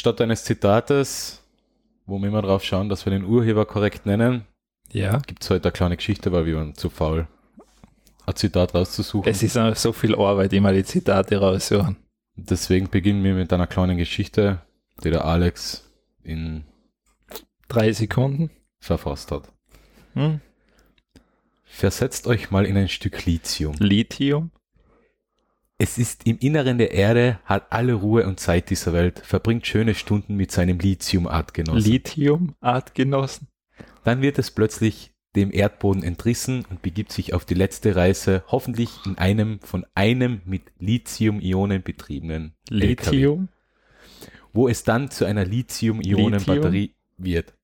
Anstatt eines Zitates, wo wir immer drauf schauen, dass wir den Urheber korrekt nennen, Ja. gibt es heute eine kleine Geschichte, weil wir waren zu faul, ein Zitat rauszusuchen. Es ist so viel Arbeit, immer die Zitate raussuchen. Deswegen beginnen wir mit einer kleinen Geschichte, die der Alex in Drei Sekunden. verfasst hat. Hm? Versetzt euch mal in ein Stück Lithium. Lithium. Es ist im Inneren der Erde, hat alle Ruhe und Zeit dieser Welt, verbringt schöne Stunden mit seinem Lithium-Artgenossen. Lithium, Artgenossen. Dann wird es plötzlich dem Erdboden entrissen und begibt sich auf die letzte Reise, hoffentlich in einem von einem mit Lithium-Ionen betriebenen LKW, Lithium. wo es dann zu einer Lithium-Ionen-Batterie wird,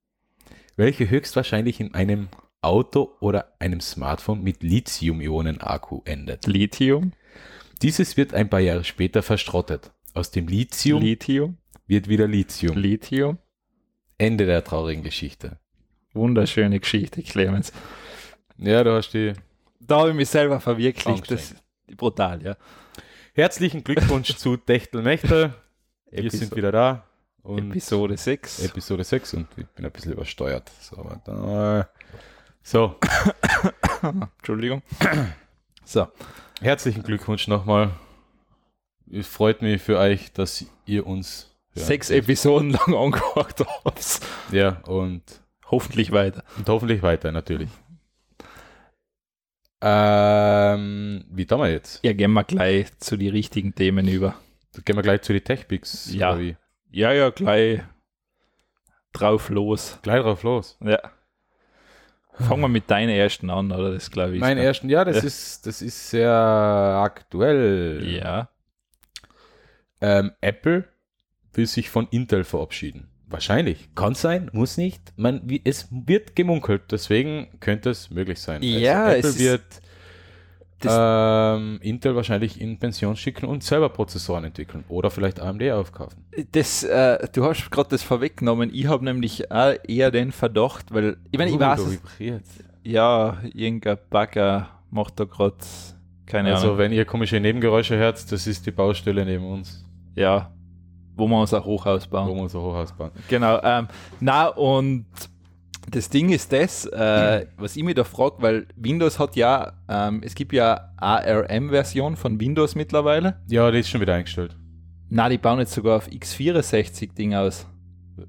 welche höchstwahrscheinlich in einem Auto oder einem Smartphone mit Lithium-Ionen-Akku endet. Lithium. Dieses wird ein paar Jahre später verschrottet. Aus dem Lithium Lithium. wird wieder Lithium. Lithium. Ende der traurigen Geschichte. Wunderschöne Geschichte, Clemens. Ja, du hast die. Da habe ich mich selber verwirklicht. Das ist brutal, ja. Herzlichen Glückwunsch zu Techtelmechtel. Wir Episo- sind wieder da. Und Episode 6. Episode 6 und ich bin ein bisschen übersteuert. So, aber da, so Entschuldigung. So. herzlichen Glückwunsch nochmal. Es freut mich für euch, dass ihr uns. Sechs Episoden lang angehört habt. Ja, und, Hoffentlich weiter. und hoffentlich weiter, natürlich. Ähm, wie tun wir jetzt? Ja, gehen wir gleich zu den richtigen Themen über. Gehen wir gleich zu den Techpicks. Ja. Ja, ja, gleich drauf los. Gleich drauf los. Ja. Fangen wir mit deinen ersten an, oder? Das glaube ich. Mein ersten, ja, das Ja. ist, das ist sehr aktuell. Ja. Ähm, Apple will sich von Intel verabschieden. Wahrscheinlich. Kann sein, muss nicht. Man, wie, es wird gemunkelt, deswegen könnte es möglich sein. Ja, also es Apple ist- wird ähm, Intel wahrscheinlich in Pension schicken und selber Prozessoren entwickeln oder vielleicht AMD aufkaufen. das äh, du hast gerade das vorweggenommen. Ich habe nämlich auch eher den Verdacht, weil, ich meine, ich Uh, weiß, vibriert. ja, irgendein Bagger macht da gerade, keine Also Ahnung, wenn ihr komische Nebengeräusche hört, das ist die Baustelle neben uns, ja, wo wir unser Hochhaus bauen. wo wir unser Hochhaus bauen. Genau. Ähm, na, und das Ding ist das, äh, was ich mich da frage, weil Windows hat ja, ähm, es gibt ja ARM-Version von Windows mittlerweile. Ja, die ist schon wieder eingestellt. Na, die bauen jetzt sogar auf x64-Ding aus.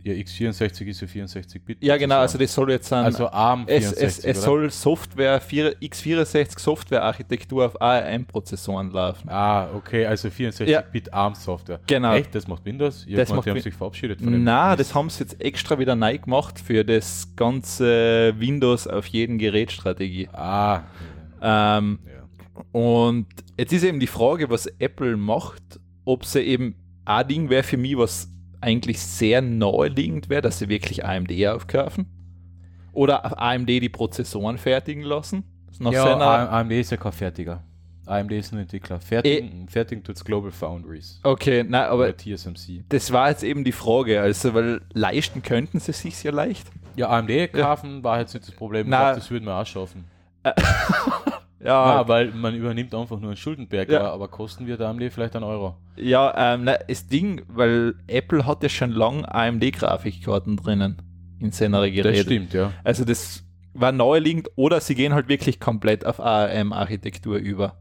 Ja, x64 ist ja 64-Bit. Ja, genau, also das soll jetzt sein. Also ARM es, 64, es, es oder? soll Software, vier- x64 Software-Architektur auf ARM-Prozessoren laufen. Ah, okay, also 64-Bit ARM-Software. Genau. Echt, das macht Windows? Ich Das das macht die haben sich verabschiedet von dem. Na, das haben sie jetzt extra wieder neu gemacht für das ganze Windows auf jedem Gerät-Strategie. Ah, Ähm, ja. Und jetzt ist eben die Frage, was Apple macht, ob sie eben ein Ding wäre für mich, was eigentlich sehr naheliegend wäre, dass sie wirklich AMD aufkaufen. Oder AMD die Prozessoren fertigen lassen. Nach ja, seiner, A- AMD ist ja kein Fertiger. AMD ist ein Entwickler. Fertigen, fertigen tut's Global Foundries. okay, nein, aber TSMC. das war jetzt eben die Frage. Also, weil leisten könnten sie sich ja leicht. Ja, AMD kaufen war jetzt nicht das Problem. Ich Na. glaub, das würden wir auch schaffen. Ja, Ja, weil man übernimmt einfach nur einen Schuldenberg, Ja. aber, kosten wird AMD vielleicht einen Euro. ja ähm, na, das Ding, weil Apple hat ja schon lange AMD-Grafikkarten drinnen in seiner Geräte. Das stimmt, ja. Also das war naheliegend oder sie gehen halt wirklich komplett auf ARM-Architektur über.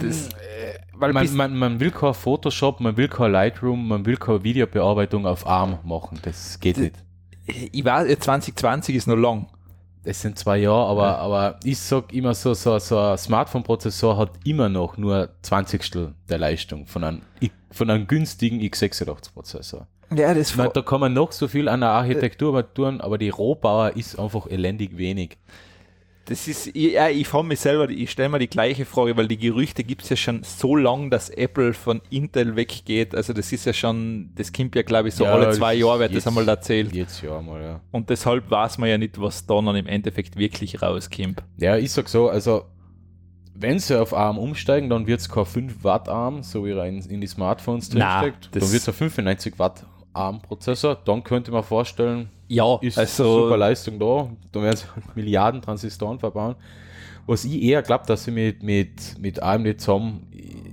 Das, äh, weil Man, man, man will kein Photoshop, man will kein Lightroom, man will keine Videobearbeitung auf ARM machen. Das geht Das- nicht. ich weiß, äh, 2020 ist noch lang. Das sind zwei Jahre, aber, Ja. aber ich sag immer so, so, so ein Smartphone-Prozessor hat immer noch nur 20 der Leistung von einem, von einem günstigen x86-Prozessor. Ja, das Ich meine, da kann man noch so viel an der Architektur tun, aber die Rohbauer ist einfach elendig wenig. Das ist, ich- ja, ich frage mich selber, ich stelle mir die gleiche Frage, weil die Gerüchte gibt es ja schon so lang, dass Apple von Intel weggeht. Also das ist ja schon, das kommt ja glaube ich so Ja, alle zwei Jahre wird jetzt- das einmal erzählt. Jetzt ja mal, ja. Und deshalb weiß man ja nicht, was da dann im Endeffekt wirklich rauskommt. Ja, ich sag so, also wenn sie auf ARM umsteigen, dann wird es kein 5 Watt ARM, so wie er in, die Smartphones drinsteckt. Dann wird es ein 95 Watt ARM-Prozessor. Dann könnte man vorstellen, Ja, ist also super Leistung da. Da werden sie Milliarden Transistoren verbauen. Was ich eher glaube, dass sie mit, mit, mit AMD zusammen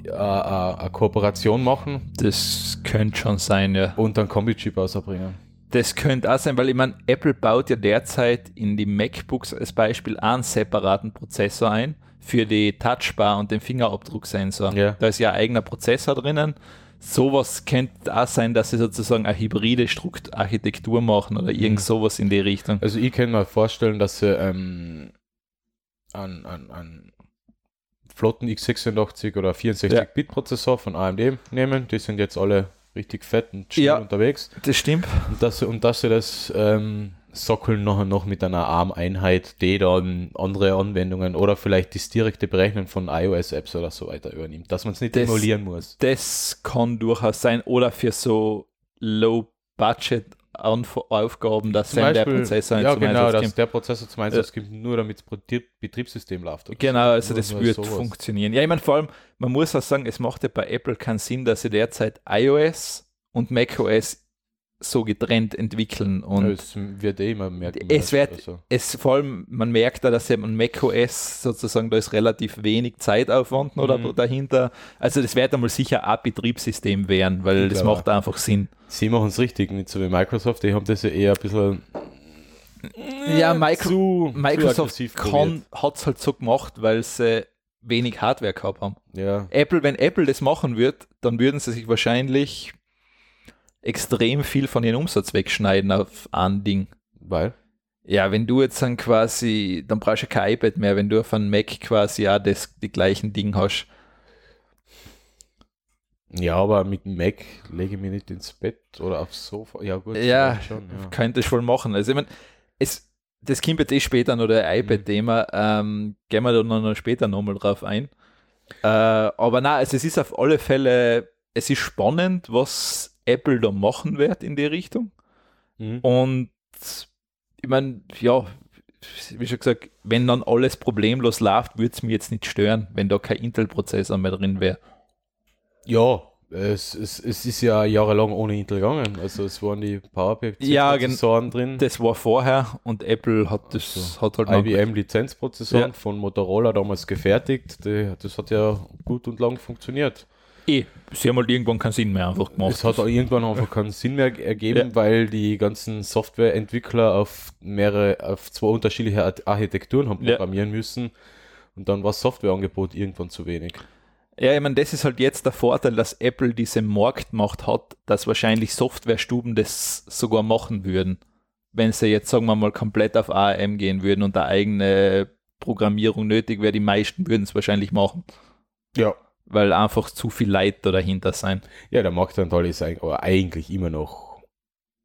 äh, äh, eine Kooperation machen. Das könnte schon sein, ja. Und dann Kombi-Chip ausbringen. Das könnte auch sein, weil ich meine, Apple baut ja derzeit in die MacBooks als Beispiel einen separaten Prozessor ein für die Touchbar und den Fingerabdrucksensor. Ja. Da ist ja ein eigener Prozessor drinnen. Sowas könnte auch sein, dass sie sozusagen eine hybride Strukt Architektur machen oder irgend mhm. sowas in die Richtung. Also ich kann mir vorstellen, dass sie ähm, an, an, an flotten x86 oder 64-Bit-Prozessor von AMD nehmen. Die sind jetzt alle richtig fett und schnell ja, unterwegs. Das stimmt. Und dass, und dass sie das ähm, sockeln nachher noch mit einer ARM-Einheit, die dann andere Anwendungen oder vielleicht das direkte Berechnen von iOS-Apps oder so weiter übernimmt, dass man es nicht das, emulieren muss. Das kann durchaus sein oder für so Low-Budget Aufgaben, dass zum Beispiel, der Prozessor Ja, genau, dass der Prozessor zum Einsatz ja. kommt, nur damit das Betriebssystem läuft. Genau, also das wird sowas. funktionieren. Ja, ich meine, vor allem, man muss auch sagen, es macht ja bei Apple keinen Sinn, dass sie derzeit iOS und macOS so getrennt entwickeln. Und ja, es wird eh immer mehr. Es wird, also. es vor allem, man merkt da, dass man macOS sozusagen, da ist relativ wenig Zeitaufwand mhm. oder dahinter. Also das wird einmal sicher ein Betriebssystem werden, weil das macht einfach Sinn. Sie machen es richtig, nicht so wie Microsoft, die haben das ja eher ein bisschen ja, Micro zu, Microsoft hat es halt so gemacht, weil sie wenig Hardware gehabt haben. Ja. Apple, wenn Apple das machen wird, dann würden sie sich wahrscheinlich extrem viel von ihrem Umsatz wegschneiden auf ein Ding. Weil? Ja, wenn du jetzt dann quasi, dann brauchst du kein iPad mehr, wenn du auf einem Mac quasi ja das, die gleichen Dinge hast. Ja, aber mit dem Mac lege ich mich nicht ins Bett oder aufs Sofa. Ja, gut, ja, schon, ja. könnte ich wohl machen. Also, ich meine, es, das kommt jetzt eh später noch der iPad-Thema. Ähm, gehen wir da noch später nochmal drauf ein. Äh, aber na, also es ist auf alle Fälle, es ist spannend, was Apple da machen wird in die Richtung. Mhm. Und ich meine, ja, wie schon gesagt, wenn dann alles problemlos läuft, würde es mir jetzt nicht stören, wenn da kein Intel-Prozessor mehr drin wäre. Ja, es, es, es ist ja jahrelang ohne Intel gegangen. Also es waren die PowerPC-Prozessoren ja, drin. Das war vorher und Apple hat das also hat halt IBM-Lizenzprozessoren ja. von Motorola damals gefertigt. Die, das hat ja gut und lang funktioniert. Eh, sie haben halt irgendwann keinen Sinn mehr einfach gemacht. Es hat auch irgendwann einfach keinen Sinn mehr ergeben, ja. weil die ganzen Softwareentwickler auf mehrere, auf zwei unterschiedliche Architekturen haben programmieren ja. müssen und dann war das Softwareangebot irgendwann zu wenig. Ja, ich meine, das ist halt jetzt der Vorteil, dass Apple diese Marktmacht hat, dass wahrscheinlich Softwarestuben das sogar machen würden. Wenn sie jetzt, sagen wir mal, komplett auf ARM gehen würden und da eigene Programmierung nötig wäre, die meisten würden es wahrscheinlich machen. Ja, weil einfach zu viel Leid da dahinter sein. Ja, der Marktanteil ist eigentlich immer noch,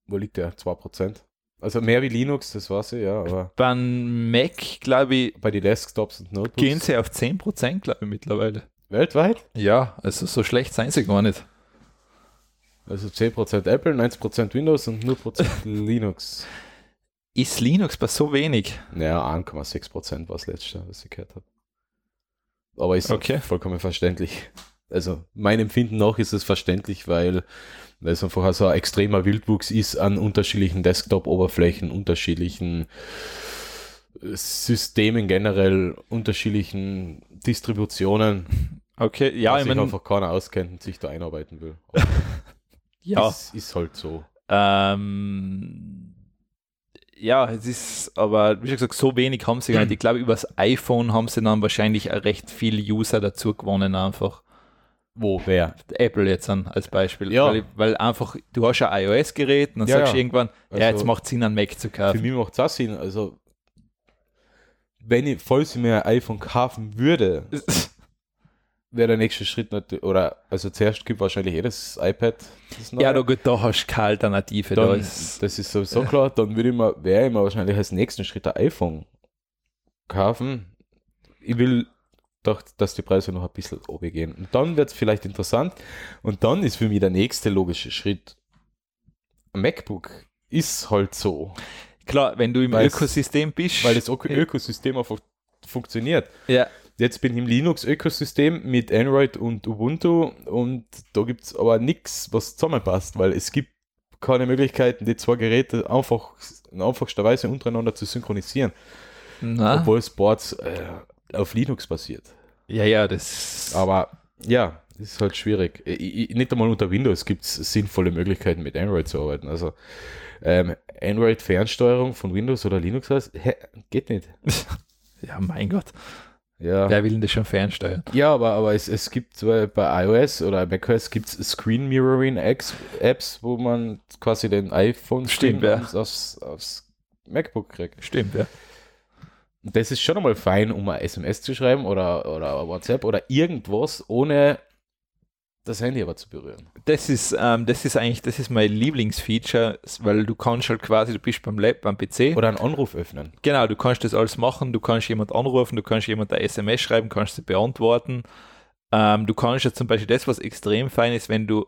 wo liegt der? 2%? Also mehr wie Linux, das weiß ich, ja. Aber Beim Mac, glaube ich, bei den Desktops und Notebooks gehen sie auf 10%, glaube ich, mittlerweile. Weltweit? Ja, also so schlecht seien sie gar nicht. Also 10% Apple, 90% Windows und 0% Linux. Ist Linux bei so wenig? Ja, 1,6% war das letzte, was ich gehört habe. Aber ist okay. vollkommen verständlich. Also mein Empfinden nach ist es verständlich, weil, weil es einfach so ein extremer Wildwuchs ist an unterschiedlichen Desktop-Oberflächen, unterschiedlichen Systemen generell, unterschiedlichen Distributionen. Okay, ja, ich meine. einfach keiner auskennt und sich da einarbeiten will. ja. Ist, ist halt so. Ähm, ja, es ist, aber wie schon gesagt, so wenig haben sie gar nicht. Ich glaube, über das iPhone haben sie dann wahrscheinlich recht viele User dazu gewonnen, einfach. Wo? Wer? Apple jetzt an, als Beispiel. Ja. Weil, weil einfach, du hast ein iOS-Gerät und dann ja, sagst du irgendwann, also ja, jetzt macht es Sinn, einen Mac zu kaufen. Für mich macht es auch Sinn. Also, wenn ich, falls ich mir ein iPhone kaufen würde, wäre der nächste Schritt natürlich, oder also zuerst gibt wahrscheinlich eh das iPad. Das ja, da, gut, da hast du keine Alternative. Dann, da ist, das ist sowieso klar. Dann würde ich mir, wäre ich mir wahrscheinlich als nächsten Schritt ein iPhone kaufen. Ich will doch, dass die Preise noch ein bisschen gehen. Und dann wird es vielleicht interessant. Und dann ist für mich der nächste logische Schritt. Ein MacBook ist halt so. Klar, wenn du im Ökosystem bist. Weil das Ökosystem einfach funktioniert. Ja. Jetzt bin ich im Linux-Ökosystem mit Android und Ubuntu und da gibt es aber nichts, was zusammenpasst, weil es gibt keine Möglichkeiten, die zwei Geräte einfach in einfachster Weise untereinander zu synchronisieren. Na? Obwohl Sports, äh, auf Linux basiert. Ja, ja, das. Aber ja, ist halt schwierig. Ich, nicht einmal unter Windows gibt es sinnvolle Möglichkeiten mit Android zu arbeiten. Also ähm, Android-Fernsteuerung von Windows oder Linux heißt, hä, geht nicht. ja, mein Gott. Ja. Wer will denn das schon fernsteuern? Ja, aber, aber es, es gibt bei iOS oder macOS gibt es Screen Mirroring Apps, wo man quasi den iPhone Stimmt, ja. aufs, aufs MacBook kriegt. Stimmt, ja. Das ist schon einmal fein, um ein SMS zu schreiben oder, oder WhatsApp oder irgendwas, ohne das Handy aber zu berühren. Das ist, ähm, das ist eigentlich, das ist mein Lieblingsfeature, weil du kannst halt quasi, du bist beim Lab, beim PC. Oder einen Anruf öffnen. Genau, du kannst das alles machen, du kannst jemand anrufen, du kannst jemand eine SMS schreiben, kannst sie beantworten. Ähm, du kannst ja zum Beispiel das, was extrem fein ist, wenn du,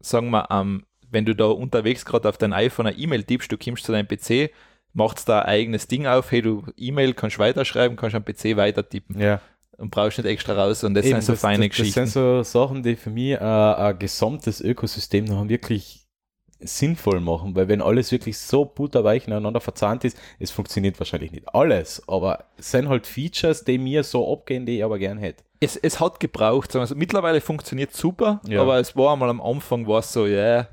sagen wir, ähm, wenn du da unterwegs gerade auf dein iPhone eine E-Mail tippst, du kommst zu deinem PC, machst da ein eigenes Ding auf, hey, du E-Mail kannst weiterschreiben, kannst am PC weiter tippen. Ja und brauchst nicht extra raus. Und das Eben, sind so das, feine das, Geschichten. Das sind so Sachen, die für mich äh, ein gesamtes Ökosystem noch wirklich sinnvoll machen, weil wenn alles wirklich so butterweich ineinander verzahnt ist, es funktioniert wahrscheinlich nicht alles, aber es sind halt Features, die mir so abgehen, die ich aber gern hätte. Es, es hat gebraucht, also mittlerweile funktioniert super, ja. aber es war einmal am Anfang war es so, ja, yeah.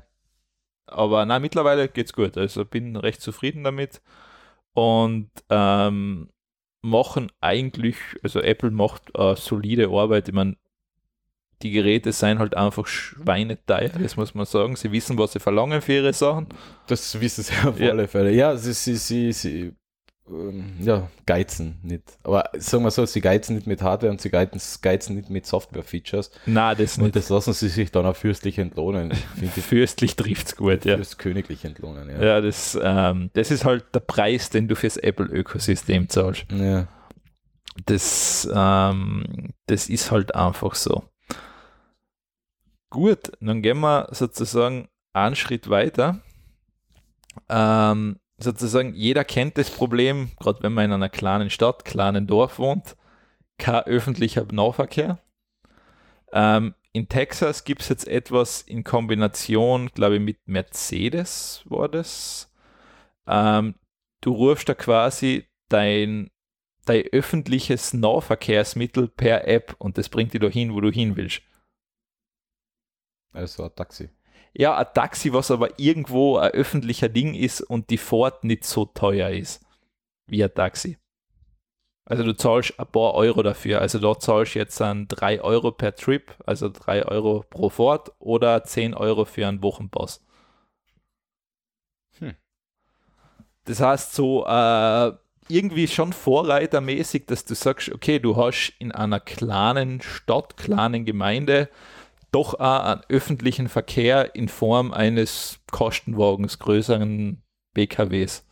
aber nein, mittlerweile geht's gut, also bin recht zufrieden damit und ähm, machen eigentlich, also Apple macht äh, solide Arbeit. Ich meine, die Geräte sind halt einfach schweineteuer, das muss man sagen. Sie wissen, was sie verlangen für ihre Sachen. Das wissen sie auf ja. alle Fälle. Ja, sie, sie, sie, sie ähm, ja, geizen nicht. Aber sagen wir so, sie geizen nicht mit Hardware und sie geizen, geizen nicht mit Software-Features. Nein, das nicht. Und das lassen sie sich dann auch fürstlich entlohnen. fürstlich trifft es gut, ja. Fürst königlich entlohnen, ja. Ja, das, ähm, das ist halt der Preis, den du fürs Apple-Ökosystem zahlst. Ja. Das, ähm, das ist halt einfach so. Gut, dann gehen wir sozusagen einen Schritt weiter. Ähm, sozusagen, jeder kennt das Problem, gerade wenn man in einer kleinen Stadt, kleinen Dorf wohnt, kein öffentlicher Nahverkehr. Ähm, in Texas gibt es jetzt etwas in Kombination, glaube ich, mit Mercedes war das. Ähm, du rufst da quasi dein, dein öffentliches Nahverkehrsmittel per App und das bringt dich dahin, wo du hin willst. Also ein Taxi ja, ein Taxi, was aber irgendwo ein öffentlicher Ding ist und die Fahrt nicht so teuer ist wie ein Taxi. Also du zahlst ein paar Euro dafür. Also da zahlst du jetzt an 3 Euro per Trip, also 3 Euro pro Fahrt oder 10 Euro für einen Wochenpass. Hm. Das heißt so äh, irgendwie schon vorreitermäßig, dass du sagst, okay, du hast in einer kleinen Stadt, kleinen Gemeinde doch auch einen öffentlichen Verkehr in Form eines Kostenwagens, größeren BKWs.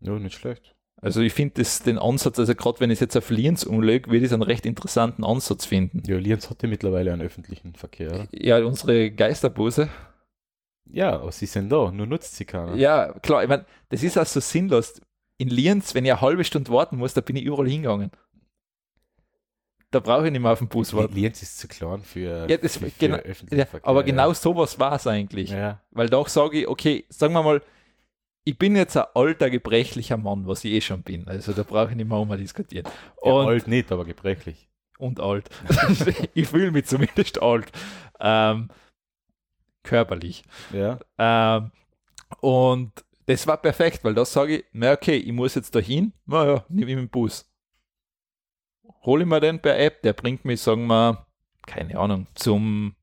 Ja, nicht schlecht. Also ich finde den Ansatz, also gerade wenn ich es jetzt auf Lienz umlege, würde ich einen recht interessanten Ansatz finden. Ja, Lienz hat ja mittlerweile einen öffentlichen Verkehr. Ja, unsere Geisterbusse. Ja, aber sie sind da, nur nutzt sie keiner. Ja, klar, ich meine, das ist auch so sinnlos. In Lienz, wenn ich eine halbe Stunde warten muss, da bin ich überall hingegangen da brauche ich nicht mehr auf den Bus warten. Lienz ist zu klein für, ja, das, für, für genau, ja, Aber ja. genau sowas war es eigentlich. Ja. Weil doch sage ich, okay, sagen wir mal, ich bin jetzt ein alter, gebrechlicher Mann, was ich eh schon bin. Also da brauche ich nicht mehr um diskutieren. Und, alt nicht, aber gebrechlich. Und alt. ich fühle mich zumindest alt. Ähm, körperlich. Ja. Ähm, und das war perfekt, weil da sage ich, na okay, ich muss jetzt dahin, naja, nehme ich mit dem Bus hole ich mir den per App, der bringt mich, sagen wir, keine Ahnung, zum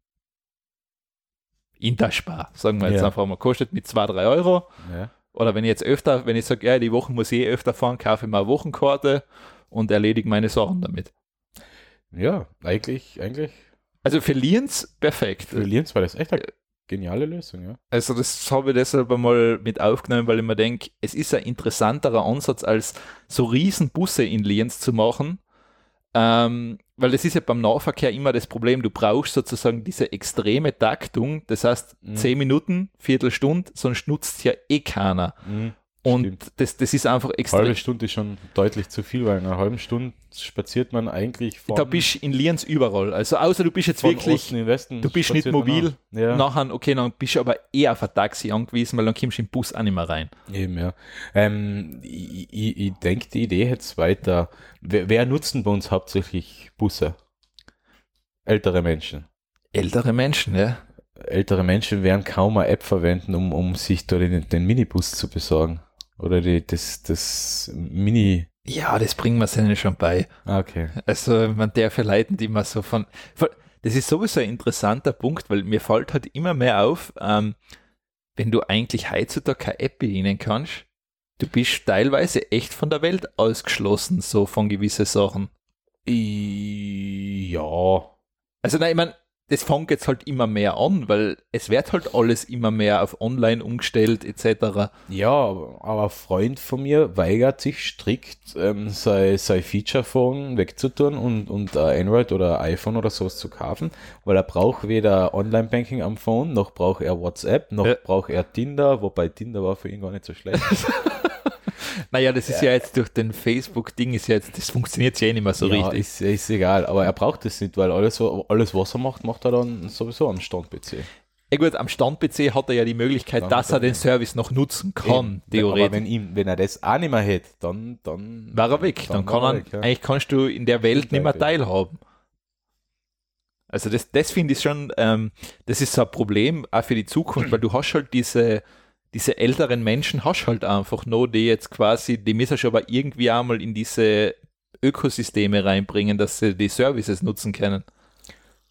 Interspar, sagen wir jetzt ja. einfach mal, kostet mit 2, 3 Euro. Ja. Oder wenn ich jetzt öfter, wenn ich sage, ja, die Woche muss ich eh öfter fahren, kaufe ich mir eine Wochenkarte und erledige meine Sachen damit. Ja, eigentlich, eigentlich. Also für Lienz perfekt. Für Lienz war das echt eine geniale Lösung, ja. Also das habe ich deshalb einmal mit aufgenommen, weil ich mir denke, es ist ein interessanterer Ansatz, als so riesen Busse in Lienz zu machen, ähm, weil das ist ja beim Nahverkehr immer das Problem, du brauchst sozusagen diese extreme Taktung, das heißt mhm. 10 Minuten, Viertelstunde, sonst nutzt ja eh keiner. Mhm. Und Stimmt. das, das ist einfach Eine extrem. halbe Stunde ist schon deutlich zu viel, weil in einer halben Stunde spaziert man eigentlich von, Da bist du in Lienz überall. Also außer du bist jetzt wirklich, du bist nicht mobil. Ja. nachher, okay, dann bist du aber eher auf ein Taxi angewiesen, weil dann kommst du im Bus auch nicht mehr rein. Eben, ja. Ähm, ich ich, ich denke, die Idee jetzt weiter. Wer, wer nutzen bei uns hauptsächlich Busse? Ältere Menschen. Ältere Menschen, ja. Ältere Menschen werden kaum eine App verwenden, um, um sich da den, den Minibus zu besorgen. Oder die, das, das Mini. Ja, das bringen wir ihnen schon bei. Ah, okay. Also man darf ja Leuten, die man so von, von- das ist sowieso ein interessanter Punkt, weil mir fällt halt immer mehr auf, ähm, wenn du eigentlich heutzutage keine App bedienen kannst, du bist teilweise echt von der Welt ausgeschlossen, so von gewissen Sachen. Ja. Also nein, ich meine, das fängt jetzt halt immer mehr an, weil es wird halt alles immer mehr auf online umgestellt etc. Ja, aber ein Freund von mir weigert sich strikt, ähm, sein, sein Feature-Phone wegzutun und, und ein Android oder ein iPhone oder sowas zu kaufen, weil er braucht weder Online-Banking am Phone, noch braucht er WhatsApp, noch Ja. braucht er Tinder, wobei Tinder war für ihn gar nicht so schlecht. Naja, das ist ja, jetzt durch den Facebook-Ding, ist ja jetzt, das funktioniert ja eh nicht mehr so ja, richtig. Ist, ist egal, aber er braucht es nicht, weil alles, alles, was er macht, macht er dann sowieso am Stand-PC. Ja gut, am Stand-PC hat er ja die Möglichkeit, Dann dass er- den Service noch nutzen kann, Eben. Aber theoretisch. wenn, ihm, wenn er das auch nicht mehr hätte, dann, dann War er weg, dann, kann war er, weg, ja. eigentlich kannst du in der Welt nicht mehr teilhaben. Also das, das finde ich schon, ähm, das ist so ein Problem auch für die Zukunft, weil du hast halt diese, diese älteren Menschen hast halt einfach noch, die jetzt quasi, die müssen schon aber irgendwie einmal in diese Ökosysteme reinbringen, dass sie die Services nutzen können.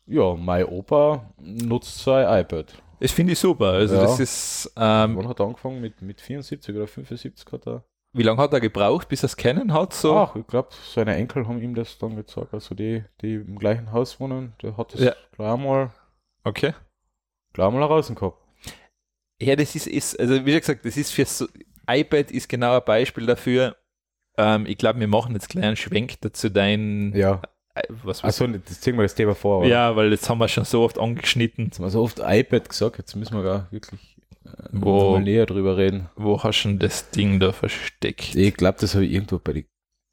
Ja, mein Opa nutzt sein iPad. Das finde ich super. Also Ja. das ist, ähm, Wann hat er angefangen? Mit, mit 74 oder 75 hat er. wie lange hat er gebraucht, bis er es kennen hat? So? Ach, ich glaube, seine Enkel haben ihm das dann gezeigt. Also die, die im gleichen Haus wohnen, der hat das Ja. gleich mal, Okay. gleich mal gehabt. Ja, das ist, ist also wie gesagt, das ist für so, iPad ist genau ein Beispiel dafür. Ähm, ich glaube, wir machen jetzt einen Schwenk dazu dein, Ja. äh, was, Also, das ziehen wir das Thema vor. oder? Ja, weil jetzt haben wir schon so oft angeschnitten. Jetzt haben wir so oft iPad gesagt, jetzt müssen wir gar wirklich äh, Wo- näher drüber reden. Wo hast du denn das Ding da versteckt? Ich glaube, das habe ich irgendwo bei den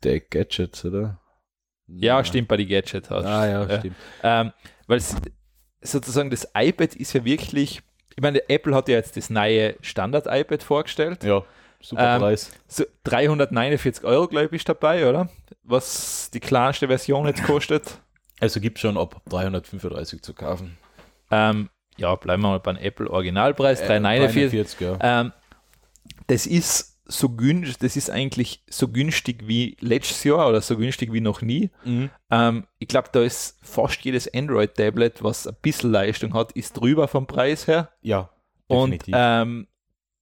der Gadgets, oder? Ja, stimmt, bei die Gadget hast Ah, ja, Ja. stimmt. Ähm, weil sozusagen das iPad ist ja wirklich, ich meine, Apple hat ja jetzt das neue Standard-iPad vorgestellt. Ja, super Ähm, Preis. So 349 Euro, glaube ich, ist dabei, oder? Was die kleinste Version jetzt kostet. Also gibt schon ab 335 zu kaufen. Ähm, ja, bleiben wir mal beim Apple Originalpreis, Äh, 349. 349, ja. Ähm, das ist so günstig, das ist eigentlich so günstig wie letztes Jahr oder so günstig wie noch nie. Mhm. Ähm, ich glaube, da ist fast jedes Android-Tablet, was ein bisschen Leistung hat, ist drüber vom Preis her. Ja, Und definitiv. ähm,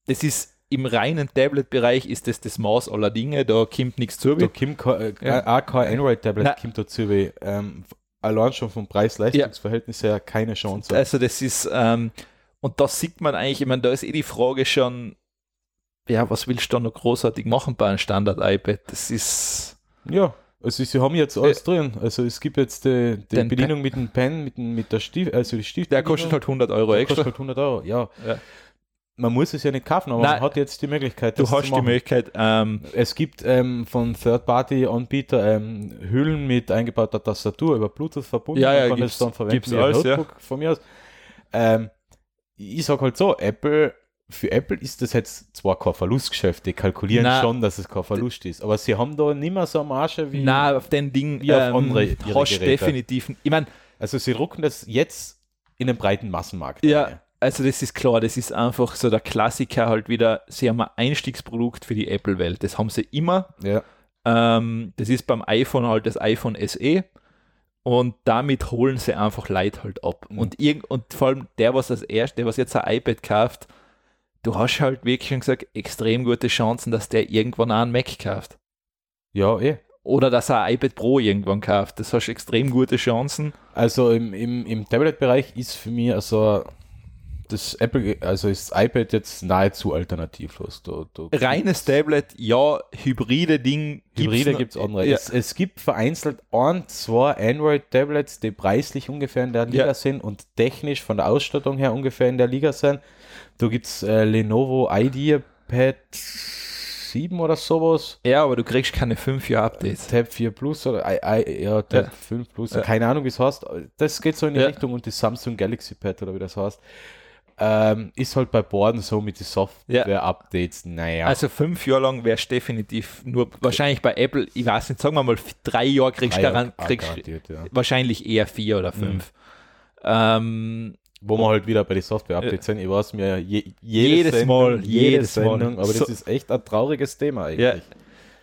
das ist im reinen Tablet-Bereich ist das das Maß aller Dinge, da kommt nichts zu. Da kommt kein, äh, Ja. auch kein Android-Tablet kommt dazu, wie ähm, allein schon vom Preis-Leistungs-Verhältnis her keine Chance. Also das ist, ähm, und da sieht man eigentlich, ich meine, da ist eh die Frage schon, ja, was willst du da noch großartig machen bei einem Standard-iPad? Das ist, Ja, also sie haben jetzt alles drin. Also es gibt jetzt die, die Den Bedienung mit dem Pen, mit, dem, mit der Stift, also die Stift. der kostet halt 100 Euro der extra. kostet halt 100 Euro, ja. Ja. Man muss es ja nicht kaufen, aber Nein. man hat jetzt die Möglichkeit, Du hast die. Möglichkeit, ähm, Es gibt ähm, von Third-Party-Anbieter ähm, Hüllen mit eingebauter Tastatur über Bluetooth verbunden. Ja, ja, Man kann das dann verwenden gibt's alles, ja. Notebook von mir aus. Ähm, ich sag halt so, Apple, für Apple ist das jetzt zwar kein Verlustgeschäft, die kalkulieren Na, schon, dass es kein Verlust ist, aber sie haben da nicht mehr so eine Marge wie. na, auf den Ding wie auf ähm, andere hast definitiv, ich meine, Also sie drucken das jetzt in den breiten Massenmarkt. Ja, rein. also das ist klar, das ist einfach so der Klassiker halt wieder, sie haben ein Einstiegsprodukt für die Apple-Welt. Das haben sie immer. ja. Ähm, das ist beim iPhone halt das iPhone SE. Und damit holen sie einfach Leute halt ab. Mhm. Und, und vor allem der, was das erste, der, was jetzt ein iPad kauft, du hast halt wirklich schon gesagt, extrem gute Chancen, dass der irgendwann auch einen Mac kauft. Ja, eh. Oder dass er ein iPad Pro irgendwann kauft. Das hast extrem gute Chancen. Also im, im, im Tablet-Bereich ist für mich also das Apple, also ist iPad jetzt nahezu alternativlos. Da, da Reines Tablet, ja, hybride Ding. Hybride gibt es andere. Ja. Es, es gibt vereinzelt ein, zwei Android-Tablets, die preislich ungefähr in der Liga Ja. sind und technisch von der Ausstattung her ungefähr in der Liga sind. Da gibt es äh, Lenovo IdeaPad 7 oder sowas. Ja, aber du kriegst keine 5 Jahre Updates. Tab 4 Plus oder I, I, ja, Tab Ja. 5 Plus, Ja. keine Ahnung, wie es heißt. Das geht so in die Ja. Richtung und die Samsung Galaxy Pad oder wie das heißt, ähm, ist halt bei Borden so mit den Software-Updates, naja. Also fünf Jahre lang wärst du definitiv nur, wahrscheinlich bei Apple, ich weiß nicht, sagen wir mal drei Jahre kriegst du Drei Jahre garan- kriegst, garantiert, ja. wahrscheinlich eher vier oder fünf. Ähm, Wo wir halt wieder bei den Software-Updates sind, ich weiß mir je, jede Jedes Sendung, Mal, jede jedes Mal. Sendung, aber das So- ist echt ein trauriges Thema eigentlich. ja,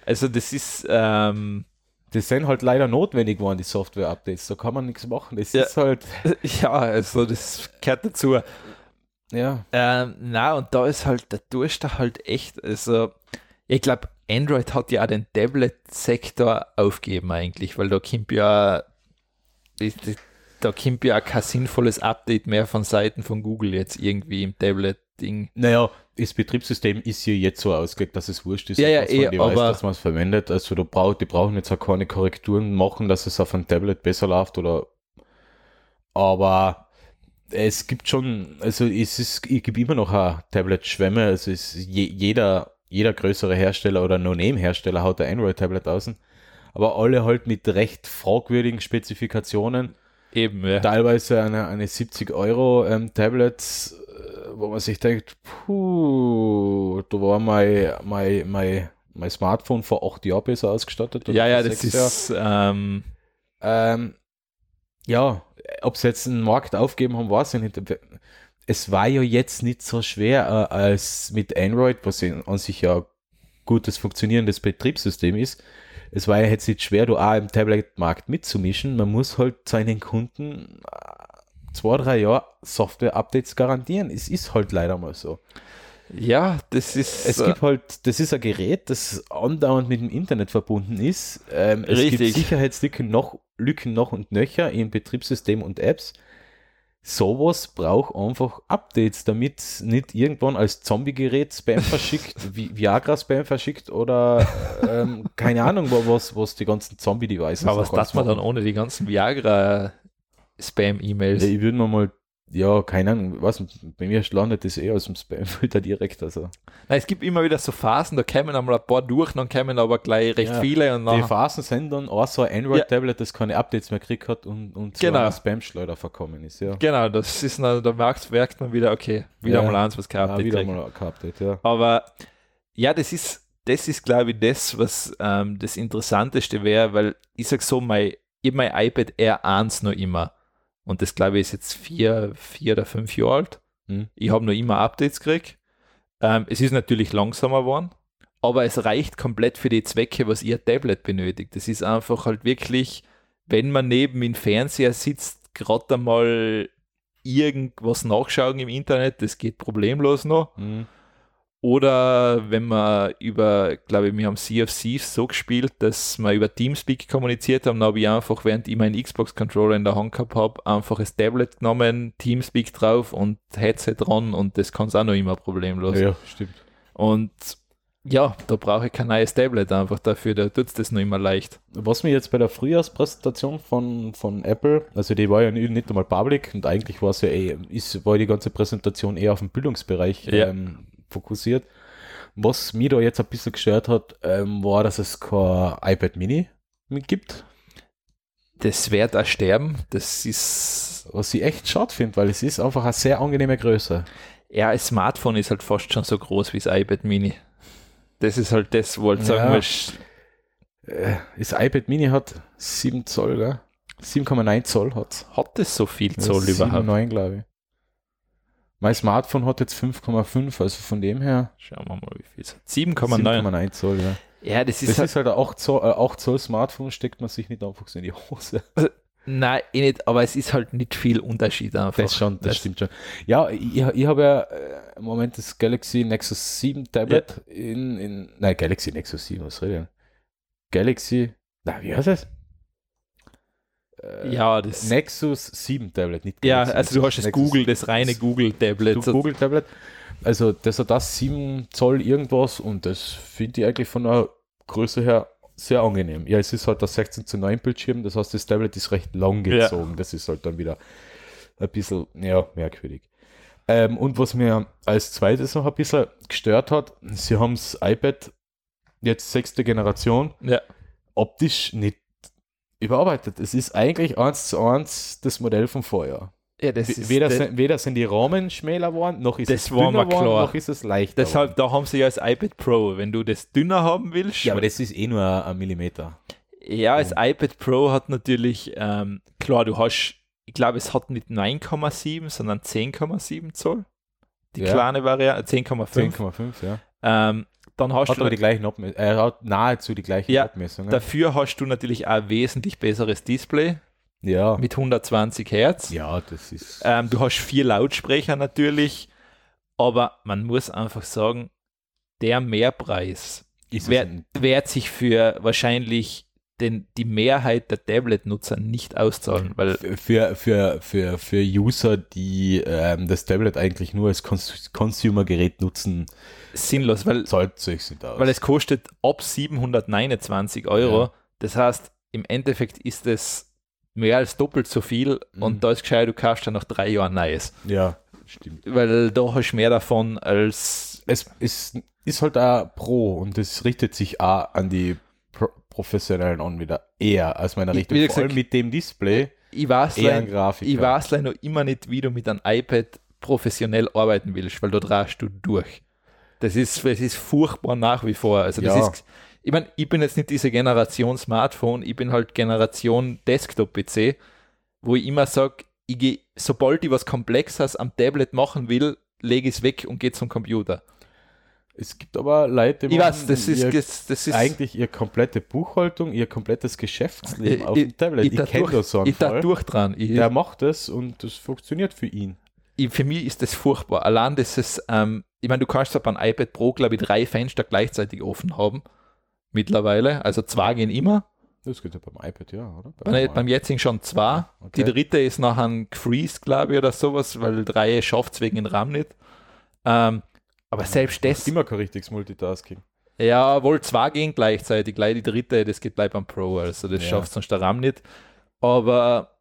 also das ist, ähm, Die sind halt leider notwendig geworden, die Software-Updates, da kann man nichts machen. Das Ja. ist halt, ja, also das gehört dazu. ja, Ähm, na, und da ist halt, da tust du halt echt, also ich glaube, Android hat ja auch den Tablet-Sektor aufgegeben eigentlich, weil da kommt ja, da kommt ja auch kein sinnvolles Update mehr von Seiten von Google jetzt irgendwie im Tablet-Ding. Naja, das Betriebssystem ist hier jetzt so ausgelegt, dass es wurscht ist, Ja, ja, ein eh, aber- dass man es verwendet. Also da brauch, die brauchen jetzt auch keine Korrekturen machen, dass es auf einem Tablet besser läuft oder aber es gibt schon, also es ist, es gibt immer noch Tablet-Schwämme, also es ist je, jeder, jeder größere Hersteller oder No-Name-Hersteller haut ein Android-Tablet außen, aber alle halt mit recht fragwürdigen Spezifikationen Eben, ja. teilweise eine, eine 70 Euro ähm, Tablets, äh, wo man sich denkt, puh, da war mein, mein, mein, mein Smartphone vor acht Jahren besser ausgestattet. Ja, ja, das ist, ähm. Ähm, ja, ob sie jetzt einen Markt aufgeben haben, weiß ich nicht. Es war ja jetzt nicht so schwer äh, als mit Android, was an sich ja gutes funktionierendes Betriebssystem ist. Es war ja jetzt nicht schwer, du auch im Tablet-Markt mitzumischen. Man muss halt seinen Kunden äh, zwei, drei Jahre Software-Updates garantieren. Es ist halt leider mal so. ja, das ist, Es äh, gibt halt, das ist ein Gerät, das andauernd mit dem Internet verbunden ist. Ähm, es Richtig. gibt Sicherheitslücken noch, Lücken noch und nöcher in Betriebssystem und Apps. Sowas braucht einfach Updates, damit nicht irgendwann als Zombie-Gerät Spam verschickt, Vi- Viagra-Spam verschickt oder ähm, keine Ahnung, was, was die ganzen Zombie-Devices aber was darf man dann ohne die ganzen Viagra-Spam-E-Mails? Ja, ich würde mir mal, ja, keine Ahnung, was, bei mir landet das eh aus dem Spam-Filter direkt. Also. Nein, es gibt immer wieder so Phasen, da kämen einmal ein paar durch, dann kämen aber gleich recht Ja, viele und Die Phasen sind dann auch so ein Android-Tablet, das keine Updates mehr gekriegt hat und, und zu Genau. Spam-Schleuder verkommen ist. Ja, genau, das ist, dann, da merkt, merkt man wieder, okay, wieder Ja. mal eins, was kein ja Update wieder kriegt. mal kein Update, ja. Aber ja, das ist, das ist glaube ich, das, was ähm, das Interessanteste wäre, weil ich sag so, mein, ich mein iPad R1 noch immer. Und das glaube ich ist jetzt vier, vier oder fünf Jahre alt. Hm. Ich habe noch immer Updates gekriegt. Ähm, es ist natürlich langsamer geworden, aber es reicht komplett für die Zwecke, was ihr Tablet benötigt. Das ist einfach halt wirklich, wenn man neben dem Fernseher sitzt, gerade einmal irgendwas nachschauen im Internet, das geht problemlos noch. Hm. Oder wenn man über, glaube ich, wir haben Thieves so gespielt, dass wir über Teamspeak kommuniziert haben, dann habe ich einfach, während ich meinen Xbox-Controller in der Hand gehabt habe, einfach das Tablet genommen, Teamspeak drauf und Headset dran und das kann es auch noch immer problemlos. Ja, stimmt. Und ja, da brauche ich kein neues Tablet einfach dafür, da tut es das noch immer leicht. Was mir jetzt bei der Frühjahrspräsentation von, von Apple, also die war ja nicht, nicht einmal public und eigentlich war es ja eh, ist, war die ganze Präsentation eher auf den Bildungsbereich Ja. ähm, fokussiert. Was mir da jetzt ein bisschen gestört hat, ähm, war, dass es kein iPad Mini gibt, Das wird auch sterben, das ist, was ich echt schade finde, weil es ist einfach eine sehr angenehme Größe. ja, ein Smartphone ist halt fast schon so groß wie das iPad Mini. Das ist halt das, wo halt sagen Ja. willst, Äh, Das iPad Mini hat 7 Zoll, gell? 7,9 Zoll hat hat das so viel Zoll überhaupt? 7,9 glaube ich. Mein Smartphone hat jetzt 5,5, also von dem her Schauen wir mal, wie viel es hat. 7,9. 7,9 Zoll, ja. Ja, das ist Das halt, ist halt ein 8 Zoll, äh, 8 Zoll Smartphone, steckt man sich nicht einfach so in die Hose. nein, eh nicht, aber es ist halt nicht viel Unterschied einfach. Das schon, das, stimmt schon. Ja, ich, ich habe ja äh, im Moment das Galaxy Nexus 7 Tablet in, in, nein, Galaxy Nexus 7, was rede ich? Galaxy, na, wie heißt es? Äh, Ja, das, Nexus 7 Tablet, nicht ja, Galaxy also du hast das Nexus Google, das reine Google-Tablet. Du Google Tablet. Also das hat das 7 Zoll irgendwas und das finde ich eigentlich von der Größe her sehr angenehm. Ja, es ist halt das 16 zu 9 Bildschirm, das heißt das Tablet ist recht lang Ja. gezogen. Das ist halt dann wieder ein bisschen, ja, merkwürdig. Ähm, und was mir als zweites noch ein bisschen gestört hat, sie haben das iPad jetzt sechste Generation, Ja. optisch nicht überarbeitet. Es ist eigentlich eins zu eins das Modell vom Vorjahr. ja das ist weder, de- sind, weder sind die Rahmen schmäler geworden, noch ist Das es war dünner geworden, klar. noch ist es leichter. Deshalb, da haben sie ja das iPad Pro. Wenn du das dünner haben willst, ja, aber das ist eh nur ein Millimeter. Ja, das iPad Pro hat natürlich, ähm, klar, du hast, ich glaube, es hat nicht 9,7, sondern 10,7 Zoll. Die Ja. kleine Variante, 10,5. 10,5, ja. Ähm, dann hast Hat du aber die gleichen Abmessungen. Er hat nahezu die gleichen Ja, Abmessungen. dafür hast du natürlich auch wesentlich besseres Display ja. mit 120 Hertz. ja, das ist. Ähm, du hast vier Lautsprecher natürlich, aber man muss einfach sagen, der Mehrpreis ein, wird sich für wahrscheinlich den, die Mehrheit der Tablet-Nutzer nicht auszahlen, weil für, für, für, für User, die ähm, das Tablet eigentlich nur als Cons Consumer-Gerät nutzen, sinnlos, weil zahlt es sich nicht aus. weil es kostet ab 729 Euro. Ja. Das heißt, im Endeffekt ist es mehr als doppelt so viel Mhm. und da ist gescheit, du kaufst dann nach drei Jahren Neues. ja, stimmt. Weil da hast du mehr davon als. Es ist, ist halt auch Pro und es richtet sich auch an die Pro Professionellen an wieder eher als meiner Ich- Richtung. wie gesagt, mit dem Display Ich weiß, leider, ich weiß leider noch immer nicht, wie du mit einem iPad professionell arbeiten willst, weil da drehst du durch. Das ist, das ist furchtbar nach wie vor. Also das Ja. ist, ich meine, ich bin jetzt nicht diese Generation Smartphone, ich bin halt Generation Desktop-PC, wo ich immer sage, ich sobald ich was Komplexes am Tablet machen will, lege ich es weg und gehe zum Computer. Es gibt aber Leute, die Ich weiß, das ist, ihr, das, das ist eigentlich ihre komplette Buchhaltung, ihr komplettes Geschäftsleben Ich- auf dem Tablet. Ich, da kenne durch- das so einen ich da durch dran. Ich, Der macht das und das funktioniert für ihn. ich, für mich ist das furchtbar. Allein ist, ähm, ich meine, du kannst ja beim iPad Pro, glaube ich, drei Fenster gleichzeitig offen haben. Mittlerweile. Also zwei gehen immer. Das geht ja beim iPad, ja, oder? Beim, beim jetzigen schon zwei. Okay. Die dritte ist nachher gefreezed, glaube ich, oder sowas, weil drei schafft es wegen dem RAM nicht. Ähm, aber selbst das, immer kein richtiges Multitasking. ja, wohl zwei gehen gleichzeitig. Gleich die dritte, das geht gleich beim Pro, also das Ja. schafft sonst der RAM nicht. Aber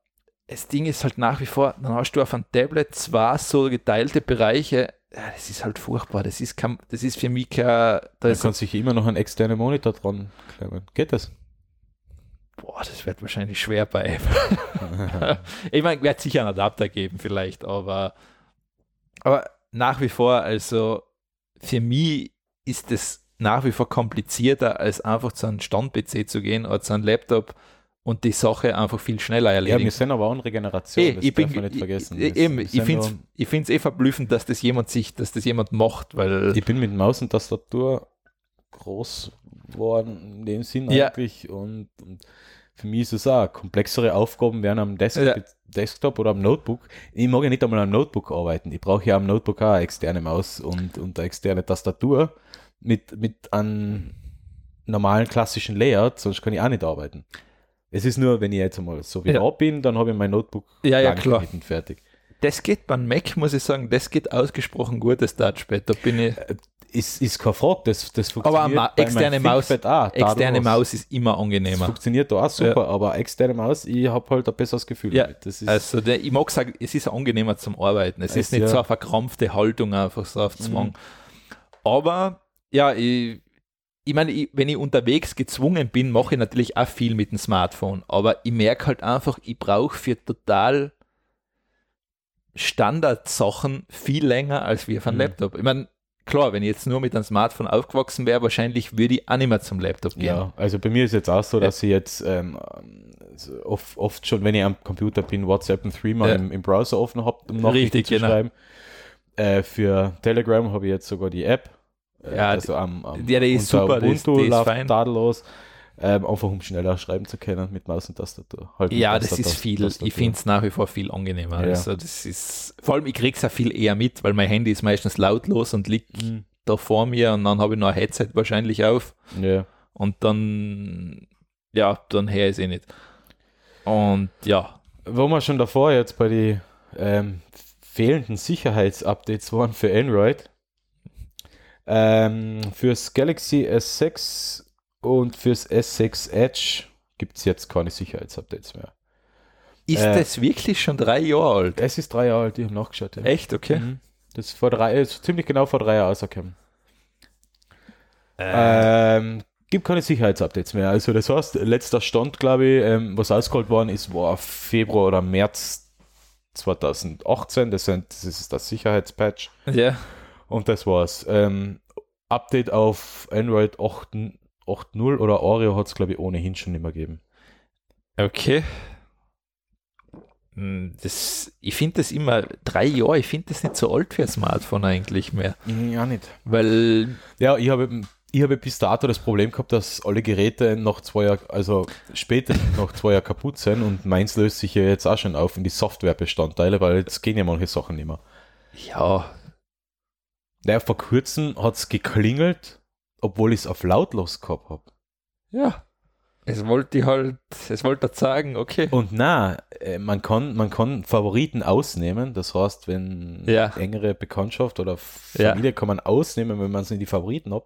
das Ding ist halt nach wie vor, dann hast du auf einem Tablet zwei so geteilte Bereiche. Ja, das ist halt furchtbar. Das ist, kein, das ist für mich kein. Da ist, kann sich immer noch ein externer Monitor dran klemmen. Geht das? boah, das wird wahrscheinlich schwer bei Apple. ich meine, wird sicher einen Adapter geben, vielleicht, aber, aber nach wie vor, also für mich ist es nach wie vor komplizierter, als einfach zu einem Stand-PC zu gehen oder zu einem Laptop und die Sache einfach viel schneller ja, wir erledigen. sind aber auch in Regeneration, Eh, das ich darf bin, man nicht vergessen. Ich, eben, ich finde es eh verblüffend, dass das jemand sich, dass das jemand macht, weil ich bin mit Maus und Tastatur groß geworden in dem Sinn Ja. eigentlich und, und für mich ist es auch, komplexere Aufgaben werden am Desk Ja. Desktop oder am Notebook. Ich mag ja nicht einmal am Notebook arbeiten. Ich brauche ja am Notebook auch eine externe Maus und, und eine externe Tastatur mit, mit einem normalen klassischen Layout, sonst kann ich auch nicht arbeiten. Es ist nur, wenn ich jetzt einmal so wie Ja. da bin, dann habe ich mein Notebook Ja, ja, klar. geschnitten, fertig. das geht beim Mac, muss ich sagen, das geht ausgesprochen gut, das Touchpad. Da bin ich, Ist, ist keine Frage, das, das Aber funktioniert Ma bei meinem externe Maus- auch, externe. Maus ist immer Das angenehmer. funktioniert da auch super, aber externe Maus, ich habe halt ein besseres Gefühl Ja, damit. Das ist, Also der, ich mag sagen, es ist angenehmer zum Arbeiten. Es Es- ist nicht ja. so eine verkrampfte Haltung einfach so auf Zwang. Mhm. Aber ja, ich, ich meine, ich, wenn ich unterwegs gezwungen bin, mache ich natürlich auch viel mit dem Smartphone. Aber ich merke halt einfach, ich brauche für total Standardsachen viel länger als wir von Mhm. Laptop. Ich meine, klar, wenn ich jetzt nur mit einem Smartphone aufgewachsen wäre, wahrscheinlich würde ich auch nicht mehr zum Laptop gehen. ja, also bei mir ist jetzt auch so, Ja. dass ich jetzt ähm, oft, oft schon, wenn ich am Computer bin, WhatsApp und Threema Ja. im, im Browser offen habe, um Nachrichten Richtig, zu genau. schreiben. Äh, für Telegram habe ich jetzt sogar die App. Äh, Ja, also am, am ja, die ist super, ist- Ubuntu die ist läuft fein. tadellos. Ähm, einfach um schneller schreiben zu können mit Maus und Tastatur. Halt Ja, das ist viel. Tastatur. Ich finde es nach wie vor viel angenehmer. Ja. Also das ist, vor allem, ich kriege es ja viel eher mit, weil mein Handy ist meistens lautlos und liegt Mhm. da vor mir und dann habe ich noch ein Headset wahrscheinlich auf Ja. und dann, ja, dann her ist eh nicht. Und ja, wo wir schon davor jetzt bei den ähm, fehlenden Sicherheitsupdates waren für Android, ähm, fürs Galaxy S6 und fürs S6 Edge gibt es jetzt keine Sicherheitsupdates mehr. ist Äh, das wirklich schon drei Jahre alt? Es ist drei Jahre alt, ich habe nachgeschaut. Ja. Echt, okay. Mhm. Das ist vor drei, ist ziemlich genau vor drei Jahren rausgekommen. Äh, Ähm, gibt keine Sicherheitsupdates mehr. Also das heißt, letzter Stand, glaube ich, ähm, was ausgeholt worden ist, war Februar oder März 2018. Das, sind, das ist das Sicherheitspatch. Ja. Und das war's. Ähm, Update auf Android 8.0 oder Oreo hat es, glaube ich, ohnehin schon immer gegeben. Okay. Hm, Das, ich finde das immer, drei Jahre, ich finde das nicht so alt für ein Smartphone eigentlich mehr. Ja, nicht. Weil, Ja, ich habe, ich habe bis dato das Problem gehabt, dass alle Geräte nach zwei Jahren, also später nach zwei Jahren kaputt sind und meins löst sich ja jetzt auch schon auf in die Softwarebestandteile, weil jetzt gehen ja manche Sachen nicht mehr. ja, Naja, vor kurzem hat es geklingelt, obwohl ich es auf lautlos gehabt habe. ja. Es wollte ich halt, es wollte sagen, okay. Und na, äh, man kann, man kann Favoriten ausnehmen. Das heißt, wenn Ja. engere Bekanntschaft oder Ja. Familie kann man ausnehmen, wenn man es in die Favoriten hat.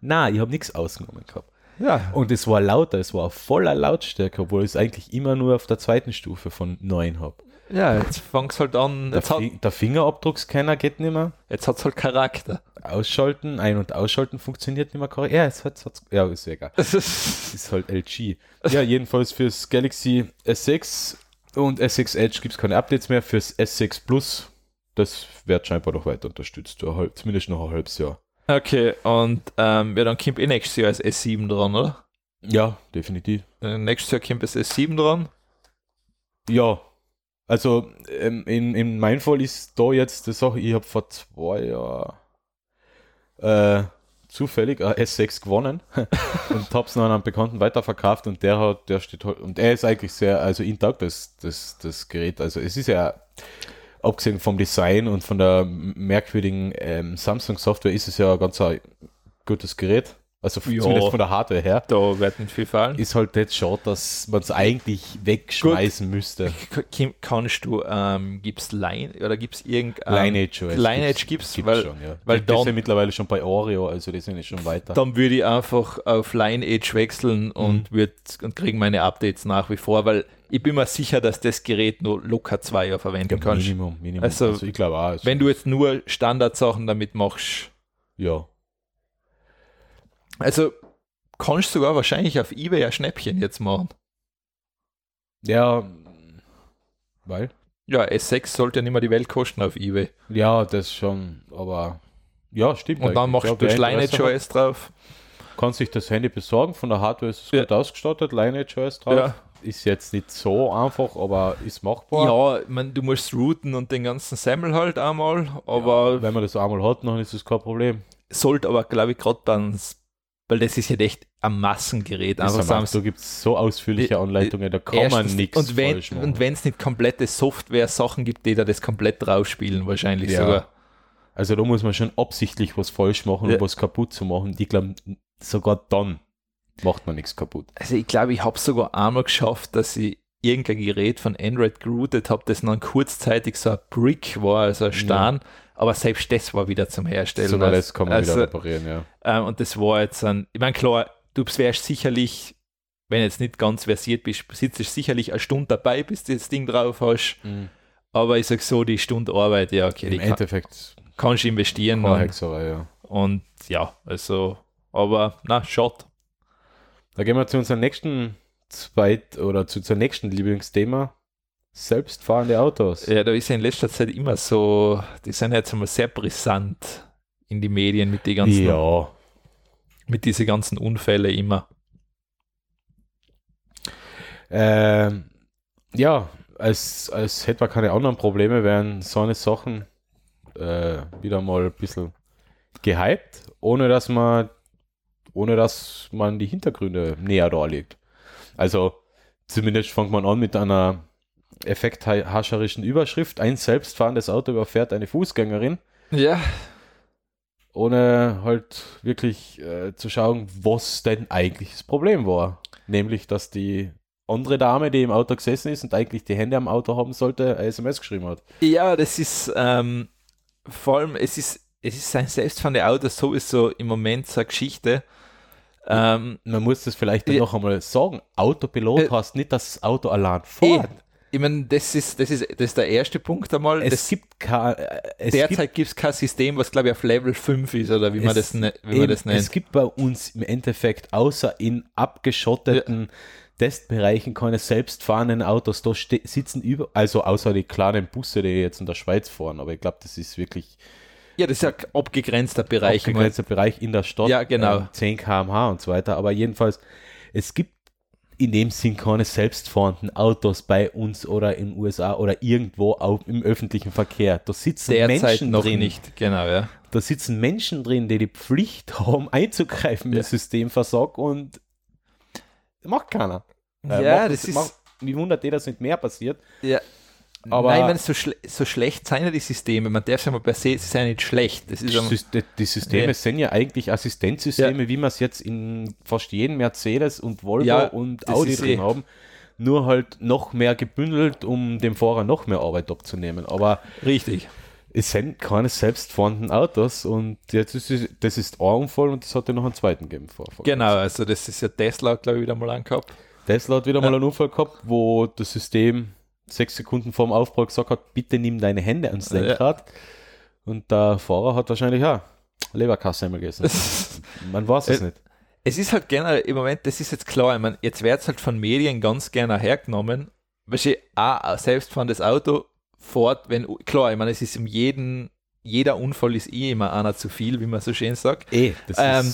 Na, ich habe nichts ausgenommen gehabt. Ja. Und es war lauter, es war voller Lautstärke, obwohl ich es eigentlich immer nur auf der zweiten Stufe von 9 habe. Ja, jetzt fang's halt an, Der, hat Fi der Fingerabdruckscanner geht nicht mehr. jetzt hat's halt Charakter. Ausschalten, ein- und ausschalten funktioniert nicht mehr korrekt. Ja, es hat, hat's, ja, ist egal. Das ist, halt LG. Ja, jedenfalls fürs Galaxy S6 und S6 Edge gibt es keine Updates mehr. Fürs S6 Plus, das wird scheinbar noch weiter unterstützt. Halb- Zumindest noch ein halbes Jahr. okay, und ähm, ja, dann kommt eh nächstes Jahr das S7 dran, oder? Ja, definitiv. Äh, nächstes Jahr kommt das S7 dran. Ja, also ähm, in, in meinem Fall ist da jetzt die Sache, ich habe vor zwei Jahren äh, zufällig ein S6 gewonnen und habe es noch an einen Bekannten weiterverkauft und der hat, der steht halt, und er ist eigentlich sehr, also intakt, das, das, das Gerät, also es ist ja, abgesehen vom Design und von der merkwürdigen ähm, Samsung-Software ist es ja ein ganz ein gutes Gerät, also Ja. zumindest von der Hardware her. Da wird nicht viel fallen. Ist halt jetzt schade, dass man es eigentlich wegschmeißen müsste. K- Kannst du, ähm, gibt's Line oder gibt's irgendein Lineage OS. Lineage gibt's, gibt's weil- schon, ja. weil dann- sind mittlerweile schon bei Oreo, also die sind ja schon weiter. dann würde ich einfach auf Lineage wechseln und, würd, und kriege meine Updates nach wie vor, weil ich bin mir sicher, dass das Gerät nur locker zwei Jahre verwenden ja, kannst. Minimum, Minimum. Also, Also, ich glaube auch. Also, Wenn du jetzt nur Standardsachen damit machst. ja. Also kannst du sogar wahrscheinlich auf Ebay ein Schnäppchen jetzt machen. Ja, weil? Ja, S6 sollte ja nicht mehr die Welt kosten auf Ebay. Ja, das schon, aber ja, stimmt. Und dann machst Ja, du Lineage OS drauf. Kann sich das Handy besorgen, von der Hardware ist es Ja. gut ausgestattet, Lineage OS drauf. Ja. Ist jetzt nicht so einfach, aber ist machbar. Ja, ich mein, du musst routen und den ganzen Semmel halt einmal, aber Wenn man das einmal hat, dann ist es kein Problem. sollte aber, glaube ich, gerade dann, weil das ist ja echt ein Massengerät. Das Einfach am sagen, da gibt es so ausführliche Anleitungen, da kann man nichts und wenn, falsch machen. Und wenn es nicht komplette Software-Sachen gibt, die da das komplett draufspielen, wahrscheinlich Ja. sogar. Also da muss man schon absichtlich was falsch machen, Ja. um was kaputt zu machen. Ich glaube, sogar dann macht man nichts kaputt. Also ich glaube, ich habe sogar einmal geschafft, dass ich irgendein Gerät von Android geroutet habe, das dann kurzzeitig so ein Brick war, also ein Stein, aber selbst das war wieder zum Herstellen. Sogar Also- das kann man also, wieder reparieren, ja. Ähm, und das war jetzt ein, ich meine, klar, du wärst sicherlich, wenn jetzt nicht ganz versiert bist, sitzt du sicherlich eine Stunde dabei, bis du das Ding drauf hast. Aber ich sag so, die Stunde Arbeit, ja, okay, die Im kann, Endeffekt kannst du investieren. Und, Hexerei, ja. und ja, also, aber na, schaut. Da gehen wir zu unserem nächsten zweit oder zu unserem nächsten Lieblingsthema. Selbstfahrende Autos. Ja, da ist ja in letzter Zeit immer so, die sind jetzt einmal sehr brisant in die Medien mit die ganzen, ja. mit diese ganzen Unfälle immer. Ähm, ja, als, als hätte man keine anderen Probleme, wären so eine Sachen äh, wieder mal ein bisschen gehypt, ohne dass man ohne dass man die Hintergründe näher darlegt. Also zumindest fängt man an mit einer effekthascherischen Überschrift. Ein selbstfahrendes Auto überfährt eine Fußgängerin, Ja. ohne halt wirklich äh, zu schauen, was denn eigentlich das Problem war. Nämlich, dass die andere Dame, die im Auto gesessen ist und eigentlich die Hände am Auto haben sollte, eine SMS geschrieben hat. Ja, das ist ähm, vor allem, es ist, es ist ein selbstfahrende Auto sowieso im Moment so eine Geschichte. Ähm, Man muss das vielleicht dann Ja. noch einmal sagen. Autopilot Äh, heißt nicht, dass das Auto allein fährt. Ich meine, das ist, das, ist, das ist der erste Punkt einmal. Es das, gibt kein, äh, es derzeit gibt es kein System, was glaube ich auf Level 5 ist oder wie man, das, ne, wie eben, man das nennt. es gibt bei uns im Endeffekt außer in abgeschotteten Testbereichen keine selbstfahrenden Autos. Da sitzen über, also außer die kleinen Busse, die jetzt in der Schweiz fahren. Aber ich glaube, das ist wirklich ja, das ist ja ein abgegrenzter Bereich. ein begrenzter Bereich in der Stadt. Ja, genau. ähm, 10 km/h und so weiter. Aber jedenfalls, es gibt in dem Sinn keine selbstfahrenden Autos bei uns oder in den USA oder irgendwo auf, im öffentlichen Verkehr. Da sitzen Derzeit Menschen noch drin. nicht, genau, ja. Da sitzen Menschen drin, die die Pflicht haben, einzugreifen, Ja. das System versagt und macht keiner. Äh, Ja, macht das ist- macht, wie wundert eh, dass nicht mehr passiert. ja. Aber- Nein, ich meine, so, schle so schlecht sind ja die Systeme. Man darf es ja mal per se, sie sind ja nicht schlecht. Das ist Die, die Systeme Ja. sind ja eigentlich Assistenzsysteme, wie man es jetzt in fast jedem Mercedes und Volvo Ja, und Audi drin eh- haben. Nur halt noch mehr gebündelt, um dem Fahrer noch mehr Arbeit abzunehmen. Aber richtig. es sind keine selbstfahrenden Autos und jetzt ist es, das ist ein Unfall und das hat ja noch einen zweiten gegeben vor. vor Genau, also das ist ja Tesla, glaube ich, wieder mal angehabt. Tesla hat wieder Ja. mal einen Unfall gehabt, wo das System sechs Sekunden vor dem Aufprall gesagt hat, bitte nimm deine Hände ans Ja. Lenkrad. Und der Fahrer hat wahrscheinlich ja Leberkasse einmal gegessen. Man weiß es Äh, nicht. Es ist halt generell im Moment, das ist jetzt klar, ich meine, jetzt wird es halt von Medien ganz gerne hergenommen, weil sie auch ein selbstfahrendes Auto fährt, wenn, klar, ich meine, es ist in jedem, jeder Unfall ist eh immer einer zu viel, wie man so schön sagt, Eh, das Ähm,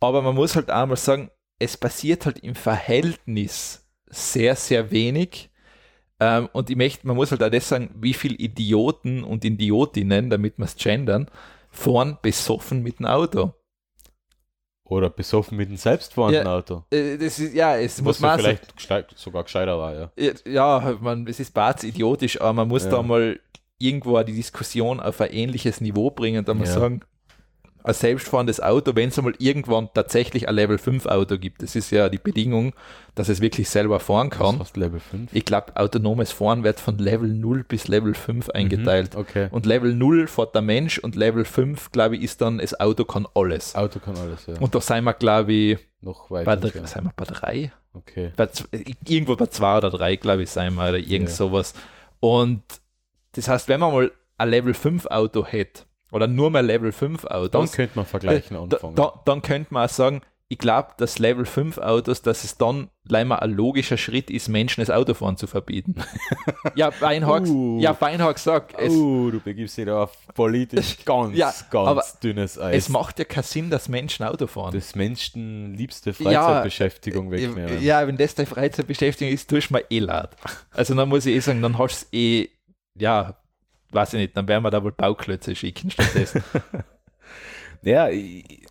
aber man muss halt auch mal sagen, es passiert halt im Verhältnis sehr, sehr wenig. Ähm, und ich möchte, man muss halt auch das sagen, wie viele Idioten und Idiotinnen, damit wir es gendern, fahren besoffen mit dem Auto. oder besoffen mit einem selbstfahrenden Ja. Auto. Äh, Das ist, ja, es muss man vielleicht sogar gescheiter war, ja. Ja, ja, man, es ist barz idiotisch, aber man muss Ja. da mal irgendwo die Diskussion auf ein ähnliches Niveau bringen, da mal Ja. sagen, ein selbstfahrendes Auto, wenn es einmal irgendwann tatsächlich ein Level 5 Auto gibt, das ist ja die Bedingung, dass es wirklich selber fahren kann. heißt Level 5. Ich glaube, autonomes Fahren wird von Level 0 bis Level 5 eingeteilt. Okay. Und Level 0 fährt der Mensch und Level 5, glaube ich, ist dann, das Auto kann alles. Auto kann alles, ja. Und da sind wir, glaube ich, noch bei, weiter. entfernt. sind wir bei drei? Okay. bei, irgendwo bei zwei oder drei, glaube ich, sein wir oder irgend Ja. sowas. Und das heißt, wenn man mal ein Level 5 Auto hätte oder nur mehr Level 5 Dann Autos, könnte man vergleichen äh, da, anfangen. da, dann könnte man auch sagen, ich glaube, dass Level 5 Autos, dass es dann leider ein logischer Schritt ist, Menschen das Autofahren zu verbieten. ja, Beinhard, Uh. ja, sagt, es, oh, du begibst dich da auf politisch ganz, Ja, ganz dünnes Eis. es macht ja keinen Sinn, dass Menschen Auto fahren. das Menschen liebste Ja, Freizeitbeschäftigung wegnehmen. Ja, wenn das deine Freizeitbeschäftigung ist, tust du mir eh leid. Also dann muss ich eh sagen, dann hast du eh, ja, weiß ich nicht, dann werden wir da wohl Bauklötze schicken stattdessen. Ja, ich-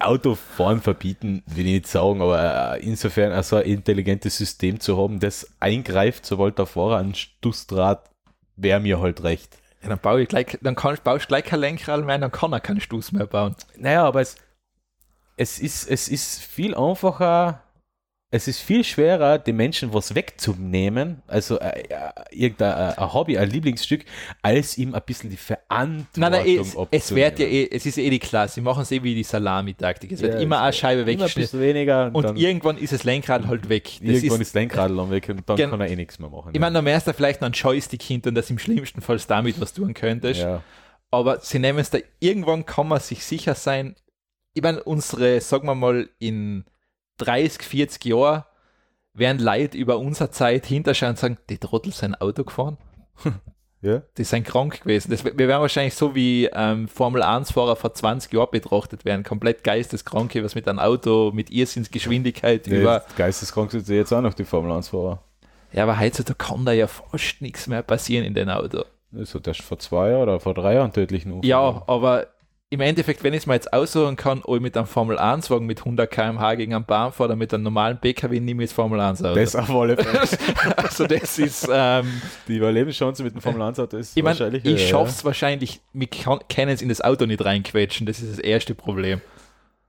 Autofahren verbieten, will ich nicht sagen, aber äh, insofern also ein intelligentes System zu haben, das eingreift, sobald der Fahrer einen Stussdraht, wäre mir halt recht. ja, dann baue ich gleich, dann kann, baust du gleich kein Lenkrad mehr, dann kann er keinen Stoß mehr bauen. Naja, aber es, es, ist, es ist viel einfacher, es ist viel schwerer, den Menschen was wegzunehmen, also äh, äh, irgendein äh, ein Hobby, ein Lieblingsstück, als ihm ein bisschen die Verantwortung Nein, nein, eh, es, es wird ja eh, es ist eh die Klasse, sie machen es eh wie die Salami-Taktik. Es wird Ja, immer eine Scheibe weggeschnitten weniger und, und irgendwann ist das Lenkrad halt weg. Das irgendwann ist, ist Lenkrad dann weg und dann kann er eh nichts mehr machen. ich meine, dann wärst du vielleicht noch einen Joystick hinter, dass im schlimmsten Fall damit was tun könntest. ja. aber sie nehmen es da, irgendwann kann man sich sicher sein, ich meine, unsere, sagen wir mal, in 30, 40 Jahren werden Leute über unsere Zeit hinterschauen und sagen, die Trottel sind Auto gefahren, Ja? die sind krank gewesen. Das, wir werden wahrscheinlich so wie ähm, Formel-1-Fahrer vor 20 Jahren betrachtet werden, komplett geisteskranke, was mit einem Auto mit Irrsinnsgeschwindigkeit Nee, über... Geisteskrank sind sie jetzt auch noch die Formel 1-Fahrer. Ja, aber heutzutage kann da ja fast nichts mehr passieren in den Auto. Das hat erst vor zwei Jahren oder vor drei Jahren tödlichen Unfall. Ja, aber im Endeffekt, wenn ich es mir jetzt aussuchen kann, ob ich mit einem Formel 1-Wagen mit 100 km/h gegen einen Baum fahre oder mit einem normalen PKW, nehme ich das Formel 1 Auto. Das auf alle Fälle. also das ist, ähm, Die Überlebenschance mit dem Formel 1 Auto ist ich meine, wahrscheinlich. ich äh, schaffe es wahrscheinlich, wir können es in das Auto nicht reinquetschen, das ist das erste Problem.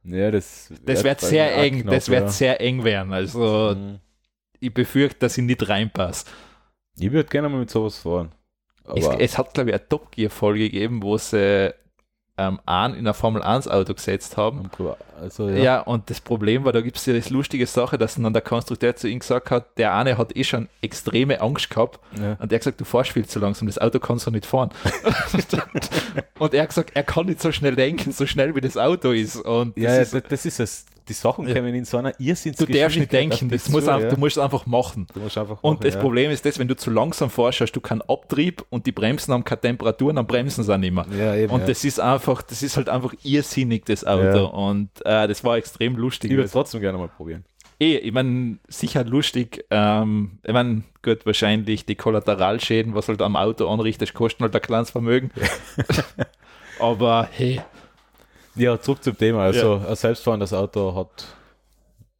Ja, das, Das wird sehr eng, knapp, das wird ja. sehr eng werden, also Mhm. ich befürchte, dass ich nicht reinpasse. Ich würde gerne mal mit sowas fahren. Es, es hat, glaube ich, eine Top Gear Folge gegeben, wo sie ähm, an in ein Formel 1 Auto gesetzt haben. Also, ja. ja. und das Problem war, da gibt es ja das lustige Sache, dass dann der Konstrukteur zu ihm gesagt hat, der eine hat eh schon extreme Angst gehabt ja. und er hat gesagt, du fährst viel zu langsam, das Auto kannst du nicht fahren. und er hat gesagt, er kann nicht so schnell denken, so schnell wie das Auto ist. Und ja, das, ja, ist, das ist es die Sachen kommen in so einer Irrsinns Du darfst nicht denken, das muss ja. du musst einfach machen. Einfach machen und das ja. Problem ist das, wenn du zu langsam fährst, hast du keinen Abtrieb und die Bremsen haben keine Temperatur, dann bremsen sie auch nicht mehr. Ja, eben, und das ist einfach, das ist halt einfach irrsinnig, das Auto. Und äh, das war extrem lustig. Ich würde es trotzdem gerne mal probieren. Eh, ich meine, sicher lustig. Ähm, ich meine, gut, wahrscheinlich die Kollateralschäden, was halt am Auto anrichtest, kosten halt ein kleines Vermögen. Aber hey, ja, zurück zum Thema. Also ja. ein selbstfahrendes Auto hat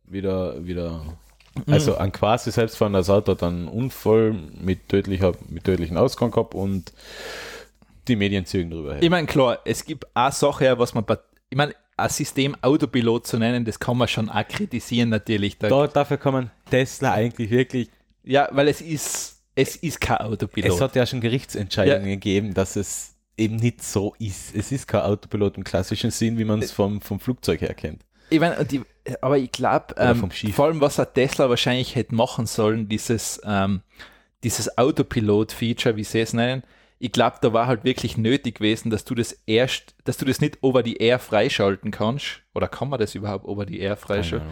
wieder, wieder mhm. also ein quasi selbstfahrendes Auto hat einen Unfall mit, tödlicher, mit tödlichen Ausgang gehabt und die Medien zögen drüber her. Ich meine, klar, es gibt eine Sache, was man, ich meine, ein System Autopilot zu nennen, das kann man schon auch kritisieren natürlich. Da, da, dafür kann man Tesla eigentlich wirklich. Ja, weil es ist, es ist kein Autopilot. Es hat ja schon Gerichtsentscheidungen ja. gegeben, dass es eben nicht so ist. Es ist kein Autopilot im klassischen Sinn, wie man es vom, vom Flugzeug her kennt. Ich meine, aber ich glaube, ähm, vor allem was ein Tesla wahrscheinlich hätte machen sollen, dieses, ähm, dieses Autopilot-Feature, wie sie es nennen, ich glaube, da war halt wirklich nötig gewesen, dass du das erst, dass du das nicht over die Air freischalten kannst. Oder kann man das überhaupt over die Air freischalten?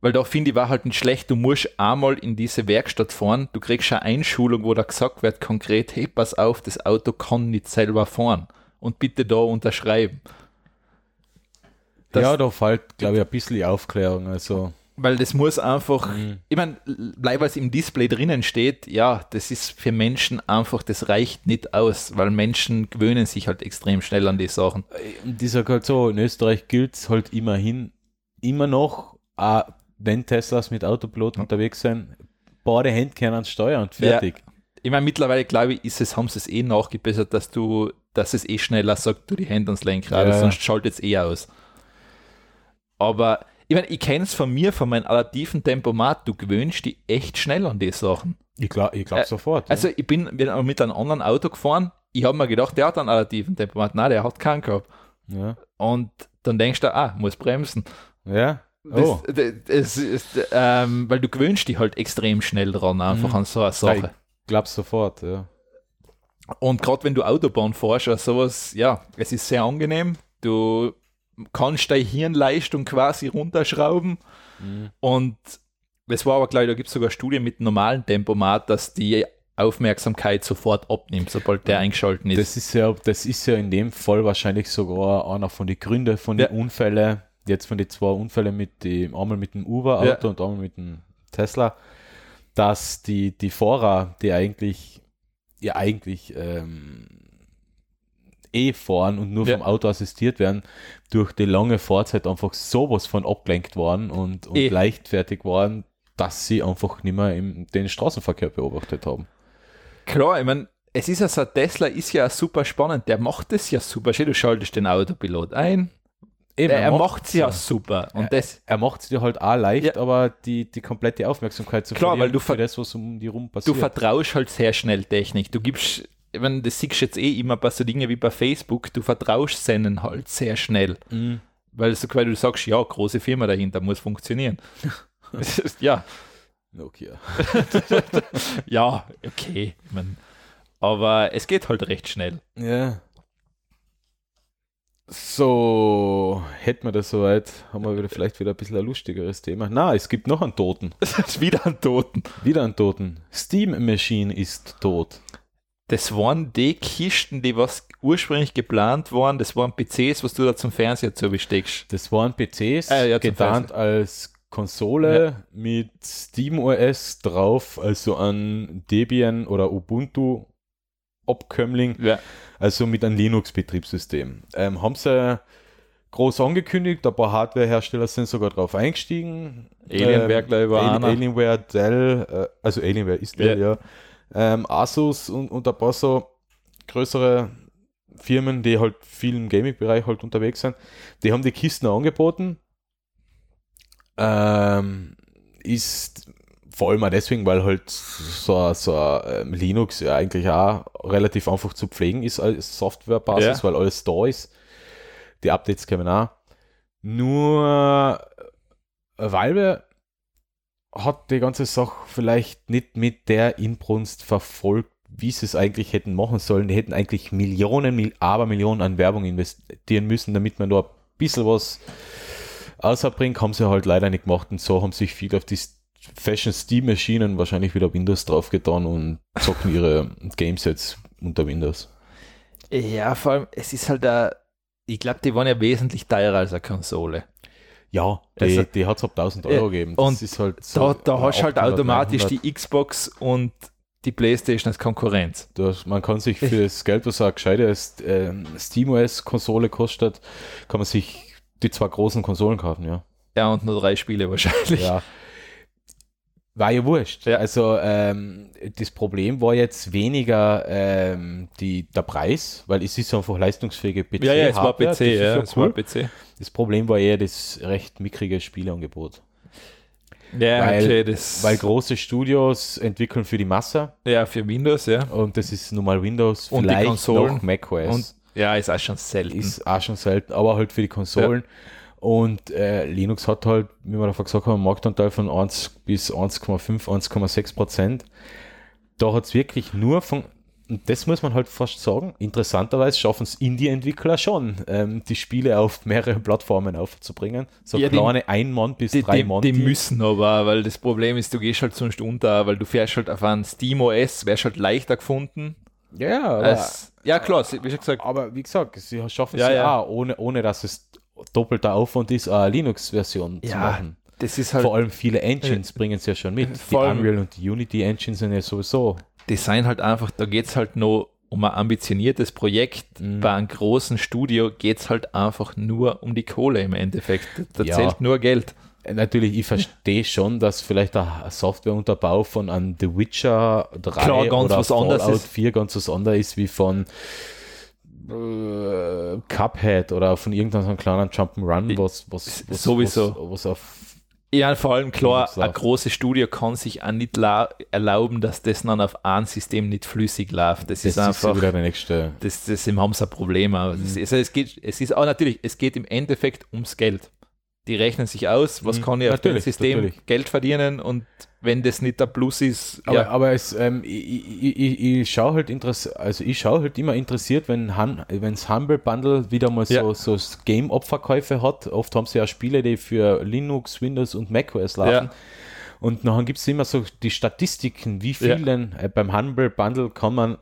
Weil da finde ich, war halt nicht schlecht, du musst einmal in diese Werkstatt fahren, du kriegst eine Einschulung, wo da gesagt wird konkret, hey, pass auf, das Auto kann nicht selber fahren und bitte da unterschreiben. Das, ja, da fällt, glaube ich, ein bisschen Aufklärung. Also. Weil das muss einfach, mhm. ich meine, bleib was im Display drinnen steht, ja, das ist für Menschen einfach, das reicht nicht aus, weil Menschen gewöhnen sich halt extrem schnell an die Sachen. Und ich sage halt so, in Österreich gilt es halt immerhin immer noch, auch wenn Teslas mit Autopiloten unterwegs sind, beide Hände kehren ans Steuer und fertig. Ja. Ich meine, mittlerweile glaube ich, ist es, haben sie es eh nachgebessert, dass du, dass es eh schneller sagt, du die Hände ans Lenkrad, ja. sonst schaltet es eh aus. Aber ich meine, ich kenne es von mir, von meinem adaptiven Tempomat, du gewöhnst dich echt schnell an die Sachen. Ich glaube ich glaub äh, sofort. Also ich bin mit einem anderen Auto gefahren, ich habe mir gedacht, der hat einen adaptiven Tempomat. Nein, der hat keinen gehabt. Ja. Und dann denkst du, ah, muss bremsen. Ja. Oh. Das, das, ist, ähm, weil du gewöhnst dich halt extrem schnell dran, einfach mhm. an so eine Sache. Ja, ich glaub sofort, ja. Und gerade wenn du Autobahn fährst oder sowas, ja, es ist sehr angenehm. Du kannst deine Hirnleistung quasi runterschrauben. Mhm. Und es war aber, glaube ich, da gibt es sogar Studien mit normalen Tempomat, dass die Aufmerksamkeit sofort abnimmt, sobald der eingeschalten ist. Das ist ja, das ist ja in dem Fall wahrscheinlich sogar einer von den Gründen von den ja. Unfällen, jetzt von den zwei Unfällen mit dem, einmal mit dem Uber-Auto ja. und einmal mit dem Tesla, dass die, die Fahrer, die eigentlich, ja eigentlich ähm, eh fahren und nur ja. vom Auto assistiert werden, durch die lange Fahrzeit einfach sowas von abgelenkt worden und, und eh. leichtfertig waren, dass sie einfach nicht mehr im, den Straßenverkehr beobachtet haben. Klar, ich meine, es ist ja so, Tesla ist ja super spannend, der macht es ja super schön, du schaltest den Autopilot ein, Eben, er, er macht es ja super. Und er, das, er macht es dir halt auch leicht, ja. aber die, die komplette Aufmerksamkeit zu Klar, weil du für das, was um die rum passiert. Du vertraust halt sehr schnell Technik. Du gibst, ich meine, das siehst du jetzt eh immer bei so Dingen wie bei Facebook, du vertraust seinen halt sehr schnell. Mhm. Weil, so, weil du sagst, ja, große Firma dahinter, muss funktionieren. ja. Nokia. ja, okay. Ich mein, aber es geht halt recht schnell. Ja. So, hätten wir das soweit, haben wir wieder vielleicht wieder ein bisschen ein lustigeres Thema. Na, es gibt noch einen Toten. wieder einen Toten. Wieder einen Toten. Steam Machine ist tot. Das waren die Kisten, die was ursprünglich geplant waren. Das waren PCs, was du da zum Fernseher zu besteckst. Das waren PCs, äh, ja, getarnt als Konsole ja. mit SteamOS drauf, also an Debian oder Ubuntu Abkömmling. Ja also mit einem Linux-Betriebssystem. Ähm, haben sie groß angekündigt, ein paar Hardware-Hersteller sind sogar drauf eingestiegen. Alienware, ähm, glaube ich, Alienware, Dell, äh, also Alienware ist Dell, ja. ja. Ähm, Asus und, und ein paar so größere Firmen, die halt viel im Gaming-Bereich halt unterwegs sind, die haben die Kisten angeboten. Ähm, ist vor allem auch deswegen, weil halt so, so ähm, Linux ja eigentlich auch relativ einfach zu pflegen ist als Softwarebasis, ja. weil alles da ist. Die Updates kommen auch. Nur äh, Valve hat die ganze Sache vielleicht nicht mit der Inbrunst verfolgt, wie sie es eigentlich hätten machen sollen. Die hätten eigentlich Millionen, Mil aber Millionen an Werbung investieren müssen, damit man nur ein bisschen was außerbringt. Haben sie halt leider nicht gemacht und so haben sich viel auf die Fashion Steam Maschinen wahrscheinlich wieder Windows draufgetan und zocken ihre Games jetzt unter Windows. Ja, vor allem, es ist halt da, ich glaube, die waren ja wesentlich teurer als eine Konsole. Ja, die, Also- die hat es ab 1000 Euro gegeben. Das und ist halt Da, da hast du halt 800, automatisch 900. die Xbox und die Playstation als Konkurrenz. Das, man kann sich für das Geld, was eine gescheite ähm, SteamOS-Konsole kostet, kann man sich die zwei großen Konsolen kaufen, ja. Ja, und nur drei Spiele wahrscheinlich. ja. War ja wurscht. Ja. Also ähm, das Problem war jetzt weniger ähm, die, der Preis, weil es ist einfach leistungsfähige PC. ja, ja, es war PC, das ist ja, es war. PC. Das Problem war eher das recht mickrige Spieleangebot. Ja, Weil- okay, das, Weil große Studios entwickeln für die Masse ja, für Windows, ja. und das ist nun mal Windows, Und die vielleicht Konsolen. noch macOS. Und ja, ist auch schon selten. ist auch schon selten, aber halt für die Konsolen. Und äh, Linux hat halt, wie wir davor gesagt haben, einen Marktanteil von 1 bis 1,5, 1,6 Prozent. Da hat es wirklich nur von, und das muss man halt fast sagen, interessanterweise schaffen es Indie-Entwickler schon, ähm, die Spiele auf mehrere Plattformen aufzubringen. So Ja, die- kleine Ein-Mann bis die, drei die, Mann. die müssen aber, weil das Problem ist, du gehst halt sonst unter, weil du fährst halt auf ein Steam OS, wärst halt leichter gefunden. ja, aber, Als, ja, klar, wie schon gesagt, aber wie gesagt, sie schaffen es Ja, ja, ja. auch, ohne, ohne dass es doppelter Aufwand ist, eine Linux-Version zu Ja, machen. das ist halt, Vor allem viele Engines bringen es ja schon mit. Die Unreal und die Unity Engines sind ja sowieso. Design halt einfach, da geht es halt nur um ein ambitioniertes Projekt. Mhm. Bei einem großen Studio geht es halt einfach nur um die Kohle im Endeffekt. Da Ja. zählt nur Geld. Äh, Natürlich, ich verstehe schon, dass vielleicht der Softwareunterbau von einem The Witcher 3 Klar, ganz oder Fallout ist. 4 ganz was anderes ist wie von äh, Cuphead oder von irgendeinem kleinen Jump'n'Run, was, was, was, Sowieso. was, was auf Ja, vor allem klar, ein großes Studio kann sich auch nicht la- erlauben, dass das dann auf einem System nicht flüssig läuft. Das, das ist ist einfach, wieder der nächste. das, das haben sie ein Problem. Aber es, ist, also es, geht, es ist auch natürlich, es geht im Endeffekt ums Geld. Die rechnen sich aus, was Mhm, kann ich auf dem System natürlich. Geld verdienen und wenn das nicht der Plus ist, Aber, ja, aber es, ähm, ich, ich, ich, ich schaue halt interess also ich schaue halt immer interessiert, wenn Han wenns Humble Bundle wieder mal so, Ja. so Game-Opferkäufe hat. Oft haben sie ja Spiele, die für Linux, Windows und macOS laufen. Ja. Und nachher gibt es immer so die Statistiken, wie viel denn äh, beim Humble Bundle kann man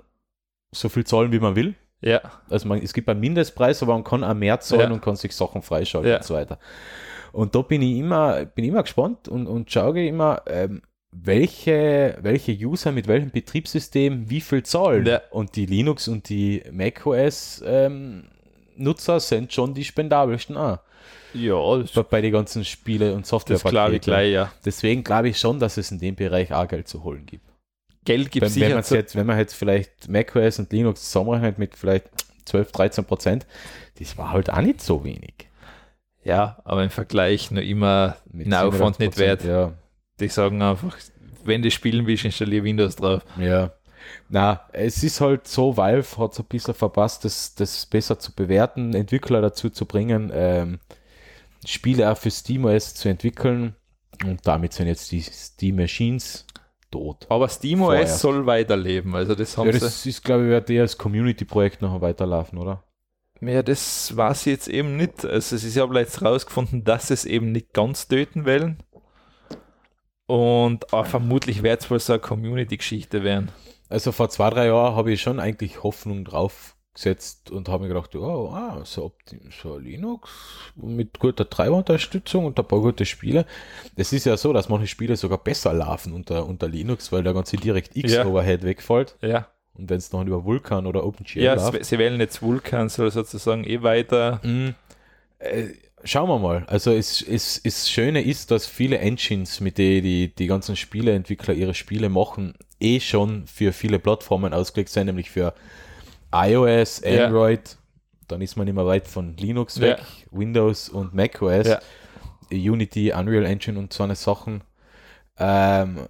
so viel zahlen, wie man will. ja, Also man, es gibt einen Mindestpreis, aber man kann auch mehr zahlen und kann sich Sachen freischalten und so weiter. Und da bin ich immer, bin immer gespannt und, und schaue immer, ähm, welche, welche User mit welchem Betriebssystem wie viel zahlen. Ja. Und die Linux und die macOS ähm, Nutzer sind schon die spendabelsten auch. ja, das, Bei, bei den ganzen Spiele- und das glaube ich gleich, ja. Deswegen glaube ich schon, dass es in dem Bereich auch Geld zu holen gibt. Geld gibt Wenn, es wenn, sicher jetzt, wenn man jetzt vielleicht macOS und Linux zusammenrechnet mit vielleicht 12, 13 Prozent, das war halt auch nicht so wenig. Ja, aber im Vergleich nur immer Mit einen Aufwand nicht 87%, wert. Ja, Die sagen einfach, wenn du spielen willst, installiere Windows drauf. ja. Na, es ist halt so, Valve hat so ein bisschen verpasst, das, das besser zu bewerten, Entwickler dazu zu bringen, ähm, Spiele auch für SteamOS zu entwickeln und damit sind jetzt die Steam Machines tot. Aber SteamOS soll weiterleben. Also das haben Ja, sie. das ist, glaube ich, wird eher als Community-Projekt noch weiterlaufen, oder? Ja, das war sie jetzt eben nicht. Also es ist ja aber jetzt rausgefunden, dass sie es eben nicht ganz töten wollen. Und auch vermutlich wird es wohl so eine Community-Geschichte werden. Also vor zwei, drei Jahren habe ich schon eigentlich Hoffnung drauf gesetzt und habe mir gedacht, oh, ah, so, Optim, so Linux mit guter Treiberunterstützung und ein paar gute Spiele. Es ist ja so, dass manche Spiele sogar besser laufen unter, unter Linux, weil der ganze DirectX-Overhead wegfällt. Ja, Und wenn es noch über Vulkan oder OpenGL ja läuft. sie, wählen jetzt Vulkan, soll sozusagen eh weiter. Mm, äh, schauen wir mal. Also es, es, es Schöne ist, dass viele Engines, mit denen die, die ganzen Spieleentwickler ihre Spiele machen, eh schon für viele Plattformen ausgelegt sind, nämlich für iOS, Ja. Android, dann ist man immer weit von Linux weg, Windows und macOS, Ja. Unity, Unreal Engine und so eine Sachen. Ähm,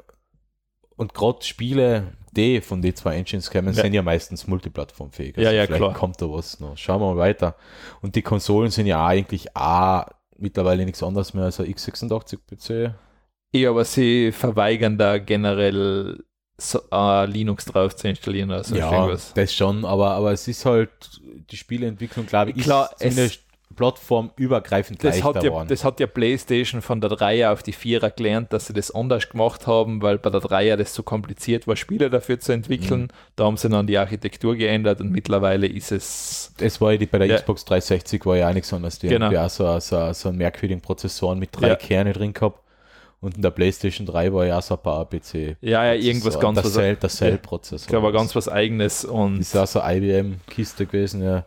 und gerade Spiele, die von den zwei Engines kommen, Ja. sind ja meistens multiplattformfähig. Also Ja, ja, vielleicht klar. kommt da was noch. Schauen wir mal weiter. Und die Konsolen sind ja eigentlich auch mittlerweile nichts anderes mehr als ein x86-PC. Ja, aber sie verweigern da generell so, äh, Linux drauf zu installieren oder so ja, irgendwas. das schon, aber, aber es ist halt, die Spieleentwicklung, glaube ich, Klar, ist zumindest plattformübergreifend Das leichter hat, ja, geworden. das hat ja PlayStation von der 3er auf die 4er gelernt, dass sie das anders gemacht haben, weil bei der 3er das so kompliziert war, Spiele dafür zu entwickeln. Mhm. Da haben sie dann die Architektur geändert und mittlerweile ist es. Das war ja die, bei der Ja. Xbox 360 war ja auch nichts anderes. Die Genau. haben ja so, so, so einen merkwürdigen Prozessoren mit drei Ja. Kerne drin gehabt. Und in der PlayStation 3 war ja auch so ein paar PC. Ja, ja, irgendwas so, ganz der was. Cell, der Ich Cell-Prozessor. glaube, ganz was Eigenes und. ist auch so eine IBM-Kiste gewesen, ja.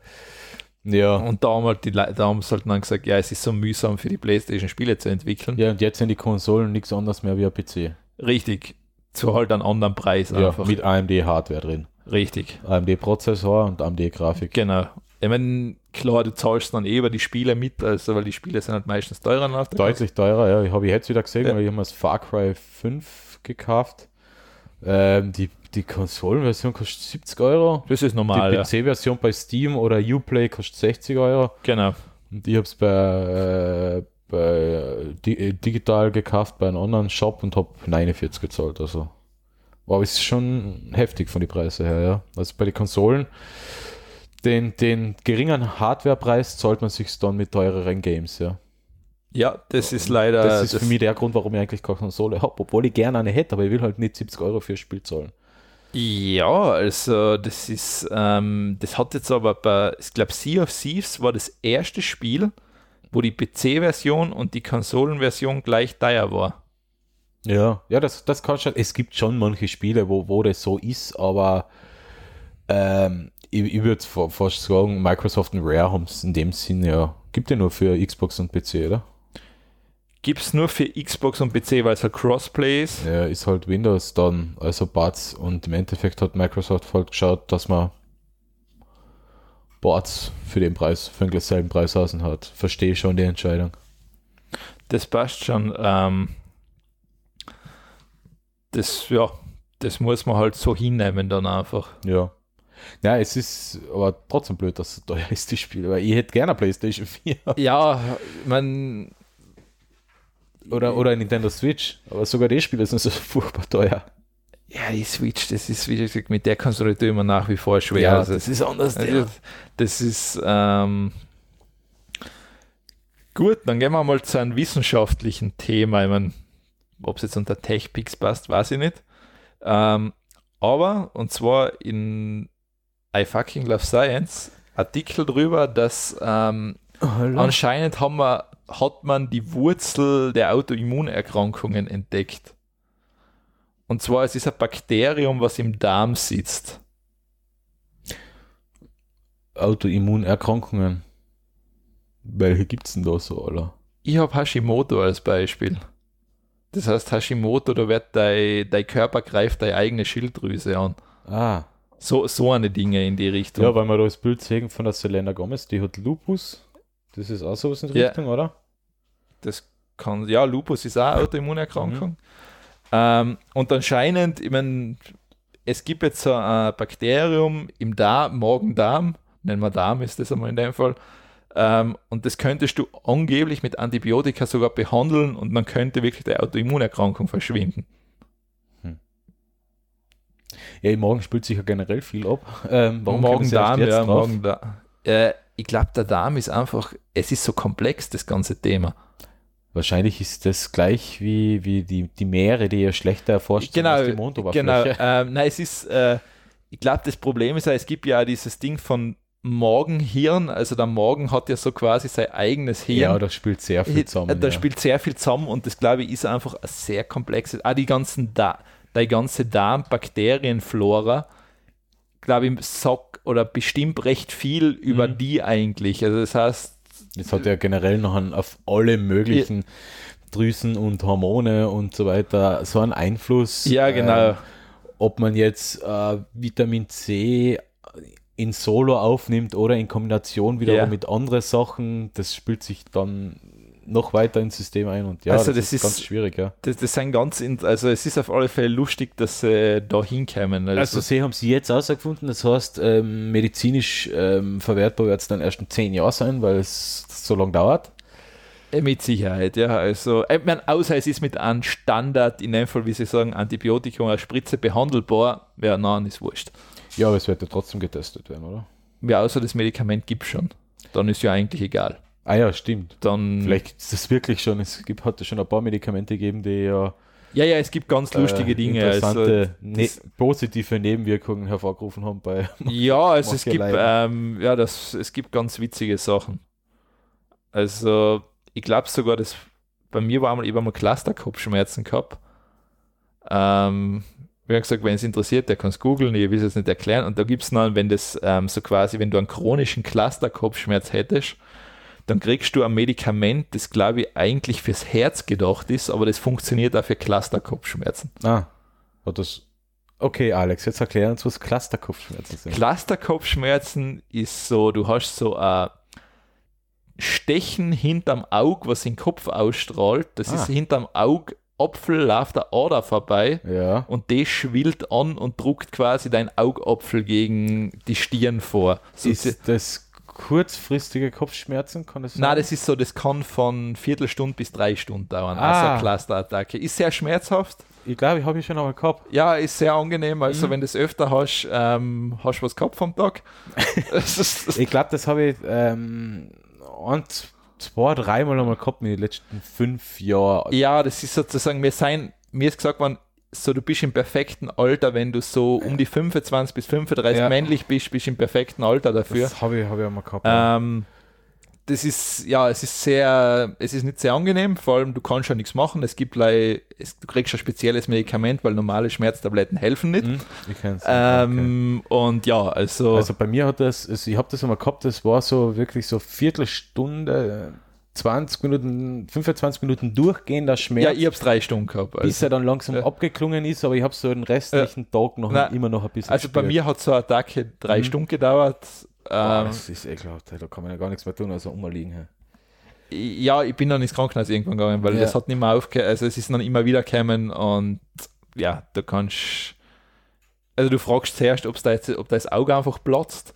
Ja. Und da haben, halt die, da haben sie halt dann gesagt, ja, es ist so mühsam für die PlayStation Spiele zu entwickeln. ja, und jetzt sind die Konsolen nichts anderes mehr wie ein PC. Richtig. Zu halt einen anderen Preis Ja, einfach. mit AMD-Hardware drin. Richtig. AMD-Prozessor und AMD-Grafik. Genau. Ich meine, klar, du zahlst dann eh über die Spiele mit, also weil die Spiele sind halt meistens teurer der Deutlich teurer, ja. Ich habe ich jetzt wieder gesehen, Ja. weil ich habe mir das Far Cry 5 gekauft. Ähm, die, die Konsolenversion kostet 70 Euro. Das ist normal, die ja. PC-Version bei Steam oder Uplay kostet 60 Euro. Genau. Und ich habe es bei, äh, bei di äh, digital gekauft bei einem anderen Shop und habe 49 gezahlt. Also war es schon heftig von den Preisen her, ja. Also bei den Konsolen, den, den geringeren Hardwarepreis zahlt man sich dann mit teureren Games, ja. Ja, das ist leider. das ist für mich der Grund, warum ich eigentlich keine Konsole habe, obwohl ich gerne eine hätte, aber ich will halt nicht 70 Euro für ein Spiel zahlen. Ja, also das ist, ähm, das hat jetzt aber bei, ich glaube, Sea of Thieves war das erste Spiel, wo die PC-Version und die Konsolenversion gleich teuer war. Ja, ja, das, das kann schon. Es gibt schon manche Spiele, wo, wo das so ist, aber ähm, ich, ich würde fa- fast sagen, Microsoft und Rare haben es in dem Sinn ja. Gibt ja nur für Xbox und PC, oder? Gibt es nur für Xbox und PC, weil es halt Crossplay ist. Ja, ist halt Windows dann, also Bots und im Endeffekt hat Microsoft halt geschaut, dass man Bots für den Preis, für den selben Preis außen hat. Verstehe schon die Entscheidung. Das passt schon. Ähm, das, ja, das muss man halt so hinnehmen dann einfach. Ja. Ja, es ist aber trotzdem blöd, dass es teuer ist, die Spiele, weil ich hätte gerne PlayStation 4 Ja, man, oder, oder Nintendo Switch, aber sogar die Spiele sind so furchtbar teuer. ja, die Switch, das ist, wie gesagt, mit der Konsole tue ich mir nach wie vor schwer. also, ist anders. Also, das ist ähm, gut, dann gehen wir mal zu einem wissenschaftlichen Thema. Ich meine, ob es jetzt unter TechPix passt, weiß ich nicht. Ähm, aber, und zwar in I fucking love science, Artikel drüber, dass ähm, anscheinend haben wir, hat man die Wurzel der Autoimmunerkrankungen entdeckt. Und zwar es ist ein Bakterium, was im Darm sitzt. Autoimmunerkrankungen. Welche gibt es denn da so, oder? Ich habe Hashimoto als Beispiel. Das heißt, Hashimoto, da wird dein, dein Körper greift deine eigene Schilddrüse an. Ah. So, so eine Dinge in die Richtung. Ja, weil wir da das Bild sehen von der Selena Gomez, die hat Lupus. Das ist auch sowas in die Ja. Richtung, oder? Das kann, ja, Lupus ist auch eine Autoimmunerkrankung. Ähm, und anscheinend, ich meine, es gibt jetzt so ein Bakterium im Darm, Magen-Darm, nennen wir Darm ist das einmal in dem Fall. Ähm, und das könntest du angeblich mit Antibiotika sogar behandeln und man könnte wirklich die Autoimmunerkrankung verschwinden. Ja, im Morgen spielt sich ja generell viel ab. Ähm, warum Magen-Darm, jetzt ja, drauf? Magen-Darm. Äh, ich glaube, der Darm ist einfach, es ist so komplex, das ganze Thema. Wahrscheinlich ist das gleich wie, wie die, die Meere, die ja schlechter erforscht Genau, als die Genau, Mondoberfläche. ähm, nein, es ist, äh, ich glaube, das Problem ist ja, es gibt ja dieses Ding von Morgenhirn, also der Morgen hat ja so quasi sein eigenes Hirn. Ja, da spielt sehr viel zusammen. da ja. spielt sehr viel zusammen und das glaube ich ist einfach ein sehr komplexes, auch die ganzen da die ganze Darmbakterienflora, glaube ich, sagt oder bestimmt recht viel über Mhm. die eigentlich. Also das heißt, Das hat ja generell noch einen, auf alle möglichen Drüsen und Hormone und so weiter so einen Einfluss. ja genau, Ähm, ob man jetzt äh, Vitamin C in Solo aufnimmt oder in Kombination wiederum Ja. mit anderen Sachen, das spielt sich dann noch weiter ins System ein und ja, Also das ist- ganz schwierig, ja. Das, das sind ganz, in, also es ist auf alle Fälle lustig, dass sie da hinkommen. Also sie haben sie jetzt herausgefunden, das heißt, ähm, medizinisch ähm, verwertbar wird es dann erst in zehn Jahren sein, weil es so lange dauert. Äh, Mit Sicherheit, ja. Also, ich meine, außer es ist mit einem Standard, in dem Fall, wie sie sagen, Antibiotikum, eine Spritze behandelbar, ja, nein, ist wurscht. Ja, aber es wird ja trotzdem getestet werden, oder? Ja, außer das Medikament gibt schon. Dann ist ja eigentlich egal. Ah ja, stimmt. Dann, Vielleicht ist das wirklich schon, es gibt, hat schon ein paar Medikamente gegeben, die ja ja, ja, es gibt ganz lustige äh, Dinge. Also, interessante, ne das- positive Nebenwirkungen hervorgerufen haben bei ja, also es gibt, ähm, ja, das, es gibt ganz witzige Sachen. Also, ich glaube sogar, dass bei mir war einmal, ich habe mal Clusterkopfschmerzen gehabt. Ähm, wie gesagt, wenn es interessiert, der kann es googeln, ich will es jetzt nicht erklären. Und da gibt es noch, wenn das ähm, so quasi, wenn du einen chronischen Clusterkopfschmerz hättest, dann kriegst du ein Medikament, das glaube ich eigentlich fürs Herz gedacht ist, aber das funktioniert auch für Clusterkopfschmerzen. Ah, das. Okay, Alex, jetzt erklären uns, was Clusterkopfschmerzen sind. Clusterkopfschmerzen ist so, du hast so ein Stechen hinterm Auge, was den Kopf ausstrahlt. Das Ah. ist hinterm Augapfel, läuft der Ader vorbei Ja. und das schwillt an und druckt quasi dein Augapfel gegen die Stirn vor. So, Ist das kurzfristige Kopfschmerzen? Kann das Nein, das ist so, das kann von Viertelstunde bis drei Stunden dauern. Ah. Also Clusterattacke. Ist sehr schmerzhaft. Ich glaube, ich habe ich schon einmal gehabt. Ja, ist sehr angenehm. Also, Mhm. wenn du es öfter hast, ähm, hast du was gehabt vom Tag. Ich glaube, das habe ich ähm, ein, zwei, dreimal einmal gehabt in den letzten fünf Jahren. Ja, das ist sozusagen, wir sein, mir ist gesagt worden, so du bist im perfekten Alter, wenn du so um die 25 bis 35 Ja. männlich bist, bist du im perfekten Alter dafür. Das habe ich, hab ich einmal gehabt. ja. Ähm, das ist, ja, es ist sehr, es ist nicht sehr angenehm, vor allem du kannst ja nichts machen. Es gibt like, es, du kriegst ein spezielles Medikament, weil normale Schmerztabletten helfen nicht. Hm, ich kenn's. Ähm, Und ja, also, Also bei mir hat das, also ich habe das einmal gehabt, das war so wirklich so Viertelstunde, 20 Minuten, 25 Minuten durchgehender Schmerz, ja, ich hab's drei Stunden gehabt. bis Also, er dann langsam Ja. abgeklungen ist, aber ich habe so den restlichen Tag noch Nein, immer noch ein bisschen also bei gespürt. mir hat so eine Attacke drei Mhm. Stunden gedauert. Ähm, das ist ekelhaft, da kann man ja gar nichts mehr tun, also umliegen. hey. Ja, ich bin dann ins Krankenhaus irgendwann gegangen, weil Ja. das hat nicht mehr aufgehört. Also es ist dann immer wieder gekommen und ja, da kannst also du fragst zuerst, ob's da jetzt, ob da das Auge einfach platzt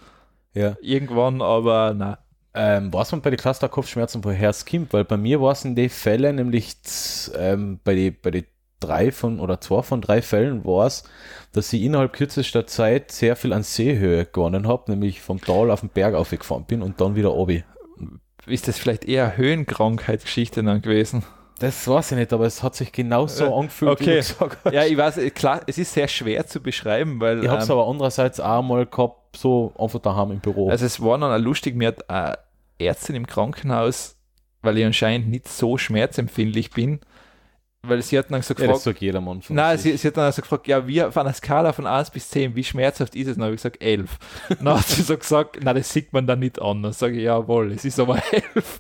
Ja. irgendwann, aber na. Ähm, was man bei den Clusterkopfschmerzen woher es kommt, weil bei mir war es in den Fällen, nämlich ähm, bei den bei die drei von oder zwei von drei Fällen war es, dass ich innerhalb kürzester Zeit sehr viel an Seehöhe gewonnen habe, nämlich vom Tal auf den Berg aufgefahren bin und dann wieder obi. Ist das vielleicht eher Höhenkrankheitsgeschichte dann gewesen? Das weiß ich nicht, aber es hat sich genauso Äh, angefühlt, okay. Ja, ich weiß, äh, klar, es ist sehr schwer zu beschreiben, weil Ich habe es ähm, aber andererseits auch mal gehabt, so einfach daheim im Büro. also es war dann lustig, mir hat eine Ärztin im Krankenhaus, weil ich anscheinend nicht so schmerzempfindlich bin, weil sie hat dann so ja, gefragt, das sagt jedermann von Nein, sie, sie hat dann also gefragt, ja, wie auf einer Skala von 1 bis 10, wie schmerzhaft ist es? Dann habe ich gesagt, 11. Dann hat sie so gesagt, na, das sieht man dann nicht an. Dann sage ich, jawohl, es ist aber 11.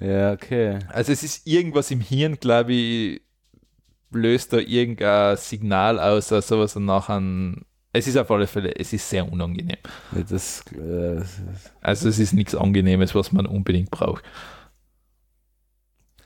Ja, okay. Also es ist irgendwas im Hirn, glaube ich, löst da irgendein Signal aus oder sowas und nachher, es ist auf alle Fälle, es ist sehr unangenehm. Ja, Das, äh, Also es ist nichts Angenehmes, was man unbedingt braucht.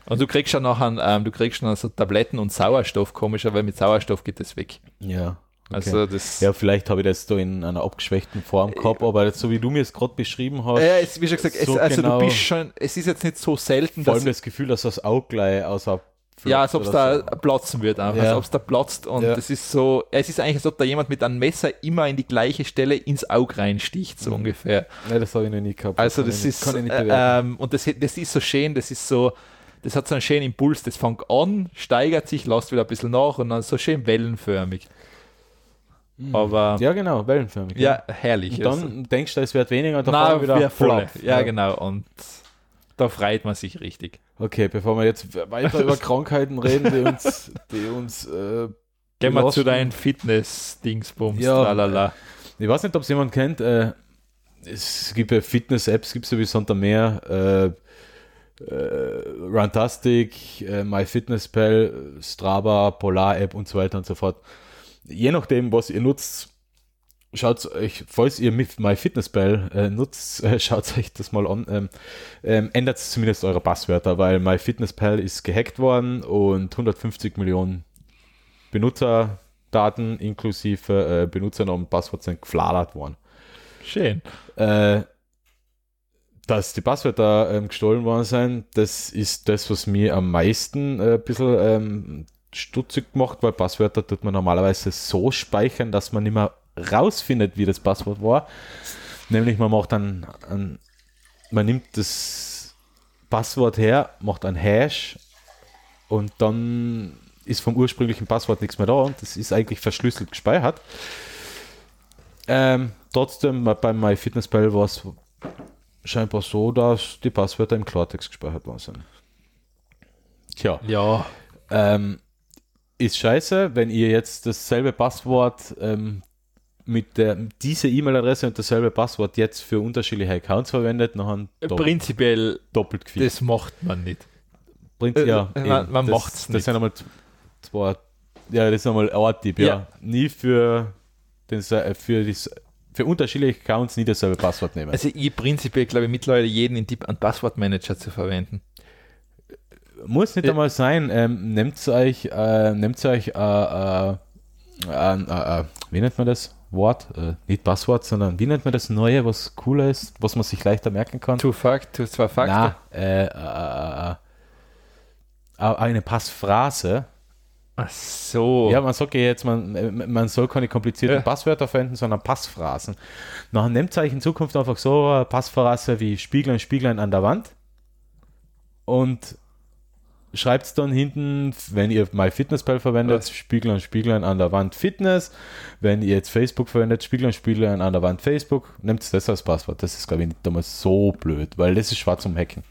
Und du kriegst ja nachher, ähm, du kriegst dann so Tabletten und Sauerstoff, komischer, weil mit Sauerstoff geht es weg. ja. Okay. Also das Ja, vielleicht habe ich das da in einer abgeschwächten Form gehabt, aber so wie du mir es gerade beschrieben hast, Ja, es, wie schon gesagt, es, so also genau- du bist schon, es ist jetzt nicht so selten, vor dass, allem das Gefühl, dass das Auge gleich außer ja, als ob es da oder platzen wird, einfach, Ja. als ob es da platzt und Ja. das ist so, es ist eigentlich, als ob da jemand mit einem Messer immer in die gleiche Stelle ins Auge reinsticht, so Mhm. ungefähr. so. Nein, das habe ich noch nie gehabt. Also das nicht, ist, kann ich nicht äh, ähm, und das, das ist so schön, das ist so, das hat so einen schönen Impuls, das fängt an, steigert sich, lässt wieder ein bisschen nach und dann so schön wellenförmig. Aber ja, ja, genau, wellenförmig. herrlich. Und dann denkst du, es wird weniger und dann wir wieder voll. flop. Ja, genau. Und da freut man sich richtig. Okay, bevor wir jetzt weiter über Krankheiten reden, die uns, die uns äh, Gehen wir zu deinen Fitness-Dingsbums, Ja. tralala. Ich weiß nicht, ob es jemand kennt. Äh, es gibt ja Fitness-Apps, gibt es ja wie Santa mehr. Äh, äh, Runtastic, äh, MyFitnessPal, Strava, Polar-App und so weiter und so fort. Je nachdem, was ihr nutzt, schaut euch, falls ihr mit MyFitnessPal äh, nutzt, äh, schaut euch das mal an. Ähm, ähm, ändert zumindest eure Passwörter, weil MyFitnessPal ist gehackt worden und 150 Millionen Benutzerdaten inklusive äh, Benutzernamen und Passwort sind gefladert worden. Schön. Äh, dass die Passwörter ähm, gestohlen worden sind, das ist das, was mir am meisten äh, ein bisschen ähm, stutzig gemacht, weil Passwörter tut man normalerweise so speichern, dass man nicht mehr rausfindet, wie das Passwort war. Nämlich man macht dann, ein, man nimmt das Passwort her, macht ein Hash und dann ist vom ursprünglichen Passwort nichts mehr da und das ist eigentlich verschlüsselt gespeichert. Ähm, trotzdem, bei MyFitnessPal war es scheinbar so, dass die Passwörter im Klartext gespeichert worden sind. Tja. Ja. Ähm, ist scheiße, wenn ihr jetzt dasselbe Passwort ähm, mit der diese E-Mail-Adresse und dasselbe Passwort jetzt für unterschiedliche Accounts verwendet, nachher doppelt, Prinzipiell, doppelt gefickt. das macht man nicht. Prinz, äh, ja, äh, man- man das, macht's Das nicht. sind einmal zwei, ja, das ist einmal ein Tipp, ja. Ja. Nie für, den, Se- für, die, für unterschiedliche Accounts nie dasselbe Passwort nehmen. Also ich prinzipiell glaube ich mittlerweile jeden in Tipp, einen Passwortmanager zu verwenden. Muss nicht Ja. einmal sein. Ähm, nehmt euch, äh, nehmt euch, äh, äh, äh, äh, äh, wie nennt man das Wort? Äh, nicht Passwort, sondern wie nennt man das Neue, was cooler ist, was man sich leichter merken kann? Two Fact, two, zwei Fakten. Äh, äh, äh, äh, eine Passphrase. Ach so. Ja, man sagt ja jetzt, man, man soll keine komplizierten Ja. Passwörter verwenden, sondern Passphrasen. Nachher nehmt euch in Zukunft einfach so eine Passphrase wie Spieglein, Spieglein an der Wand und schreibt es dann hinten, wenn ihr MyFitnessPal verwendet, Was? Spieglein, Spieglein an der Wand Fitness. Wenn ihr jetzt Facebook verwendet, Spieglein, Spieglein an der Wand Facebook, nehmt das als Passwort. Das ist, glaube ich, nicht damals so blöd, weil das ist schwarz zum Hacken.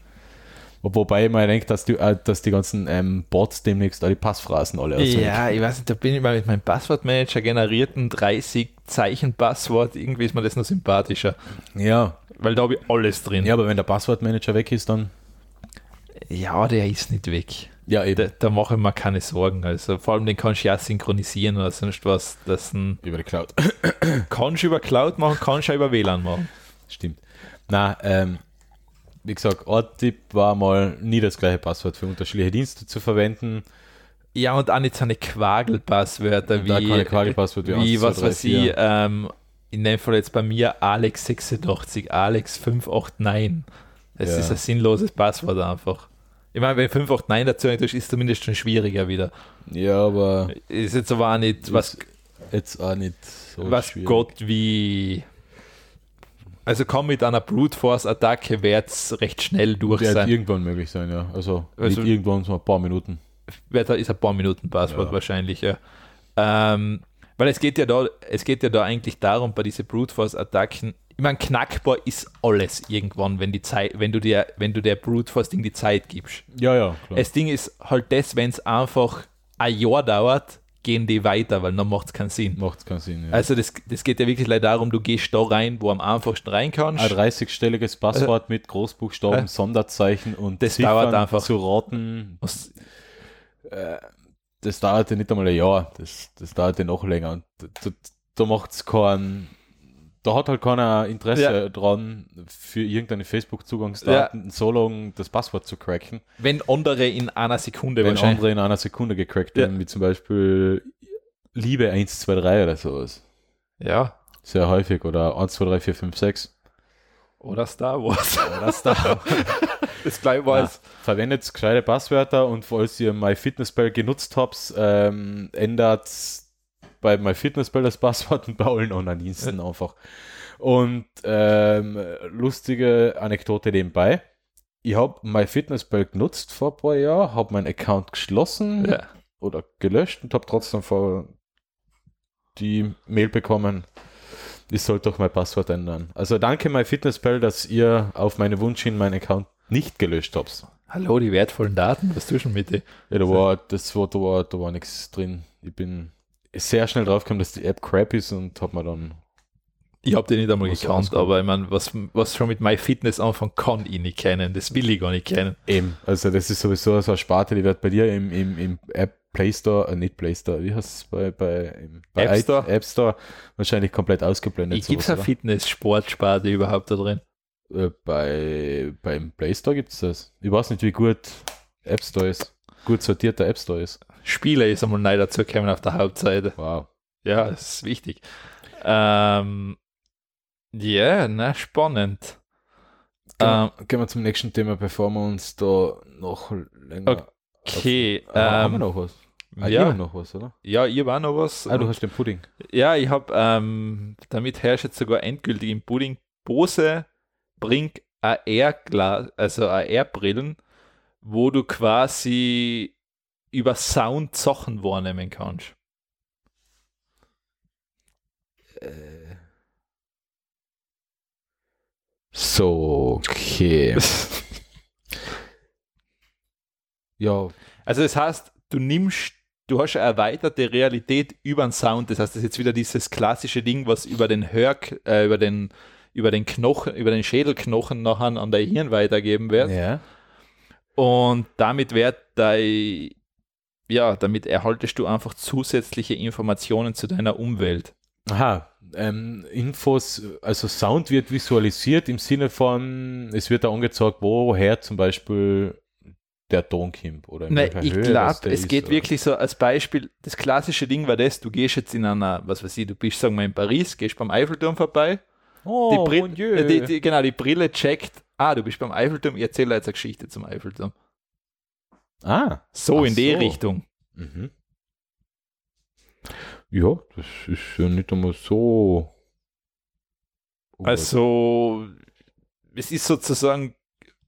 Wobei man denkt, dass die, äh, dass die ganzen ähm, Bots demnächst alle Passphrasen alle auswendig Ja, ich weiß nicht, da bin ich mal mit meinem Passwortmanager generierten 30 Zeichen Passwort, irgendwie ist mir das noch sympathischer, Ja, weil da habe ich alles drin. ja, aber wenn der Passwortmanager weg ist, dann. Ja, der ist nicht weg. Ja, Da, da mache ich mir keine Sorgen. Also vor allem den kannst du ja synchronisieren oder sonst was. Das ein, Über die Cloud. kannst du über Cloud machen, kannst du auch über WLAN machen. Stimmt. Na, ähm, wie gesagt, Ort-Tipp war mal nie das gleiche Passwort für unterschiedliche Dienste zu verwenden. Ja, und auch nicht so eine Quagelpasswörter wie, keine Quagelpasswort wie wie 1, 2, was 3, weiß 4. ich, ähm, in dem Fall jetzt bei mir Alex86, Alex589. Das Ja. ist ein sinnloses Passwort einfach. Ich meine, wenn 589 dazu ist, ist es zumindest schon schwieriger wieder. Ja, aber Ist jetzt aber auch nicht, was, jetzt auch nicht so was schwierig. Gott wie. Also kann mit einer Brute Force Attacke wird es recht schnell durch Wird sein. irgendwann möglich sein, ja. Also, Also- nicht irgendwann so ein paar Minuten. wird ist ein paar Minuten Passwort Ja. wahrscheinlich, ja. Ähm, weil es geht ja da, es geht ja da eigentlich darum, bei diesen Brute Force Attacken, ich meine, knackbar ist alles irgendwann, wenn die Zeit, wenn du der, wenn du der Brute Ding die Zeit gibst. Ja, ja, klar. Das Ding ist halt das, wenn es einfach ein Jahr dauert, gehen die weiter, weil dann macht es keinen Sinn. Macht keinen Sinn. Ja. Also das, das geht ja wirklich leider darum, du gehst da rein, wo am einfachsten rein kannst. ein 30-stelliges Passwort mit Großbuchstaben, Äh, Sonderzeichen und das dauert einfach. zu raten. Was- Das dauerte nicht einmal ein Jahr, das, das dauerte noch länger. Und da, da macht es keinen, da hat halt keiner Interesse Ja. dran, für irgendeine Facebook-Zugangsdaten so lange das Passwort zu cracken, Wenn andere in einer Sekunde wenn andere in einer Sekunde gecrackt Ja. werden, wie zum Beispiel Liebe 1, 2, 3 oder sowas. Ja. Sehr häufig oder 1, 2, 3, 4, 5, 6. Oder Star Wars. Oder Star. das gleich Ja, war verwendet gescheite Passwörter und falls ihr MyFitnessPal genutzt habt, ähm, ändert bei MyFitnessPal das Passwort und bei allen anderen Diensten einfach. Und ähm, lustige Anekdote nebenbei. Ich habe MyFitnessPal genutzt vor ein paar Jahren, habe meinen Account geschlossen Ja. oder gelöscht und habe trotzdem vor die Mail bekommen, ich soll doch mein Passwort ändern. Also danke MyFitnessPal, dass ihr auf meinen Wunsch hin meinen Account nicht gelöscht habt. Hallo, die wertvollen Daten, was tust du denn mit dir? Ja, da war, das war, da war, da war nichts drin. Ich bin sehr schnell draufgekommen, dass die App crap ist und habe mir dann, Ich habe den nicht einmal gekannt, aber ich meine, was, was schon mit MyFitness anfangen kann ich nicht kennen. Das will ich gar nicht kennen. eben, also das ist sowieso so eine Sparte, die wird bei dir im, im, im App Play Store, äh, nicht Play Store, wie heißt es bei, bei, im- bei App Store? App Store wahrscheinlich komplett ausgeblendet. Gibt es eine Fitness-Sportsparte überhaupt da drin? Äh, bei, beim Play Store gibt es das. Ich weiß nicht, wie gut App Store ist. Gut sortierter App Store ist. Spiele ist einmal neu dazu gekommen auf der Hauptseite. Wow. Ja, das ist wichtig. Ähm, ja, na, spannend. Gehen, Ähm, wir, gehen wir zum nächsten Thema, bevor wir uns da noch länger. Okay, Auf, haben wir ähm, noch was? Ah, ja, noch was, oder? ja, ich war noch was. Ah, du hast den Pudding. Ja, ich habe, ähm, damit herrscht jetzt sogar endgültig im Pudding, Bose bringt AR-Glas, also AR-Brillen, wo du quasi über Sound Sachen wahrnehmen kannst. Äh. So, okay. ja, Also das heißt, du nimmst, du hast eine erweiterte Realität über den Sound. Das heißt, das ist jetzt wieder dieses klassische Ding, was über den Hör, äh, über den über den Knochen, über den Schädelknochen nachher an dein Hirn weitergeben wird. ja. Und damit wird dein, ja, damit erhaltest du einfach zusätzliche Informationen zu deiner Umwelt. Aha, ähm, Infos, also Sound wird visualisiert im Sinne von, es wird da angezeigt, woher zum Beispiel der Ton kommt oder in Nein, ich glaube, es ist, geht oder? wirklich so als Beispiel, das klassische Ding war das, du gehst jetzt in einer, was weiß ich, du bist, sagen wir, in Paris, gehst beim Eiffelturm vorbei, Oh, die, Brille, äh, die, die, genau, die Brille checkt, ah, du bist beim Eiffelturm, ich erzähle jetzt eine Geschichte zum Eiffelturm. Ah, So in die so. Richtung. mhm. Ja, das ist ja nicht einmal so. Also, es ist sozusagen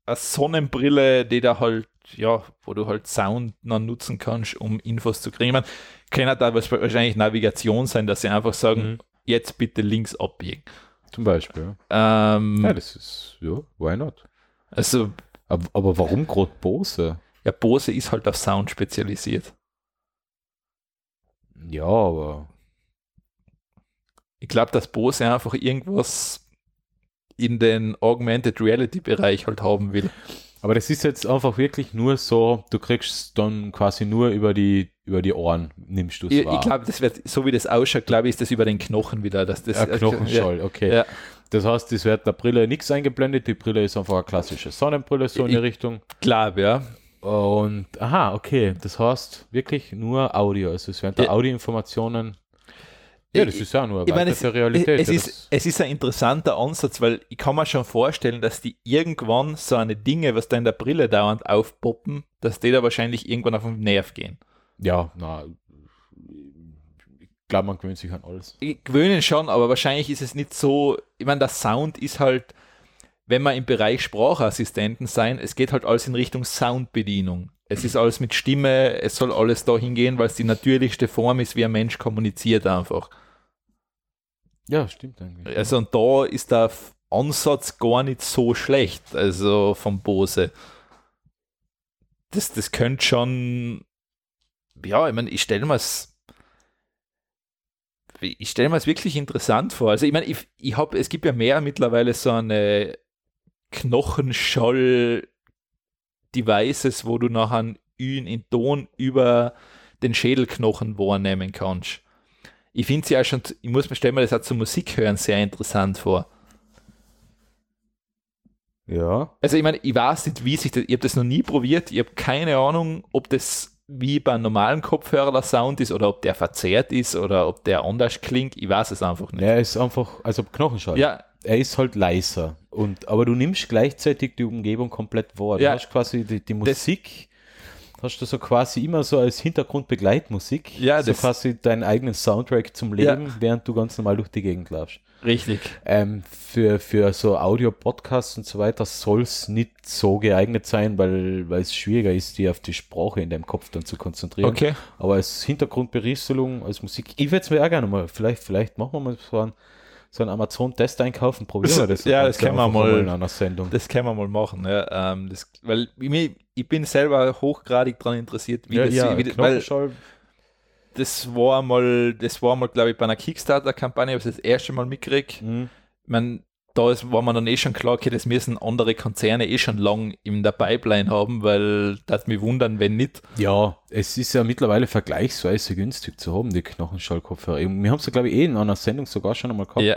eine Sonnenbrille, die da halt, ja, wo du halt Sound noch nutzen kannst, um Infos zu kriegen. Man kann da wahrscheinlich Navigation sein, dass sie einfach sagen, Mhm. jetzt bitte links abbiegen. Zum Beispiel. Ja. Ähm, ja, das ist, ja, why not? also, Aber, aber warum gerade Bose? Ja, Bose ist halt auf Sound spezialisiert. Ja, aber Ich glaube, dass Bose einfach irgendwas in den Augmented Reality Bereich halt haben will. Aber das ist jetzt einfach wirklich nur so, du kriegst dann quasi nur über die, über die Ohren, nimmst du es Ich, wahr. ich glaube, das wird, so wie das ausschaut, glaube ich, ist das über den Knochen wieder. Dass das, Ein Knochenschall, okay. Ja. Das heißt, es wird der Brille nichts eingeblendet, die Brille ist einfach eine klassische Sonnenbrille, so in die Ich- Richtung. Glaube, ja. Und, aha, okay, das heißt wirklich nur Audio, also es werden da Ja. Audioinformationen. Ja, das ist ja nur eine Ich meine, es, Realität. es, ist, es ist ein interessanter Ansatz, weil ich kann mir schon vorstellen, dass die irgendwann so eine Dinge, was da in der Brille dauernd aufpoppen, dass die da wahrscheinlich irgendwann auf den Nerv gehen. ja, na, ich glaube, man gewöhnt sich an alles. Ich gewöhnen schon, aber wahrscheinlich ist es nicht so, ich meine, der Sound ist halt, wenn wir im Bereich Sprachassistenten sein, es geht halt alles in Richtung Soundbedienung. Es ist alles mit Stimme, es soll alles dahin gehen, weil es die natürlichste Form ist, wie ein Mensch kommuniziert einfach. Ja, stimmt eigentlich. Also und da ist der Ansatz gar nicht so schlecht, also vom Bose. Das, das könnte schon, ja, ich meine, ich stelle mir es, ich stelle mir es wirklich interessant vor. Also ich meine, ich, ich habe, es gibt ja mehr mittlerweile so eine Knochenschall-Devices, wo du nachher in, in Ton über den Schädelknochen wahrnehmen kannst. Ich finde es ja schon, ich muss mir stellen das auch zum Musik hören sehr interessant vor. Ja. Also ich meine, ich weiß nicht, wie sich das, ich habe das noch nie probiert, ich habe keine Ahnung, ob das wie beim normalen Kopfhörer der Sound ist oder ob der verzerrt ist oder ob der anders klingt, ich weiß es einfach nicht. Er ist einfach, also Knochenschall. Ja, Er ist halt leiser. Und, aber du nimmst gleichzeitig die Umgebung komplett wahr. Du Ja. hast quasi die, die Musik, hast du so quasi immer so als Hintergrundbegleitmusik. Ja, so das- quasi deinen eigenen Soundtrack zum Leben, während du ganz normal durch die Gegend laufst. richtig. Ähm, für, für so Audio-Podcasts und so weiter soll es nicht so geeignet sein, weil, weil es schwieriger ist, die auf die Sprache in deinem Kopf dann zu konzentrieren. Okay. Aber als Hintergrundberieselung, als Musik, ich würde es mir auch gerne mal, vielleicht, vielleicht machen wir mal so einen, so einen Amazon-Test einkaufen, probieren wir das. Ja, das können wir mal. in einer Sendung. Das können wir mal machen, ja. Ähm, das, weil ich, ich bin selber hochgradig daran interessiert, wie ja, das, ja, wie, weil das war mal, das war mal, glaube ich, bei einer Kickstarter-Kampagne, habe ich das erste Mal mitgekriegt. mhm. man, da ist, war man dann eh schon klar, okay, das müssen andere Konzerne eh schon lang in der Pipeline haben, weil das mich wundern, wenn nicht. Ja, es ist ja mittlerweile vergleichsweise günstig zu haben, die Knochenschallkopfhörer. Wir haben es ja, glaube ich, eh in einer Sendung sogar schon einmal gehabt. Ja.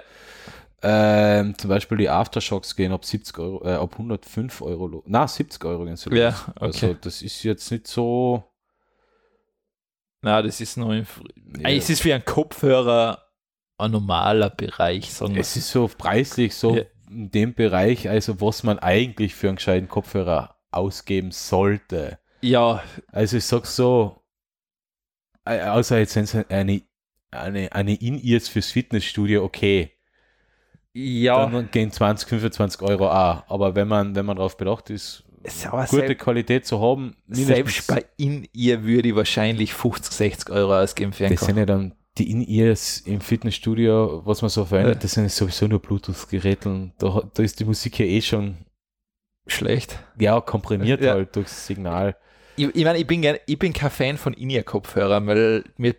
Ähm, zum Beispiel die Aftershocks gehen ab 70 Euro, äh, ab 105 Euro. lo- Na, 70 Euro gehen sie los. Ja, Also okay. das ist jetzt nicht so. Na, das ist noch im, Fr- Ja. Ist es einen Kopfhörer ein normaler Bereich, sagen wir. Es ist so preislich so Ja. in dem Bereich, also was man eigentlich für einen gescheiten Kopfhörer ausgeben sollte. Ja, Also ich sag so, äh, außer jetzt eine, eine, eine In-Ears fürs Fitnessstudio, okay. ja. Dann gehen 20, 25 Euro auch. Aber wenn man, wenn man darauf bedacht ist, aber gute selbst- Qualität zu haben, Selbst bei in ihr würde ich wahrscheinlich 50, 60 Euro ausgeben für einen das sind ja dann die In-Ears im Fitnessstudio, was man so verwendet, das sind sowieso nur Bluetooth-Geräte. Da, da ist die Musik ja eh schon Schlecht. ja, komprimiert Ja. halt durchs Signal. Ich, ich meine, ich bin, gern, ich bin kein Fan von In-Ear-Kopfhörern, weil mir,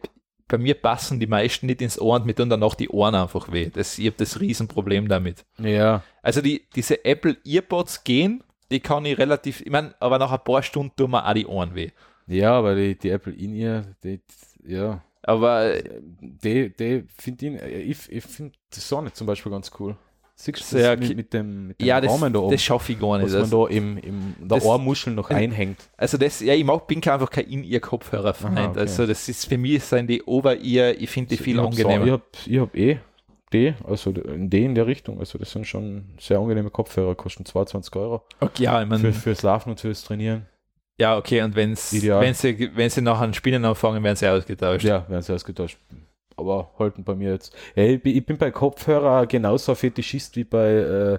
bei mir passen die meisten nicht ins Ohr und mir tun dann auch die Ohren einfach weh. Das, ich habe das Riesenproblem damit. Ja, Also die, diese Apple Earpods gehen, die kann ich relativ, ich meine, aber nach ein paar Stunden tun mir auch die Ohren weh. ja, aber die, die Apple In-Ear, die, ja, Aber die, die finde ich, ich, ich finde das Sonne zum Beispiel ganz cool. Siehst du das mit, mit dem, mit dem ja, das, Rahmen da oben, das schaffe ich gar nicht. was man Also, da im, im der Das- Ohrmuschel noch einhängt. also das, ja, ich mag, bin einfach kein In-Ear-Kopfhörer-Freund. Aha, okay. Also das ist für mich sind die Over-Ear, ich finde die viel ich angenehmer. Ich habe hab eh die, also in die in der Richtung. Also das sind schon sehr angenehme Kopfhörer, kosten 22 Euro. Okay, ja, ich Für, mein, fürs Laufen und fürs Trainieren. Ja, okay, und wenn's, Ideal. wenn sie, wenn sie nachher ein Spinnen anfangen, werden sie ausgetauscht. Ja, werden sie ausgetauscht. Aber halten bei mir jetzt. Ja, ich, bin, ich bin bei Kopfhörer genauso Fetischist wie bei äh,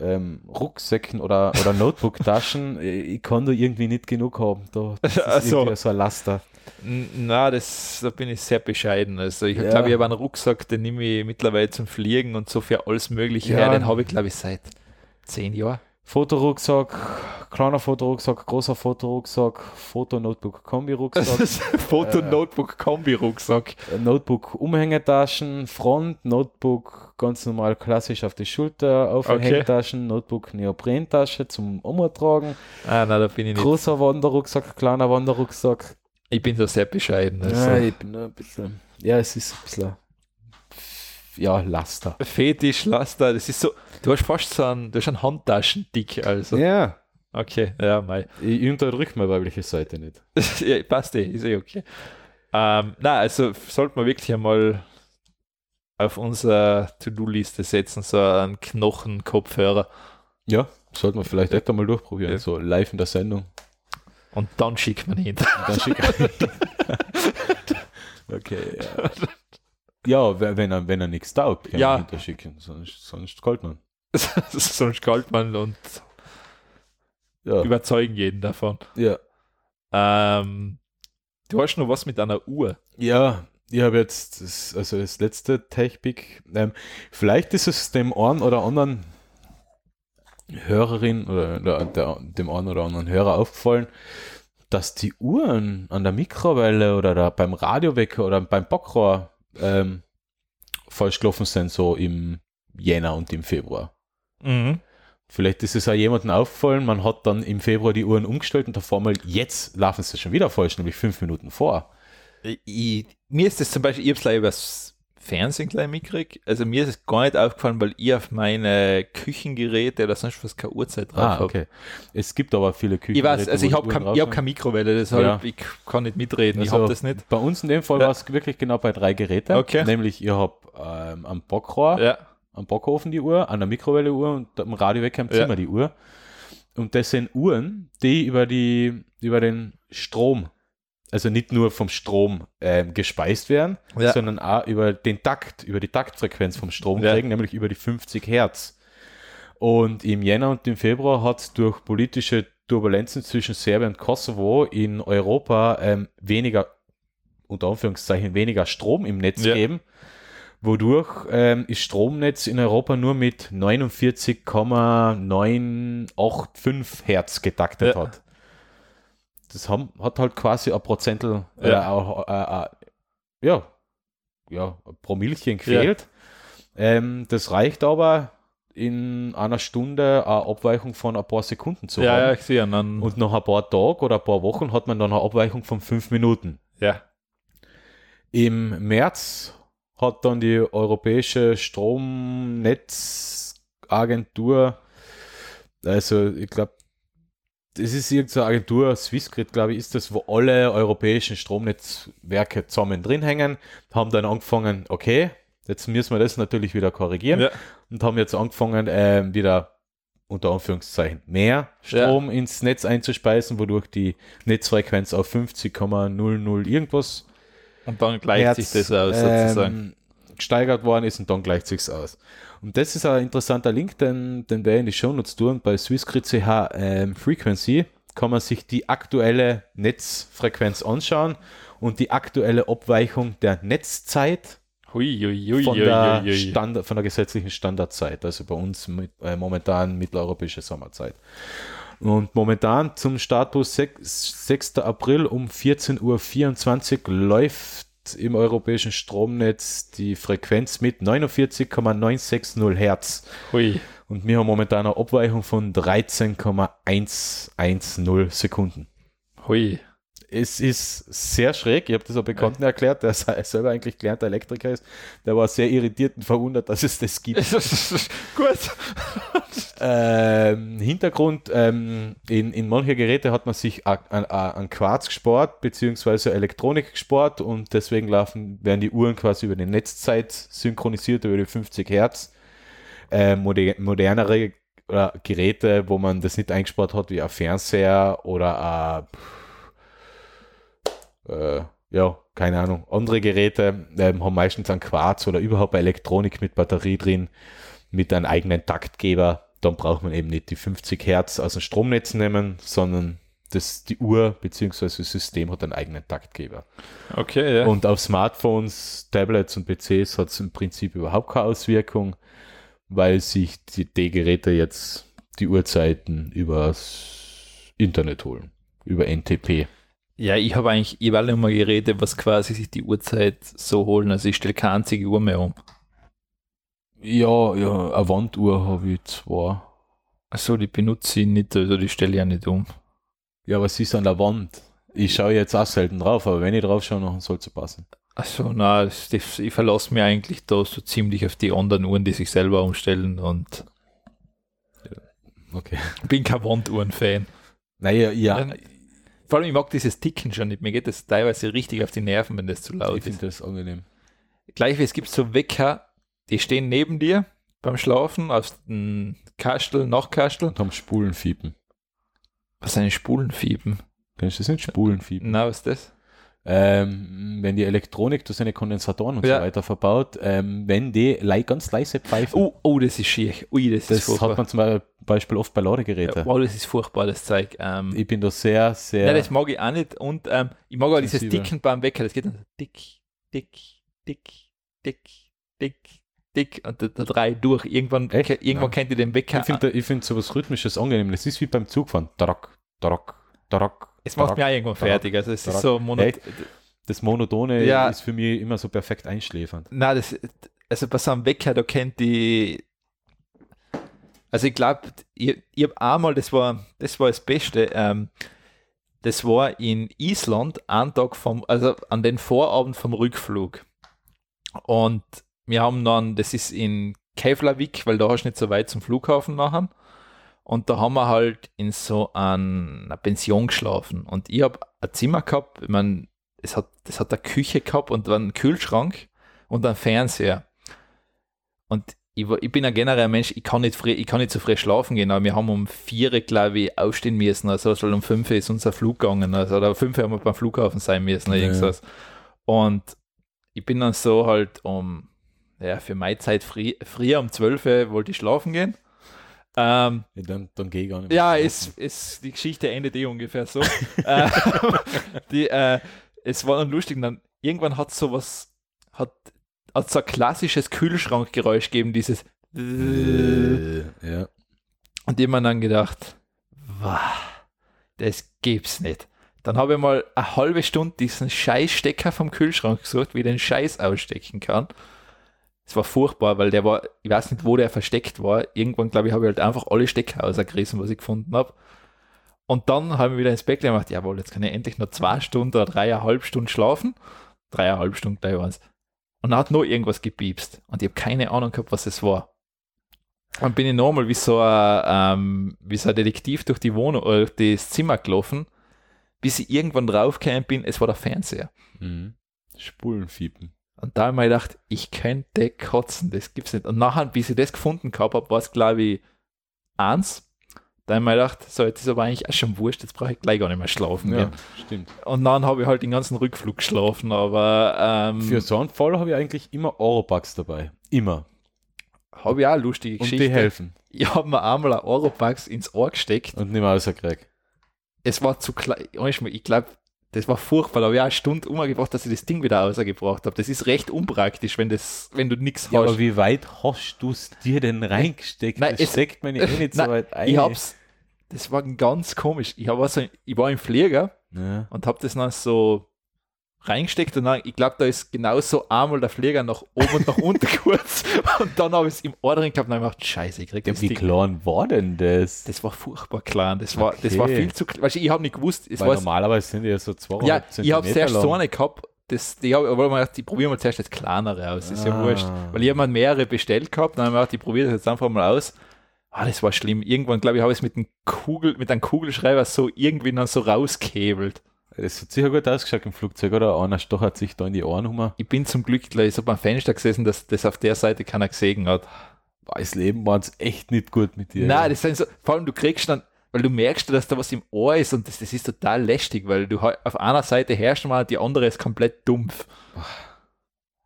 ähm, Rucksäcken oder, oder Notebook-Taschen. ich kann da irgendwie nicht genug haben. Da, das ist Ach so. ein Laster. Na, das, da bin ich sehr bescheiden. Also ich Ja. glaube, ich habe einen Rucksack, den nehme ich mittlerweile zum Fliegen und so für alles Mögliche Ja. her. Den habe ich, glaube ich, seit zehn Jahren. Fotorucksack, kleiner Fotorucksack, großer Fotorucksack, Foto-Notebook-Kombi-Rucksack. Foto-Notebook-Kombi-Rucksack. Äh, Notebook Umhängetaschen, Front, Notebook ganz normal klassisch auf die Schulter, Aufhängetaschen, Notebook Neoprentasche zum Umtragen, Ah, nein, da bin ich nicht. großer Wanderrucksack, kleiner Wanderrucksack. Ich bin da sehr bescheiden. Also. Ja, ich bin ein bisschen, ja, es ist ein bisschen, ja, Laster. Fetisch, Laster, das ist so, du hast fast so einen, du hast einen Handtaschendick, also. Ja, Okay, ja, mei. ich unterdrücke meine weibliche Seite nicht. ja, passt eh, ist eh okay. Ähm, na, also sollte man wirklich einmal auf unsere To-Do-Liste setzen, so einen Knochenkopfhörer. Ja, sollten wir vielleicht echt einmal durchprobieren, Ja. so live in der Sendung. Und dann schickt man ihn. Und dann schick Okay, ja. Ja, wenn er, wenn er nichts taugt, kann Ja. man hinterschicken, sonst, sonst kalt man. Sonst kalt man und Ja, überzeugen jeden davon. ja. Ähm, du hast noch was mit einer Uhr. ja ich habe jetzt, das, also das letzte Tech-Pick, ähm, vielleicht ist es dem einen oder anderen Hörerin oder der, der, dem einen oder anderen Hörer aufgefallen, dass die Uhren an der Mikrowelle oder da beim Radiowecker oder beim Backrohr ähm, falsch gelaufen sind, so im Jänner und im Februar. Mhm. Vielleicht ist es auch jemandem aufgefallen, man hat dann im Februar die Uhren umgestellt und auf einmal jetzt laufen sie schon wieder falsch, nämlich fünf Minuten vor. Ich, mir ist das zum Beispiel, ich habe es Fernsehen gleich mitgekriegt. Also mir ist es gar nicht aufgefallen, weil ich auf meine Küchengeräte oder sonst was keine Uhrzeit drauf Ah, okay. Es gibt aber viele Küchen. Ich weiß, also ich habe kein, ich hab keine Mikrowelle, deshalb Ja. ich kann nicht mitreden. ich Also, habe das nicht. Bei uns in dem Fall Ja. war es wirklich genau bei drei Geräten. Okay. Nämlich ihr habt ähm, am Backrohr, Ja. am Backofen die Uhr, an der Mikrowelle Uhr und am Radiowecker im. Zimmer die Uhr. Und das sind Uhren, die über, die, über den Strom, also nicht nur vom Strom ähm, gespeist werden, Ja. sondern auch über den Takt, über die Taktfrequenz vom Strom Ja. kriegen, nämlich über die 50 Hertz. Und im Jänner und im Februar hat es durch politische Turbulenzen zwischen Serbien und Kosovo in Europa ähm, weniger, unter Anführungszeichen, weniger Strom im Netz Ja. gegeben. Wodurch ähm, ist Stromnetz in Europa nur mit 49,985 Hertz getaktet Ja. hat. Das haben, hat halt quasi ein Prozentel, äh, Ja. äh, äh, ja, ja, ein Promillchen gefehlt. Ähm, das reicht aber in einer Stunde eine Abweichung von ein paar Sekunden zu Ja, ja, haben. ich sehe. Und dann, Und nach ein paar Tagen oder ein paar Wochen hat man dann eine Abweichung von fünf Minuten. ja. Im März hat dann die Europäische Stromnetzagentur, also ich glaube, das ist irgendeine Agentur, Swissgrid, glaube ich, ist das, wo alle europäischen Stromnetzwerke zusammen drin hängen, haben dann angefangen, okay, jetzt müssen wir das natürlich wieder korrigieren Ja. und haben jetzt angefangen, ähm, wieder unter Anführungszeichen mehr Strom ins Netz einzuspeisen, wodurch die Netzfrequenz auf 50,00 irgendwas Und dann gleicht Hertz, sich das aus, sozusagen. ähm, gesteigert worden ist und dann gleicht sich's aus. Und das ist ein interessanter Link, den, den wir in die Shownotes tun. Bei Swissgrid CH ähm, Frequency kann man sich die aktuelle Netzfrequenz anschauen und die aktuelle Abweichung der Netzzeit Hui, hui, hui, von, der. Standard, von der gesetzlichen Standardzeit, also bei uns mit, äh, momentan mitteleuropäische Sommerzeit. Und momentan zum Status 6, 6. April um 14.24 Uhr läuft im europäischen Stromnetz die Frequenz mit 49,960 Hertz. Hui. Und wir haben momentan eine Abweichung von 13,110 Sekunden. Hui. Es ist sehr schräg. Ich habe das auch Bekannten erklärt, der se- selber eigentlich gelernter Elektriker ist. Der war sehr irritiert und verwundert, dass es das gibt. Gut. Ähm, Hintergrund, ähm, in, in manche Geräte hat man sich an, Quarz gespart, beziehungsweise Elektronik gespart und deswegen laufen, werden die Uhren quasi über die Netzzeit synchronisiert, über die 50 Hertz. Äh, moder modernere oder Geräte, wo man das nicht eingespart hat, wie ein Fernseher oder äh, ja, keine Ahnung, andere Geräte ähm, haben meistens ein Quarz oder überhaupt Elektronik mit Batterie drin, mit einem eigenen Taktgeber. Dann braucht man eben nicht die 50 Hertz aus dem Stromnetz nehmen, sondern das, die Uhr bzw. das System hat einen eigenen Taktgeber. Okay, ja. Und auf Smartphones, Tablets und PCs hat es im Prinzip überhaupt keine Auswirkung, weil sich die, die Geräte jetzt die Uhrzeiten übers Internet holen, über NTP. Ja, ich habe eigentlich, ich habe alle immer Geräte, was quasi sich die Uhrzeit so holen. Also ich stelle keine einzige Uhr mehr um. Ja, ja, eine Wanduhr habe ich zwar. Achso, die benutze ich nicht, also die stelle ich ja nicht um. Ja, was ist an der Wand? Ich schaue jetzt auch selten drauf, aber wenn ich drauf schaue, dann soll es passen. Achso, na, das, ich verlasse mich eigentlich da so ziemlich auf die anderen Uhren, die sich selber umstellen und Okay. bin kein Wanduhren-Fan. Naja, ja, Vor allem, ich mag dieses Ticken schon nicht. Mir geht das teilweise richtig auf die Nerven, wenn das zu laut ich ist. finde das angenehm. Gleich wie es gibt so Wecker, die stehen neben dir beim Schlafen auf dem Kastel, Nachkastel. Und haben Spulenfiepen. Was sind Spulenfiepen? Kennst du das nicht? Spulenfiepen. Na, was ist das? Ähm, wenn die Elektronik, sind ja Kondensatoren und Ja. so weiter verbaut, ähm, wenn die ganz leise pfeifen, Oh, oh, das ist schier. Ui, das, ist das furchtbar. hat man zum Beispiel oft bei Ladegeräten. ja, wow, das ist furchtbar, das Zeug. Ähm, Ich bin da sehr, sehr. Ja, das mag ich auch nicht. Und ähm, ich mag auch dieses. Dicken beim Wecker. Das geht dann so dick, dick, dick, dick, dick, dick und da, da drei durch. Irgendwann, Echt? irgendwann Ja. kennt ihr den Wecker. ich finde ich find sowas Rhythmisches angenehm. Das ist wie beim Zugfahren. Tarak, tarak, tarak. es macht mich auch irgendwann tarak. fertig. Also es ist tarak. so monot Echt? Das Monotone Ja. ist für mich immer so perfekt einschläfernd. Nein, das, also bei so einem Wecker, da kennt die. Also ich glaube, ich, ich habe einmal, das war, das war das Beste, ähm, das war in Island, einen Tag vom, also an den Vorabend vom Rückflug. Und wir haben dann, das ist in Keflavik, weil da hast du nicht so weit zum Flughafen nachher. Und da haben wir halt in so ein- einer Pension geschlafen. Und ich habe ein Zimmer gehabt, ich mein, es hat, das hat eine Küche gehabt und einen Kühlschrank und einen Fernseher. Und ich, ich bin ein generell Mensch, ich kann, nicht früh, ich kann nicht so früh schlafen gehen, aber wir haben um vier, glaube ich, aufstehen müssen. Also weil um fünf ist unser Flug gegangen. Also, oder um fünf haben wir beim Flughafen sein müssen oder Ja. irgendwas. Und ich bin dann so halt um, ja, für meine Zeit früh, früher um zwölf wollte ich schlafen gehen. Ähm, Ja, dann, dann gehe ich gar nicht mehr ja, ist, ist, die Geschichte endet eh ungefähr so. äh, die, äh, es war dann lustig, dann irgendwann hat sowas, hat, hat so ein klassisches Kühlschrankgeräusch gegeben, dieses Äh, ja. und mir dann gedacht, das gibt's nicht. Dann habe ich mal eine halbe Stunde diesen Scheißstecker vom Kühlschrank gesucht, wie ich den Scheiß ausstecken kann. Es war furchtbar, weil der war, ich weiß nicht, wo der versteckt war. Irgendwann, glaube ich, habe ich halt einfach alle Stecker ausgerissen, was ich gefunden habe. Und dann haben wir wieder ins Bett gemacht, jawohl, jetzt kann ich endlich noch zwei Stunden oder dreieinhalb Stunden schlafen. Dreieinhalb Stunden gleich war. Und dann hat noch irgendwas gepiepst. Und ich habe keine Ahnung gehabt, was es war. Dann bin ich nochmal wie so ein, ähm, wie so ein Detektiv durch die Wohnung oder durch das Zimmer gelaufen, bis ich irgendwann draufgekommen bin, es war der Fernseher. Mhm. Spulenfiepen. Und da habe ich mir gedacht, ich könnte kotzen, das gibt's nicht. Und nachher, bis ich das gefunden gehabt habe, war es, glaube ich, eins. Da habe ich mir gedacht, so, jetzt ist aber eigentlich auch schon wurscht, jetzt brauche ich gleich gar nicht mehr schlafen. Ja, stimmt. Und dann habe ich halt den ganzen Rückflug geschlafen, aber ähm, Für so einen Fall habe ich eigentlich immer Eurobucks dabei. Immer. habe ich auch lustige Und die Geschichte. helfen. Ich habe mir einmal ein Europax ins Ohr gesteckt. Und nicht mehr rausgekriegt. Es war zu klein. Ich glaube, das war furchtbar. Da habe ich eine Stunde umgebracht, dass ich das Ding wieder rausgebracht habe. Das ist recht unpraktisch, wenn, das, wenn du nichts Ja, hast. aber wie weit hast du es dir denn reingesteckt? Nein, das es- steckt man ja eh nicht so Nein, weit ein. ich hab's. Das war ganz komisch. Ich, hab also, ich war im Flieger Ja. und habe das dann so reingesteckt und dann, ich glaube, da ist genauso einmal der Flieger nach oben und nach unten kurz und dann habe ich es im Ohr drin gehabt und dann hab ich gedacht, scheiße, ich krieg Ja, das wie Ding. klein war denn das? Das war furchtbar klein. Das war, das war Okay. viel zu klein. Weißt du, ich habe nicht gewusst, es Weil normalerweise sind die ja so zwei Ja, ich habe zuerst so eine gehabt, das, die hab, aber mal gedacht, ich probiere mal zuerst das kleinere aus, ist ja Ah. wurscht. Weil ich habe mir mehrere bestellt gehabt, dann habe ich mir gedacht, ich probiere das jetzt einfach mal aus. Ah, das war schlimm. Irgendwann, glaube ich, habe ich es mit einem Kugel, mit einem Kugelschreiber so irgendwie dann so rausgehebelt. Das hat sicher gut ausgeschaut im Flugzeug, oder? Einer stochert sich da in die Ohren rum. Ich bin zum Glück gleich so beim Fenster gesessen, dass das auf der Seite keiner gesehen hat. Das Leben war jetzt echt nicht gut mit dir. Nein, das sind so, vor allem du kriegst dann, weil du merkst, dass da was im Ohr ist und das, das ist total lästig, weil du auf einer Seite herrschst mal, die andere ist komplett dumpf.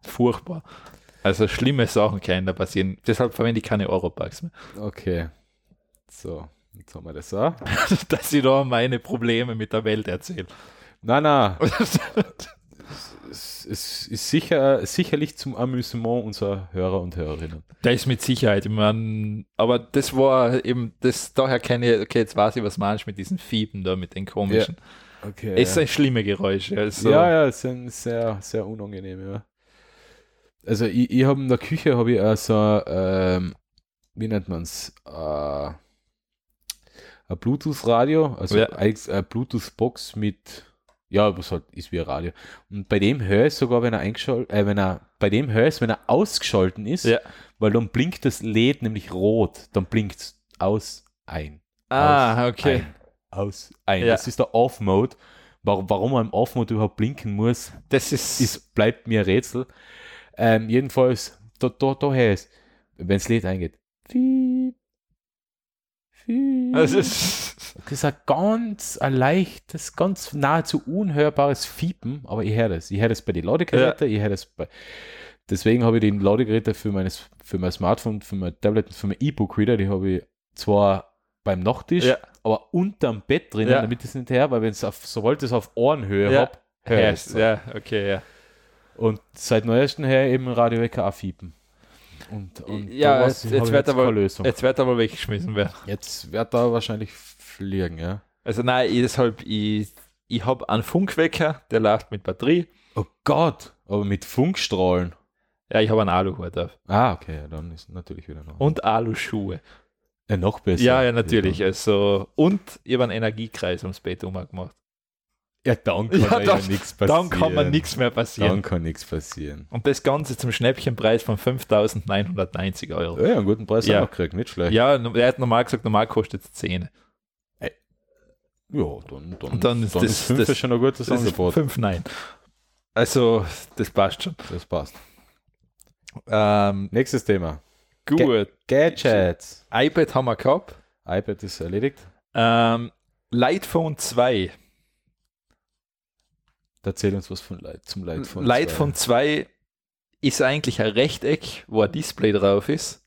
Furchtbar. Also schlimme Sachen können da passieren. Deshalb verwende ich keine Eurobugs mehr. Okay. So, jetzt haben wir das auch. Dass ich da meine Probleme mit der Welt erzähle. Nein, nein. es, ist sicher, sicherlich zum Amüsement unserer Hörer und Hörerinnen. Das ist mit Sicherheit. Ich mein, aber das war eben, das, daher kenne ich, okay, jetzt weiß ich, was meinst mit diesen Fiepen da, mit den komischen. Okay. Es sind schlimme Geräusche. Also, Ja, ja, es sind sehr, sehr unangenehm, ja. Also ich, ich habe in der Küche habe ich auch so, ähm, wie nennt man es, äh, ein Bluetooth-Radio, also Ja. eine Bluetooth-Box mit, ja, was halt ist wie ein Radio. Und bei dem höre ich sogar, wenn er eingeschaltet, äh, wenn er, bei dem höre ich es, wenn er ausgeschalten ist, Ja. weil dann blinkt das LED nämlich rot, dann blinkt es aus, ein. Ah, aus, okay. Ein, aus, ein. Ja. Das ist der Off-Mode. Warum, warum man im Off-Mode überhaupt blinken muss, Das ist, ist, bleibt mir ein Rätsel. Ähm, jedenfalls, da, da, daher ist, wenn das Lied eingeht, fiep, das ist Das ist ein ganz ein leichtes, ganz nahezu unhörbares Fiepen, aber ich höre das. Ich höre das bei den Ladegeräten, ich höre das bei. Deswegen habe ich die Ladegeräte für, meines, für mein Smartphone, für mein Tablet und für mein E-Book-Reader, die habe ich zwar beim Nachttisch, Ja. aber unterm Bett drinnen, Ja. damit es nicht her, weil wenn es auf, sobald es auf Ohrenhöhe Ja. habe, ja, es. ja, okay, ja. Und seit neuestem her eben Radio Wecker auch fiepen. Und, und Ja, jetzt- jetzt wird aber- keine Lösung. Jetzt wird er mal weggeschmissen werden. Jetzt wird er wahrscheinlich fliegen, ja. Also nein, ich, deshalb, ich, ich habe einen Funkwecker, der läuft mit Batterie. Oh Gott, aber mit Funkstrahlen. Ja, ich habe einen Aluhut auf. Ah, okay, ja, dann ist natürlich wieder noch. Und Aluschuhe. Ja, noch besser. Ja, ja, natürlich. Also, und ich habe einen Energiekreis ums Bett umgemacht. Ja, dann kann Ja, ja, dann- nichts passieren. Dann kann man nichts mehr passieren. Dann kann nichts passieren. Und das Ganze zum Schnäppchenpreis von 5.990 Euro. Ja, einen guten Preis Ja. auch gekriegt, nicht schlecht. Ja, er hat normal gesagt, normal kostet es 10. Ja, dann, dann, dann ist das- ist 5 das- schon ein gutes Angebot. 5 Nein. Also, das passt schon. Das passt. Ähm, Nächstes Thema. gut. Gadgets. iPad haben wir gehabt. iPad ist erledigt. Ähm, Lightphone 2. Erzähl uns was von Light, zum Lightphone. Lightphone 2 ist eigentlich ein Rechteck, wo ein Display drauf ist.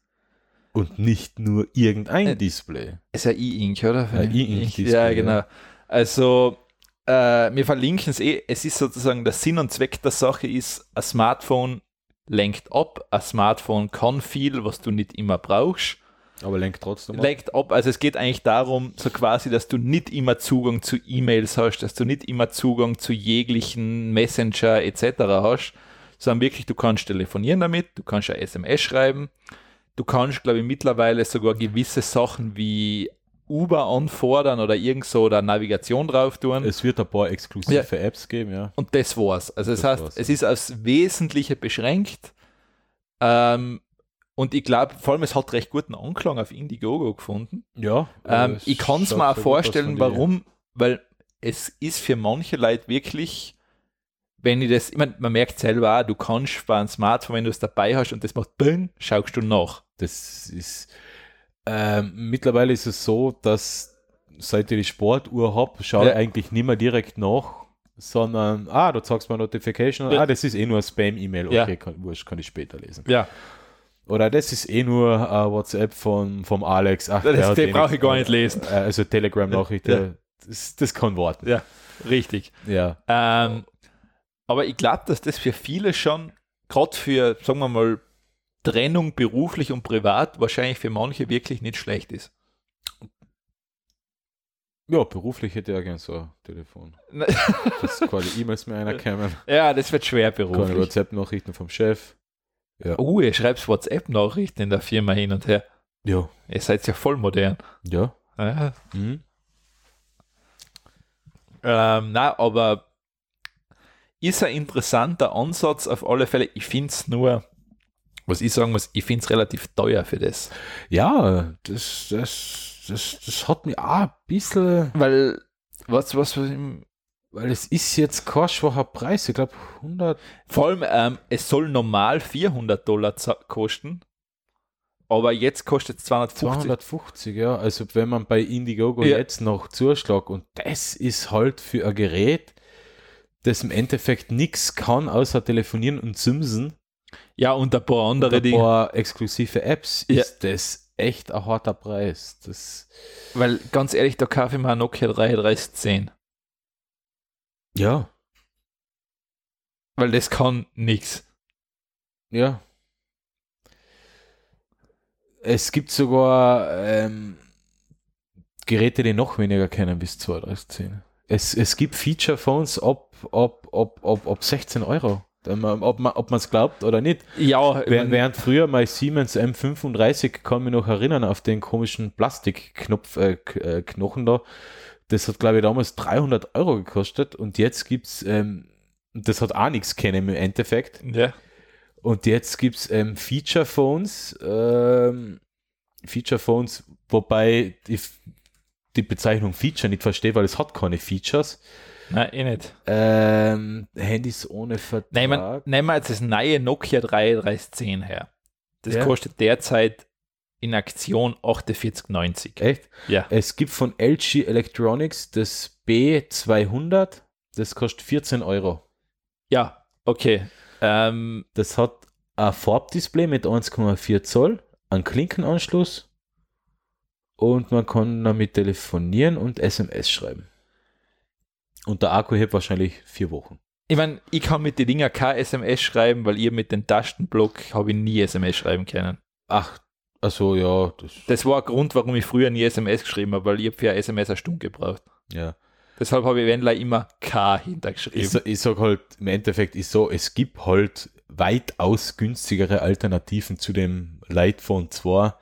2. Und nicht nur irgendein Äh, Display. Ist ja E-Ink, oder? Ja, E-Ink-Display, ja. genau. Also, äh, wir verlinken es eh. Es ist sozusagen der Sinn und Zweck der Sache ist, ein Smartphone lenkt ab, ein Smartphone kann viel, was du nicht immer brauchst. Aber lenkt trotzdem ab. Lenkt ab, also es geht eigentlich darum, so quasi, dass du nicht immer Zugang zu E-Mails hast, dass du nicht immer Zugang zu jeglichen Messenger etc. hast, sondern wirklich, du kannst telefonieren damit, du kannst eine SMS schreiben, du kannst, glaube ich, mittlerweile sogar gewisse Sachen wie Uber anfordern oder irgend so oder Navigation drauf tun. Es wird ein paar exklusive Apps geben, ja. Und das war's. Also das, Das heißt, war's. es ist aufs Wesentliche beschränkt. Ähm, und ich glaube, vor allem, es hat recht guten Anklang auf Indiegogo gefunden. Ja. Ähm, es ich kann es mir auch vorstellen, warum, weil es ist für manche Leute wirklich, wenn ich das, ich meine, man merkt selber auch, du kannst bei einem Smartphone, wenn du es dabei hast und das macht Bing, schaust du nach. Das ist ähm, mittlerweile ist es so, dass seit ich die Sportuhr habe, schaue Ja. ich eigentlich nicht mehr direkt nach, sondern ah, du sagst mal Notification, Ja. ah, das ist eh nur ein Spam-E-Mail, okay, Ja. kann, wurscht, kann ich später lesen. Ja, Oder das ist eh nur äh, WhatsApp von, vom Alex. Ach, Das- eh brauche ich gar nicht lesen. Äh, also Telegram-Nachricht, Ja. äh, das, das kann warten. ja, richtig. Ja. Ähm, aber ich glaube, dass das für viele schon, gerade für, sagen wir mal, Trennung beruflich und privat, wahrscheinlich für manche wirklich nicht schlecht ist. ja, beruflich hätte ich auch gern so ein Telefon. Das keine E-Mails mehr reinkommen, ja, das wird schwer keine beruflich. WhatsApp-Nachrichten vom Chef. Ja. Oh, ihr schreibt WhatsApp-Nachrichten in der Firma hin und her. Ja. Ihr seid ja voll modern. Ja. Ja. Mhm. Ähm, na, aber ist ein interessanter Ansatz auf alle Fälle. Ich finde es nur, was ich sagen muss, ich finde es relativ teuer für das. Ja, das, das, das, das hat mich auch ein bisschen, Weil, was, was, was im- weil es ist jetzt kein schwacher Preis. Ich glaube 100. vor allem, ähm, es soll normal 400 Dollar kosten, aber jetzt kostet es 250. 250, ja. Also wenn man bei Indiegogo Ja. jetzt noch zuschlägt und das ist halt für ein Gerät, das im Endeffekt nichts kann, außer telefonieren und simsen, Ja, und ein paar andere und ein Dinge. paar exklusive Apps, Ja. ist das echt ein harter Preis. Das, Weil, ganz ehrlich, da kaufe ich mir Nokia 3310. ja, Weil das kann nichts. ja. Es gibt sogar ähm, Geräte, die noch weniger kennen bis 2010. Es, es gibt Feature-Phones ab, ab, ab, ab, ab 16 Euro. Ob man ob es glaubt oder nicht. Ja, Während, während früher mein Siemens M35 kann mich noch erinnern auf den komischen Plastikknopf äh, äh, Knochen da. Das hat, glaube ich, damals 300 Euro gekostet und jetzt gibt es, ähm, das hat auch nichts kennen im Endeffekt. ja. Und jetzt gibt es ähm, Feature Phones, ähm, Feature Phones, wobei ich die Bezeichnung Feature nicht verstehe, weil es hat keine Features. Nein, eh nicht. Ähm, Handys ohne Vertrag. Nehmen wir, nehmen wir jetzt das neue Nokia 3310 her. Das Ja. kostet derzeit in Aktion 48,90. Echt? Ja. Es gibt von LG Electronics das B200, das kostet 14 Euro. Ja, okay. Ähm, Das hat ein Farbdisplay mit 1,4 Zoll, einen Klinkenanschluss und man kann damit telefonieren und SMS schreiben. Und der Akku hält wahrscheinlich vier Wochen. ich meine, ich kann mit den Dinger kein SMS schreiben, weil ihr mit dem Tastenblock habe ich nie SMS schreiben können. Ach, also ja, das, Das war ein Grund, warum ich früher nie SMS geschrieben habe, weil ich habe für ein SMS eine Stunde gebraucht. ja. Deshalb habe ich Wendler immer K hintergeschrieben. Ich, ich sag halt, im Endeffekt ist so, es gibt halt weitaus günstigere Alternativen zu dem Light Phone 2.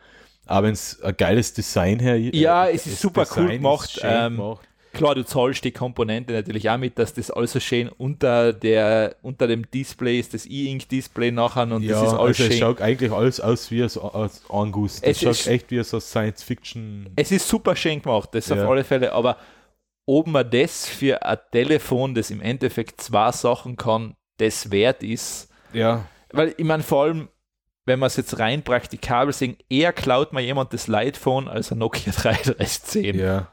Aber wenn es ein geiles Design her Ja, es ist super cool Design gemacht, ist ähm, gemacht. Klar, du zahlst die Komponente natürlich auch mit, dass das alles so schön unter, der, unter dem Display ist, das E-Ink-Display nachher und Ja, das ist alles also es schön. schaut eigentlich alles aus wie so aus Angus. Das Es schaut ist- echt wie so Science Fiction. Es ist super schön gemacht, das Ja. auf alle Fälle, aber ob man das für ein Telefon, das im Endeffekt zwei Sachen kann, das wert ist, Ja, weil ich meine, vor allem, wenn man es jetzt rein praktikabel sehen, eher klaut man jemand das Lightphone als ein Nokia 3310. ja.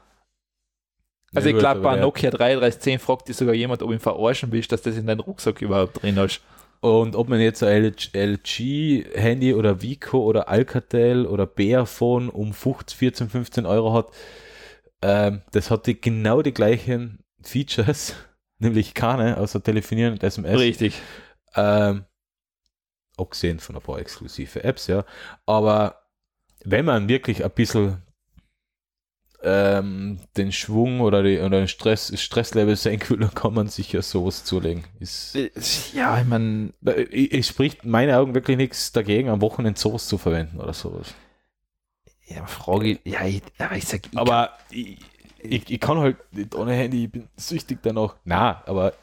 Also Ja, ich glaube, bei Nokia 3310 fragt dich sogar jemand, ob du ihn verarschen willst, dass das in deinen Rucksack überhaupt drin hast. Und ob man jetzt ein LG-Handy oder Vico oder Alcatel oder Bearphone um 15, 14, 15 Euro hat, ähm, das hat die, genau die gleichen Features, nämlich keine, außer Telefonieren und SMS. Richtig. Ähm, abgesehen von ein paar exklusive Apps, ja. Aber wenn man wirklich ein bisschen ähm, den Schwung oder, die, oder den Stress, Stresslevel senken will, dann kann man sich ja sowas zulegen. Ist, Ja, ich meine, es spricht in meinen Augen wirklich nichts dagegen, am Wochenende sowas zu verwenden oder sowas. ja, Frage, ja, ich, aber ich sag, ich Aber ich, ich, ich kann halt nicht ohne Handy, ich bin süchtig danach. Na, aber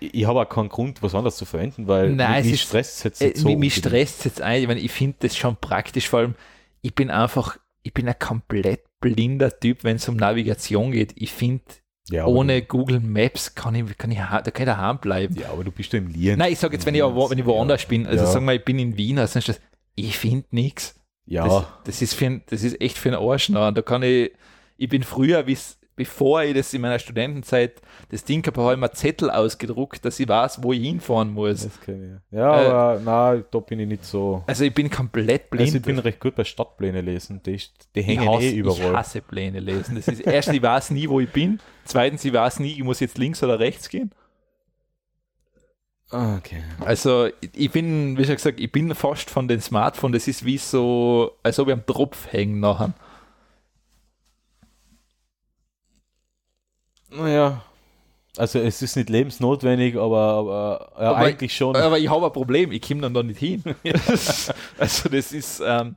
ich, habe auch keinen Grund, was anderes zu verwenden, weil Nein, mich es ist- stresst es jetzt Äh, so. mich, mich stresst jetzt ein, ich, meine, ich finde das schon praktisch, vor allem, ich bin einfach, ich bin ein komplett blinder Typ, wenn es um Navigation geht. Ich finde, ja, ohne Google Maps kann ich, kann ich, da kann ich daheim bleiben. Ja, aber du bist ja im Lien. Nein, ich sage jetzt, wenn ich, wo- wenn ich woanders bin, also Ja. sagen wir, ich bin in Wien, also das, ich finde nichts. Ja, Das, das, ist für das ist echt für einen Arsch. Da kann ich, ich bin früher, wie's, bevor ich das in meiner Studentenzeit das Ding habe, habe ich mir Zettel ausgedruckt, dass ich weiß, wo ich hinfahren muss. das kenn ich. Ja, Äh, aber na, da bin ich nicht so. Also ich bin komplett blind. Also ich bin recht gut bei Stadtpläne lesen. Die, die ich, hängen hasse, eh ich überall. hasse Pläne lesen. Das ist erstens, ich weiß nie, wo ich bin. Zweitens, ich weiß nie, ich muss jetzt links oder rechts gehen. Ah, Okay. Also ich- ich bin, wie schon gesagt, ich bin fast von den Smartphones, das ist wie so, als ob ich am Tropf hängen nachher. Naja, also es ist nicht lebensnotwendig, aber, aber, ja, Aber- eigentlich schon. Aber ich habe ein Problem, ich komme dann da nicht hin. also das ist, ähm,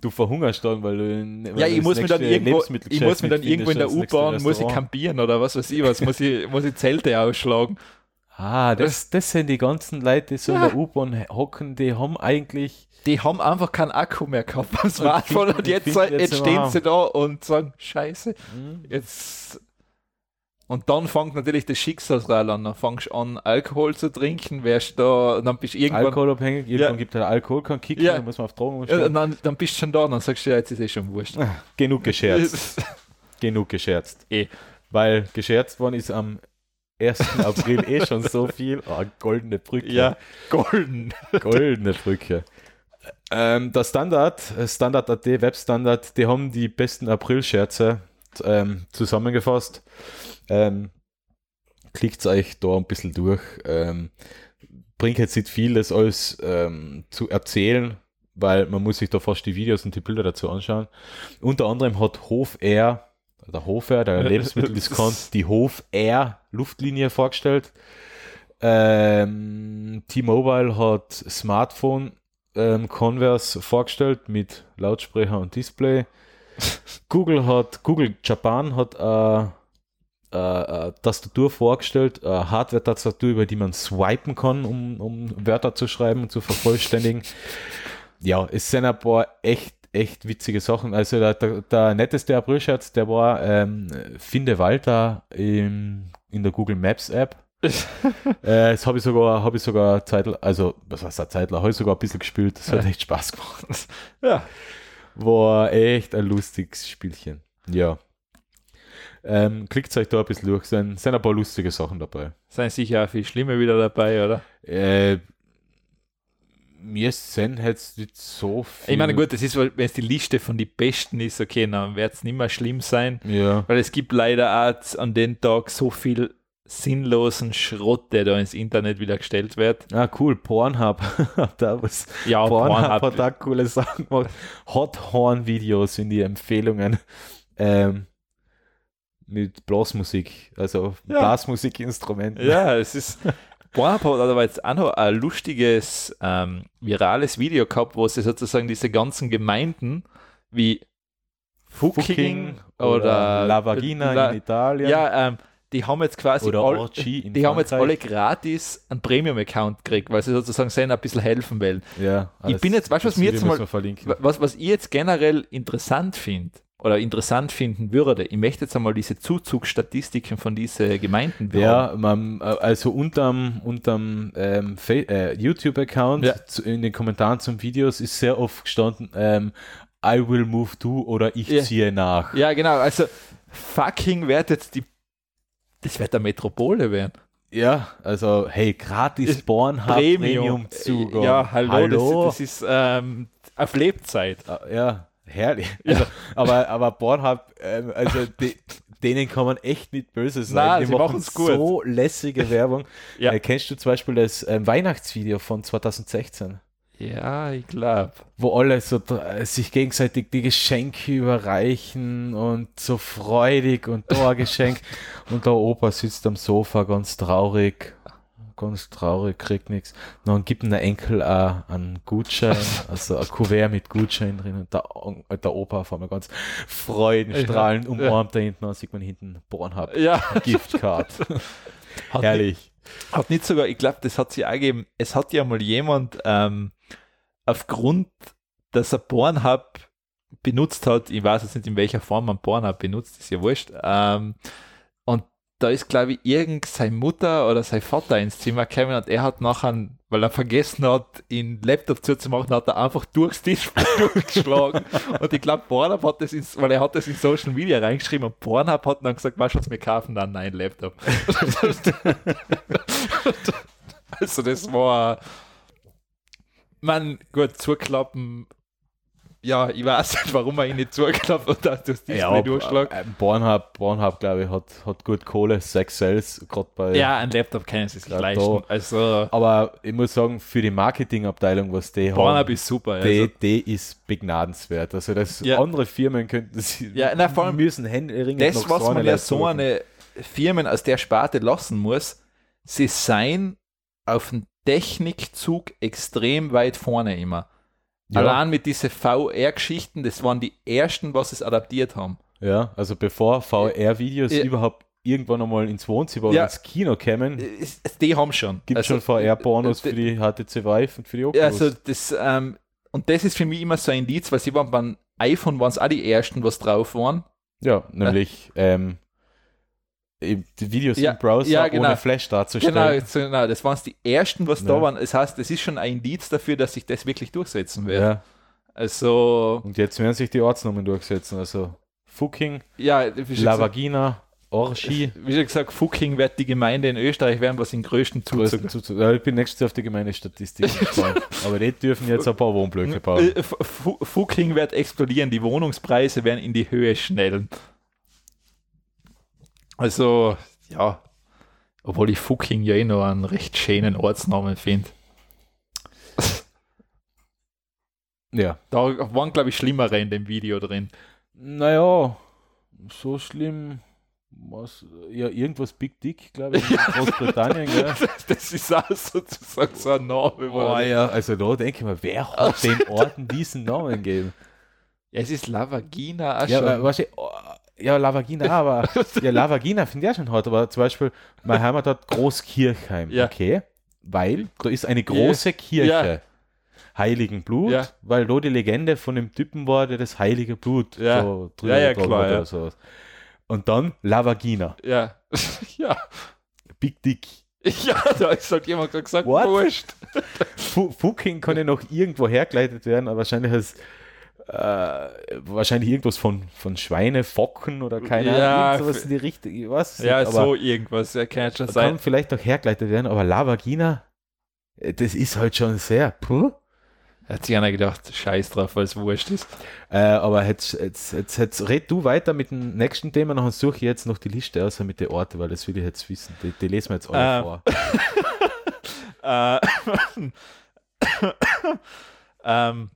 du verhungerst dann, weil du in, weil ja, ich muss mir dann irgendwo, ich muss mir dann irgendwo in der U-Bahn, muss ich campieren oder was weiß ich was, muss ich, muss ich Zelte ausschlagen. Ah, das, das sind die ganzen Leute, die so Ja. in der U-Bahn hocken, die haben eigentlich. Die haben einfach keinen Akku mehr gehabt beim Smartphone und finden- jetzt, jetzt jetzt stehen sie da und sagen, scheiße, Hm, jetzt... Und dann fängt natürlich das Schicksalsrad an. Dann fängst du an, Alkohol zu trinken, wärst da, dann bist du irgendwann, Alkoholabhängig, irgendwann Ja. gibt der Alkohol keinen Kick, Ja. dann muss man auf Drogen ja, umstellen. und dann, dann bist du schon da und dann sagst du, ja, jetzt ist eh schon wurscht. Genug gescherzt. Genug gescherzt. Eh. Weil gescherzt worden ist am 1. April eh schon so viel. Ah, goldene Brücke. ja, golden. Goldene Brücke. Ähm, der Standard, äh, Standard.at, Webstandard, die haben die besten April-Scherze ähm, zusammengefasst. Ähm, klickt euch da ein bisschen durch. Ähm, bringt jetzt nicht viel, das alles ähm, zu erzählen, weil man muss sich da fast die Videos und die Bilder dazu anschauen. Unter anderem hat Hof Air, der Hof Air, der Lebensmitteldiskont, die Hof Air Luftlinie vorgestellt. Ähm, T-Mobile hat Smartphone ähm, Converse vorgestellt mit Lautsprecher und Display. Google hat, Google Japan hat äh, äh, äh, Tastatur vorgestellt, äh, Hardware-Tastatur, über die man swipen kann, um, um Wörter zu schreiben und zu vervollständigen. ja, es sind ein paar echt, echt witzige Sachen. Also der, der, der netteste Aprilscherz, der war ähm, Finde Walter im, in der Google Maps App. äh, das habe ich sogar, habe ich sogar Zeit, also was heißt eine Zeit lang, habe ich sogar ein bisschen gespielt. Das hat echt Spaß gemacht. Ja. War echt ein lustiges Spielchen. Ja. Ähm, klickt euch da ein bisschen durch, sind, sind ein paar lustige Sachen dabei. Sind sicher auch viel Schlimme wieder dabei, oder? Äh, mir sind jetzt nicht so viel. Ich meine, gut, das ist, wenn es die Liste von den Besten ist, okay, dann wird es nicht mehr schlimm sein, Ja. weil es gibt leider auch an den Tag so viel sinnlosen Schrott, der da ins Internet wieder gestellt wird. Ah, cool. Pornhub. da was. Ja, Pornhub, Pornhub. hat da coole Sachen gemacht. Hot Horn Videos sind die Empfehlungen. Ähm, mit Blasmusik, also Ja. Blasmusikinstrumenten. Ja, es ist. Pornhub hat aber jetzt auch noch ein lustiges, ähm, virales Video gehabt, wo sie sozusagen diese ganzen Gemeinden wie Fucking, Fucking oder, oder La Vagina La- in Italien. Ja, ähm, die haben jetzt quasi all, die haben jetzt alle gratis einen Premium-Account gekriegt, weil sie sozusagen sein ein bisschen helfen wollen. Ja, Ich bin jetzt- weißt du, was mir jetzt mal-. Was, was ich jetzt generell interessant finde oder interessant finden würde, ich möchte jetzt einmal diese Zuzugsstatistiken von diesen Gemeinden bekommen. Ja, man, äh, also unterm, unterm ähm, äh, YouTube-Account Ja. in den Kommentaren zum Videos ist sehr oft gestanden, ähm, I will move to oder ich Ja. ziehe nach. Ja, genau. Also fucking jetzt die. Das wird der Metropole werden. Ja, also hey, gratis Ist Pornhub Premium Zugang. Ja, hallo, hallo? Das, das ist ähm, auf Lebzeit. Äh, ja, herrlich. Also, aber, aber Pornhub, ähm, also die, denen kann man echt nicht böse sein. Nein, die machen so lässige Werbung. Ja. äh, kennst du zum Beispiel das ähm, Weihnachtsvideo von 2016? Ja, ich glaube. wo alle so dr- sich gegenseitig die Geschenke überreichen und so freudig und da ein Geschenk und der Opa sitzt am Sofa ganz traurig, ganz traurig, kriegt nichts. Dann gibt ihm der Enkel auch einen Gutschein, also ein Kuvert mit Gutschein drin und der, On- der Opa auf einmal ganz freudenstrahlend Ja. umarmt da hinten und sieht man hinten Pornhub Ja, Giftcard. Herrlich. Hat nicht sogar, ich glaube, das hat sie auch gegeben. Es hat ja mal jemand ähm, aufgrund, dass er Pornhub benutzt hat, ich weiß jetzt nicht, in welcher Form man Pornhub benutzt, ist ja wurscht. Ähm, da ist, glaube ich, irgend seine Mutter oder sein Vater ins Zimmer gekommen und er hat nachher, weil er vergessen hat, den Laptop zuzumachen, hat er einfach durchs Display durchgeschlagen. Und ich glaube, Pornhub hat das, in, weil er hat das in Social Media reingeschrieben und Pornhub hat dann gesagt, was was wir kaufen dann nein Laptop. also das war, man, gut, zuklappen, ja, ich weiß nicht, warum er ihn nicht zuklappt und dass das Display Ja, durchschlägt. äh, Pornhub, Pornhub glaube ich, hat, hat gut Kohle, Sex Sales, gerade bei. Ja, ein Laptop können sie sich leisten. da- Also, Aber ich muss sagen, für die Marketingabteilung, was die Pornhub haben, ist super. die, Also, die ist begnadenswert. Also das Ja. andere Firmen könnten sie Ja, na, vor allem müssen händeringend das, noch was so eine man ja so eine Firmen aus der Sparte lassen muss, sie seien auf dem Technikzug extrem weit vorne immer. Ja, Allein mit diesen VR-Geschichten, das waren die ersten, was es adaptiert haben. ja, also bevor VR-Videos Ja. überhaupt irgendwann einmal ins Wohnzimmer Ja. oder ins Kino kämen, es- Die haben schon. gibt es Also, schon VR-Pornos äh, für die HTC Vive und für die Ja, Oculus. Also das, ähm, und das ist für mich immer so ein Indiz, weil sie waren beim iPhone waren es auch die ersten, was drauf waren. ja, nämlich ähm, die Videos Ja, im Browser ja, genau. ohne Flash darzustellen. Genau, genau, das waren die ersten, was da Ja. waren. Das heißt, das ist schon ein Indiz dafür, dass sich das wirklich durchsetzen wird. Also, Und jetzt werden sich die Ortsnamen durchsetzen. Also Fucking, ja, wie schon, La gesagt, Vagina, Orchi. wie schon gesagt, Fucking wird die Gemeinde in Österreich werden, was den größten Zuzug Zuzug. Ja, ich bin nächstes Jahr auf die Gemeindestatistik gespannt. Aber die dürfen jetzt ein paar Wohnblöcke bauen. Äh, Fu- Fucking wird explodieren, die Wohnungspreise werden in die Höhe schnellen. Also, ja, obwohl ich Fucking ja eh noch einen recht schönen Ortsnamen finde. Ja. Da waren, glaube ich, schlimmere in dem Video drin. Naja, so schlimm. Was, ja, irgendwas Big Dick, glaube ich, in Großbritannien, gell? Das ist auch sozusagen so ein Name. Oh, ja, also da denke ich mir, wer hat den Orten diesen Namen gegeben? Ja, es ist La Vagina auch Ja, aber, weißt du, oh, ja, La Vagina, aber ja, La Vagina finde ich auch schon hart, aber zum Beispiel, mein Heimatort Großkirchheim, Ja. okay, weil da ist eine große Kirche, Ja. Heiligen Blut, Ja. weil da die Legende von dem Typen war, der das heilige Blut Ja. so drüber Ja, ja, klar, hat ja. oder sowas. Und dann La Vagina, ja. ja. Big Dick. Ja, da ist halt jemand gerade gesagt, What? wurscht. Fu- Fucking kann ja noch irgendwo hergeleitet werden, aber wahrscheinlich als äh, wahrscheinlich irgendwas von, von Schweine, Focken oder keine Ja, Ahnung, irgendwas in die Richtung, ich weiß es Ja, nicht, so irgendwas, ja, kann schon kann sein. vielleicht auch hergeleitet werden, aber La Vagina, äh, das ist halt schon sehr, puh. Hat sich einer gedacht, scheiß drauf, weil es wurscht ist. Äh, aber jetzt, jetzt, jetzt, jetzt red du weiter mit dem nächsten Thema, nachher suche ich jetzt noch die Liste aus mit den Orten, weil das will ich jetzt wissen. Die, die lesen wir jetzt alle Äh, vor. Äh, ähm,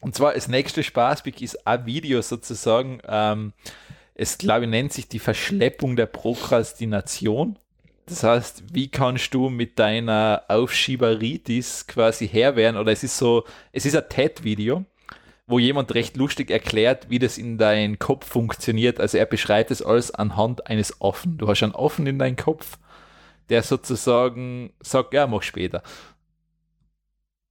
und zwar das nächste Spaßbick ist ein Video sozusagen. Ähm, es, glaube ich, nennt sich die Verschleppung der Prokrastination. Das heißt, wie kannst du mit deiner Aufschieberitis quasi Herr werden? Oder es ist so, es ist ein TED-Video, wo jemand recht lustig erklärt, wie das in deinem Kopf funktioniert. Also er beschreibt es alles anhand eines Affen. Du hast einen Affen in deinem Kopf, der sozusagen sagt, ja, mach später.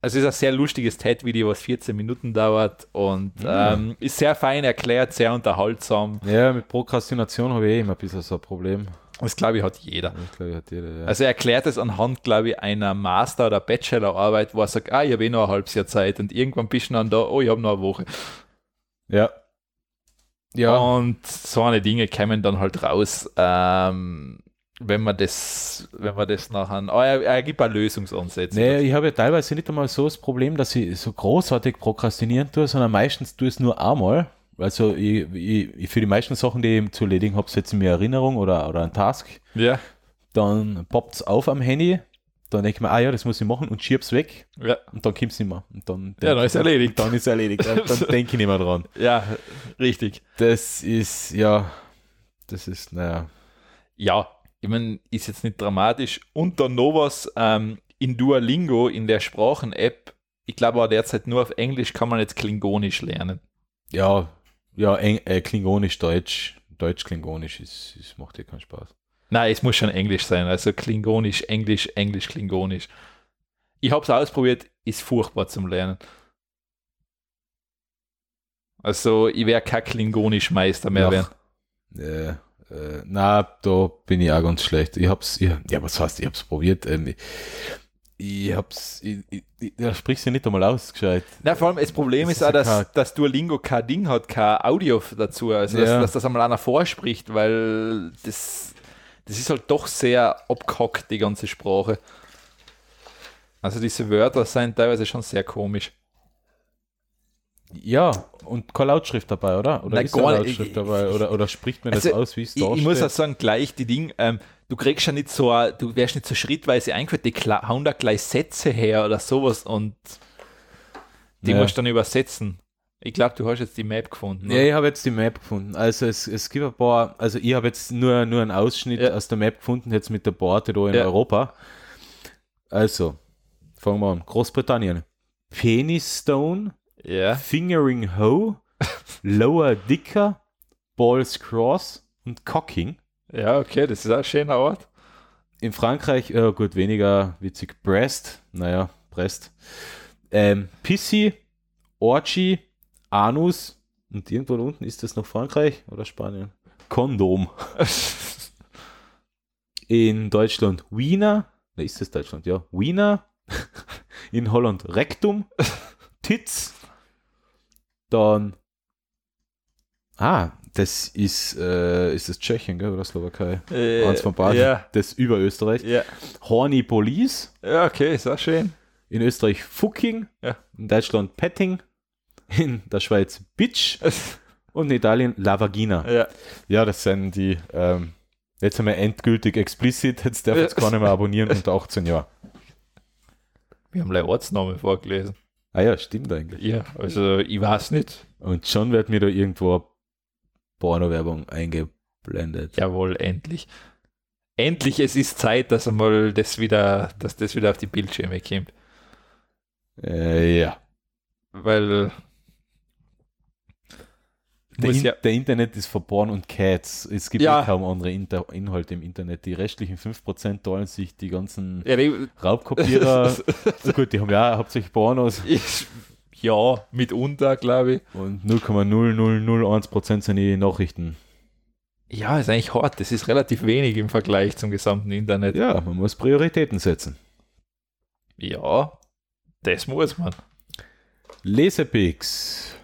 Also es ist ein sehr lustiges TED-Video, was 14 Minuten dauert und ähm, ist sehr fein erklärt, sehr unterhaltsam. Ja, mit Prokrastination habe ich eh immer ein bisschen so ein Problem. Das glaube ich hat jeder. Ich glaube, hat jeder, ja. Also er erklärt es anhand, glaube ich, einer Master- oder Bachelorarbeit, wo er sagt, ah, ich habe eh noch ein halbes Jahr Zeit und irgendwann bist du dann da, oh, ich habe noch eine Woche. ja. Ja, Und so eine Dinge kämen dann halt raus, ähm, wenn man das, wenn man das nachher, oh, er, er gibt auch Lösungsansätze. Nee, ich habe ja teilweise nicht einmal so das Problem, dass ich so großartig prokrastinieren tue, sondern meistens tue ich es nur einmal. Also ich, ich, für die meisten Sachen, die ich zu erledigen habe, setze ich mir Erinnerung oder, oder einen Task. Ja, Dann poppt es auf am Handy dann denke ich mir, ah ja, das muss ich machen und schieb's weg Ja, und dann kommt's nicht mehr. Und dann, Ja, dann ist erledigt. Dann ist erledigt. Dann, dann denke ich nicht mehr dran. ja richtig. Das ist, ja, das ist, naja. Ja, ich meine, ist jetzt nicht dramatisch. Und dann noch was ähm, in Duolingo, in der Sprachen-App, ich glaube auch derzeit nur auf Englisch kann man jetzt Klingonisch lernen. Ja, ja, Eng, äh, Klingonisch, Deutsch, Deutsch, Klingonisch, ist, ist, macht dir keinen Spaß. Nein, es muss schon Englisch sein. Also Klingonisch, Englisch, Englisch, Klingonisch. Ich habe es ausprobiert, ist furchtbar zum Lernen. Also, ich wäre kein Klingonisch-Meister mehr Ja. werden. Äh, äh, na, da bin ich auch ganz schlecht. Ich hab's, ich, ja, was heißt, ich hab's probiert. Ähm, ich, ich hab's, ich, ich, ich, da sprichst du nicht einmal aus, gescheit. Na, vor allem das Problem Das ist ist auch, dass, dass Duolingo kein Ding hat, kein Audio dazu. Also, dass, Ja. dass das einmal einer vorspricht, weil das, das ist halt doch sehr abgehackt, die ganze Sprache. Also, diese Wörter sind teilweise schon sehr komisch. Ja, und keine Lautschrift dabei, oder? Oder Nein, ist gar nicht. Lautschrift Ich- dabei? Oder, oder spricht man das Also, aus, wie es Ich, da ich muss auch sagen, gleich die Ding, ähm, du kriegst ja nicht so, a- du wärst nicht so schrittweise eingeführt, die hauen da gleich Sätze her oder sowas und die Ja. musst du dann übersetzen. Ich glaube, du hast jetzt die Map gefunden. Ja, ich habe jetzt die Map gefunden. Also es, es gibt ein paar, also ich habe jetzt nur, nur einen Ausschnitt Ja. aus der Map gefunden, jetzt mit der Borte da in Ja. Europa. Also, fangen wir an. Großbritannien. Penistone, ja. Fingering Hoe, Lower Dicker, Balls Cross und Cocking. Ja, okay, das ist ein schöner Ort. In Frankreich, äh, gut, weniger witzig, Brest, naja, Brest. Ähm, Pissy, Orgy, Anus und irgendwo unten ist das noch Frankreich oder Spanien? Kondom. In Deutschland Wiener, da ist das Deutschland, ja, Wiener. In Holland Rektum, Titz. Dann, ah, das ist, äh, ist das Tschechien, gell, oder Slowakei? äh, Eins von beiden. Ja, Das über Österreich. ja. Horny Police. ja, okay, ist auch schön. In Österreich Fucking. Ja. In Deutschland Petting. In der Schweiz Bitch. Und in Italien La Vagina. ja. Ja, das sind die, ähm, jetzt haben wir endgültig explicit, jetzt darf jetzt gar nicht mehr abonnieren unter 18 Jahren. Wir haben gleich Ortsnamen vorgelesen. Ah ja, stimmt eigentlich. Ja, also ich weiß nicht. Und schon wird mir da irgendwo Porno-Werbung eingeblendet. Jawohl, endlich. Endlich, es ist Zeit, dass einmal das wieder, dass das wieder auf die Bildschirme kommt. Äh, ja. Weil Der, In ja- der Internet ist verborn und Cats. Es gibt Ja. eh kaum andere Inter Inhalte im Internet. Die restlichen 5% teilen sich die ganzen ja, die, Raubkopierer. Gut, die haben ja hauptsächlich Pornos ich, ja mitunter, glaube ich. und 0,0001% sind die Nachrichten. Ja, ist eigentlich hart. Das ist relativ wenig im Vergleich zum gesamten Internet. Ja, man muss Prioritäten setzen. Ja, das muss man. Lesepix.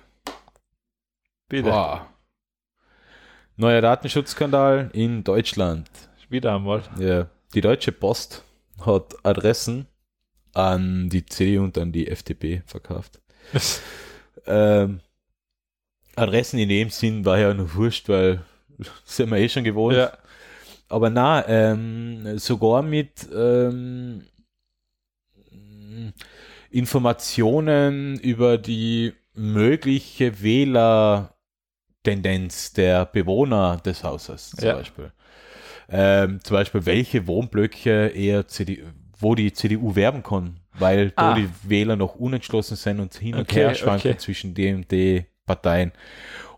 Bitte. Boah. Neuer Datenschutzskandal in Deutschland. Wieder einmal. Ja, die Deutsche Post hat Adressen an die CDU und an die FDP verkauft. Ähm, Adressen in dem Sinn war ja noch wurscht, weil das sind wir eh schon gewohnt. ja. Aber na, ähm, sogar mit ähm, Informationen über die mögliche Wählertendenz der Bewohner des Hauses zum Ja. Beispiel. Ähm, zum Beispiel, welche Wohnblöcke eher CDU, wo die CDU werben kann, weil da Ah. die Wähler noch unentschlossen sind und hin und Okay, her schwanken okay. zwischen D und D Parteien.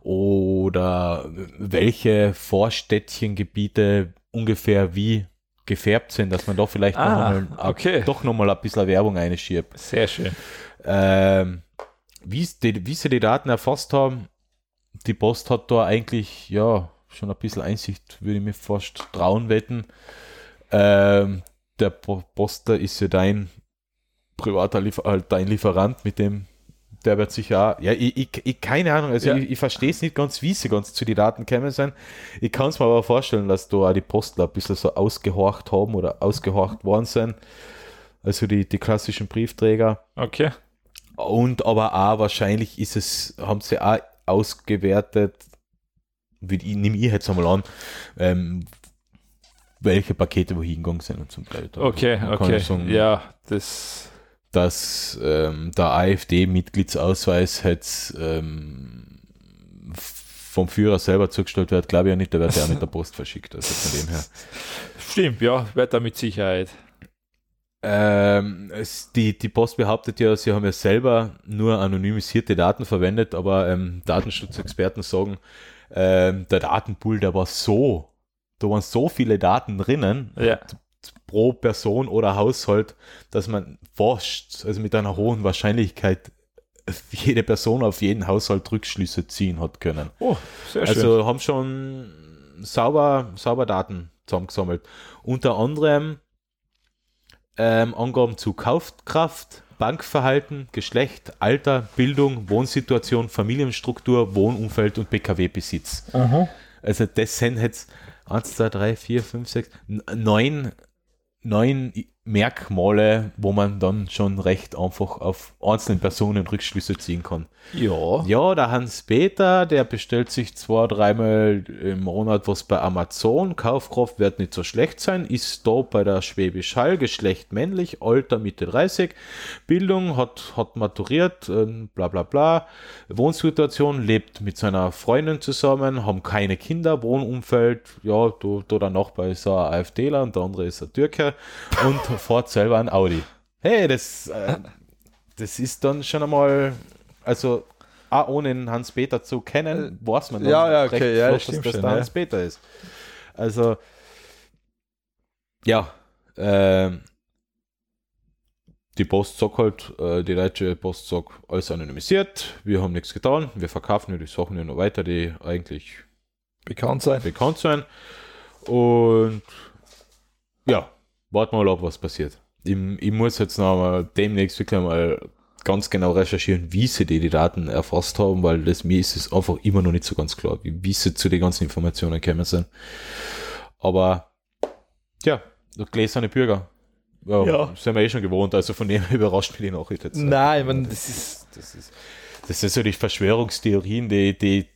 Oder welche Vorstädtchengebiete ungefähr wie gefärbt sind, dass man doch vielleicht Ah, noch mal, okay. doch nochmal ein bisschen Werbung einschiebt. Sehr schön. Ähm, wie, die, wie sie die Daten erfasst haben, die Post hat da eigentlich ja schon ein bisschen Einsicht, würde ich mir fast trauen wetten. Ähm, der Po- Poster ist ja dein privater Liefer halt dein Lieferant, mit dem der wird sicher auch, ja, ich, ich, ich keine Ahnung, also Ja. ich, ich verstehe es nicht ganz, wie sie ganz zu den Daten gekommen sind. Ich kann es mir aber vorstellen, dass da auch die Postler ein bisschen so ausgehorcht haben oder ausgehorcht worden sind. Also die, die klassischen Briefträger. Okay. Und aber auch wahrscheinlich ist es, haben sie auch ausgewertet, wie, ich nehme ich jetzt einmal an, ähm, welche Pakete wohin gegangen sind und zum Teil. Okay, Man kann okay. sagen, ja, das. dass ähm, der AfD-Mitgliedsausweis jetzt ähm, vom Führer selber zugestellt wird, glaube ich ja nicht, der wird ja mit der Post verschickt. Also von dem her. Stimmt, ja, wird da mit Sicherheit. Ähm, es, die, die Post behauptet ja, sie haben ja selber nur anonymisierte Daten verwendet, aber ähm, Datenschutzexperten sagen, ähm, der Datenpool, der war so, da waren so viele Daten drinnen Ja. pro Person oder Haushalt, dass man forscht, also mit einer hohen Wahrscheinlichkeit jede Person auf jeden Haushalt Rückschlüsse ziehen hat können. Oh, sehr schön. Also haben schon sauber, sauber Daten zusammengesammelt. Unter anderem ähm, Angaben zu Kaufkraft, Bankverhalten, Geschlecht, Alter, Bildung, Wohnsituation, Familienstruktur, Wohnumfeld und PKW-Besitz. Also das sind jetzt 1, 2, 3, 4, 5, 6, 9, neun Merkmale, wo man dann schon recht einfach auf einzelne Personen Rückschlüsse ziehen kann. Ja. Ja, der Hans-Peter, der bestellt sich zwei, dreimal im Monat was bei Amazon. Kaufkraft wird nicht so schlecht sein. Ist da bei der Schwäbisch Hall, Geschlecht männlich, Alter Mitte 30. Bildung hat, hat maturiert, ähm, bla bla bla. Wohnsituation, lebt mit seiner Freundin zusammen, haben keine Kinder, Wohnumfeld, ja, da, da der Nachbar ist ein AfDler und der andere ist ein Türke und fährt selber ein Audi. Hey, das, äh, das ist dann schon einmal, also auch ohne den Hans-Peter zu kennen, weiß man dann ja, ja, okay, recht ja, flott, stimmt dass das schon, der ja. Hans-Peter ist. Also, ja, ähm, die Post sagt halt, äh, die deutsche Post sagt, alles anonymisiert, wir haben nichts getan, wir verkaufen die Sachen ja noch weiter, die eigentlich Bekannt sein. bekannt sein. Und ja, warten wir mal ab, was passiert. Ich, ich muss jetzt noch mal demnächst wirklich mal ganz genau recherchieren, wie sie die, die Daten erfasst haben, weil das mir ist es einfach immer noch nicht so ganz klar, wie, wie sie zu den ganzen Informationen gekommen sind. Aber ja, gläserne Bürger. Ja, Ja. sind wir eh schon gewohnt, also von dem überrascht mich die Nachricht jetzt. Nein, ich meine, das ist. Das ist, das sind so die Verschwörungstheorien, die, die,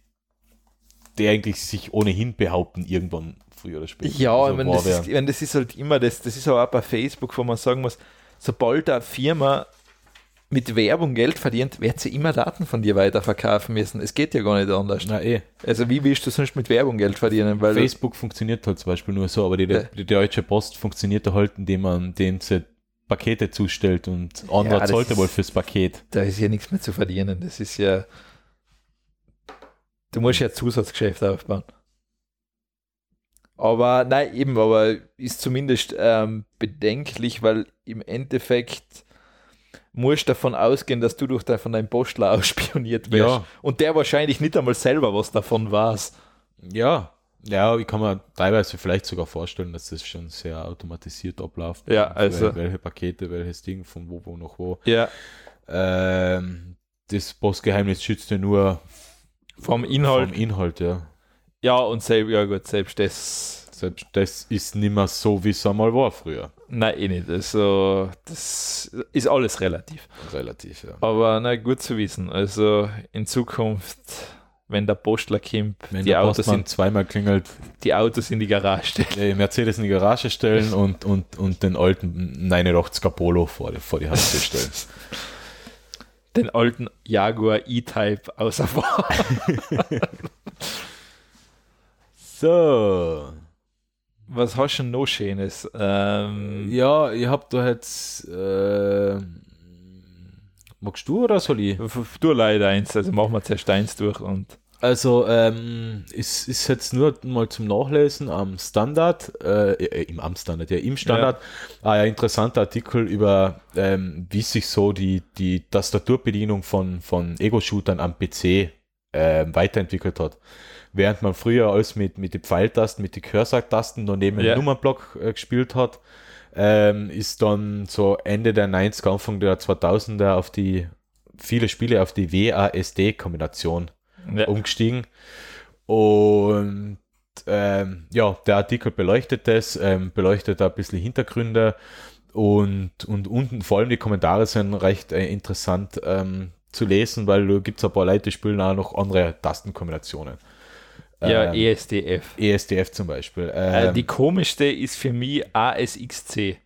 die eigentlich sich ohnehin behaupten, irgendwann früher oder später. Ja, so ich meine, das, ist, ich meine, das ist halt immer das, das ist aber auch bei Facebook, wo man sagen muss, sobald eine Firma mit Werbung Geld verdient, wird sie immer Daten von dir weiterverkaufen müssen. Es geht ja gar nicht anders. Na eh. Also wie willst du sonst mit Werbung Geld verdienen? Weil Facebook funktioniert halt zum Beispiel nur so, aber die, Ja. die Deutsche Post funktioniert halt, indem man sie Pakete zustellt und anderer Ja, ist- wohl fürs Paket. da ist ja nichts mehr zu verdienen. Das ist ja. Du musst ja Zusatzgeschäft aufbauen. Aber nein, eben, aber ist zumindest ähm, bedenklich, weil im Endeffekt musst du davon ausgehen, dass du durch de, von deinem Postler ausspioniert wirst. Ja. Und der wahrscheinlich nicht einmal selber was davon weiß. Ja. Ja, ich kann mir teilweise vielleicht sogar vorstellen, dass das schon sehr automatisiert abläuft. Ja, also- Wel- Welche Pakete, welches Ding, von wo, wo nach wo. Ja. Ähm, das Postgeheimnis schützt ja nur Vom Inhalt. vom Inhalt, ja. Ja, und selbst, ja gut, selbst das. Selbst das ist nicht mehr so, wie es einmal war früher. Nein, eh nicht. Also, das ist alles relativ. Relativ, ja. Aber na gut zu wissen. Also in Zukunft, wenn der Postler kommt, Wenn die Autos, in, zweimal klingelt, die Autos in die Garage stellen. äh, Mercedes in die Garage stellen und, und, und den alten 89er Polo vor die, vor die Haustür stellen. Den alten Jaguar E-Type außer Fahr. So. Was hast du noch Schönes? Ähm, Ja, ich hab da jetzt. Äh, magst du oder soll ich? Du leider eins, also machen wir zuerst eins durch und Also, ähm, ist, ist jetzt nur mal zum Nachlesen am Standard, äh, äh, im am Standard, ja, im Standard, ah, ja, interessanter Artikel über, ähm, wie sich so die, die Tastaturbedienung von, von Ego-Shootern am PC ähm, weiterentwickelt hat. Während man früher alles mit, mit den Pfeiltasten, mit den Cursor-Tasten noch neben Ja. dem Nummernblock äh, gespielt hat, ähm, ist dann so Ende der 90er, Anfang der 2000er auf die, viele Spiele auf die WASD-Kombination ja, umgestiegen. Und ähm, ja, der Artikel beleuchtet das, ähm, beleuchtet ein bisschen Hintergründe und, und unten vor allem die Kommentare sind recht äh, interessant ähm, zu lesen, weil da gibt es ein paar Leute, die spielen auch noch andere Tastenkombinationen. Ja, Ähm, ESDF. ESDF zum Beispiel. Äh, Ähm, die komischste ist für mich ASXC.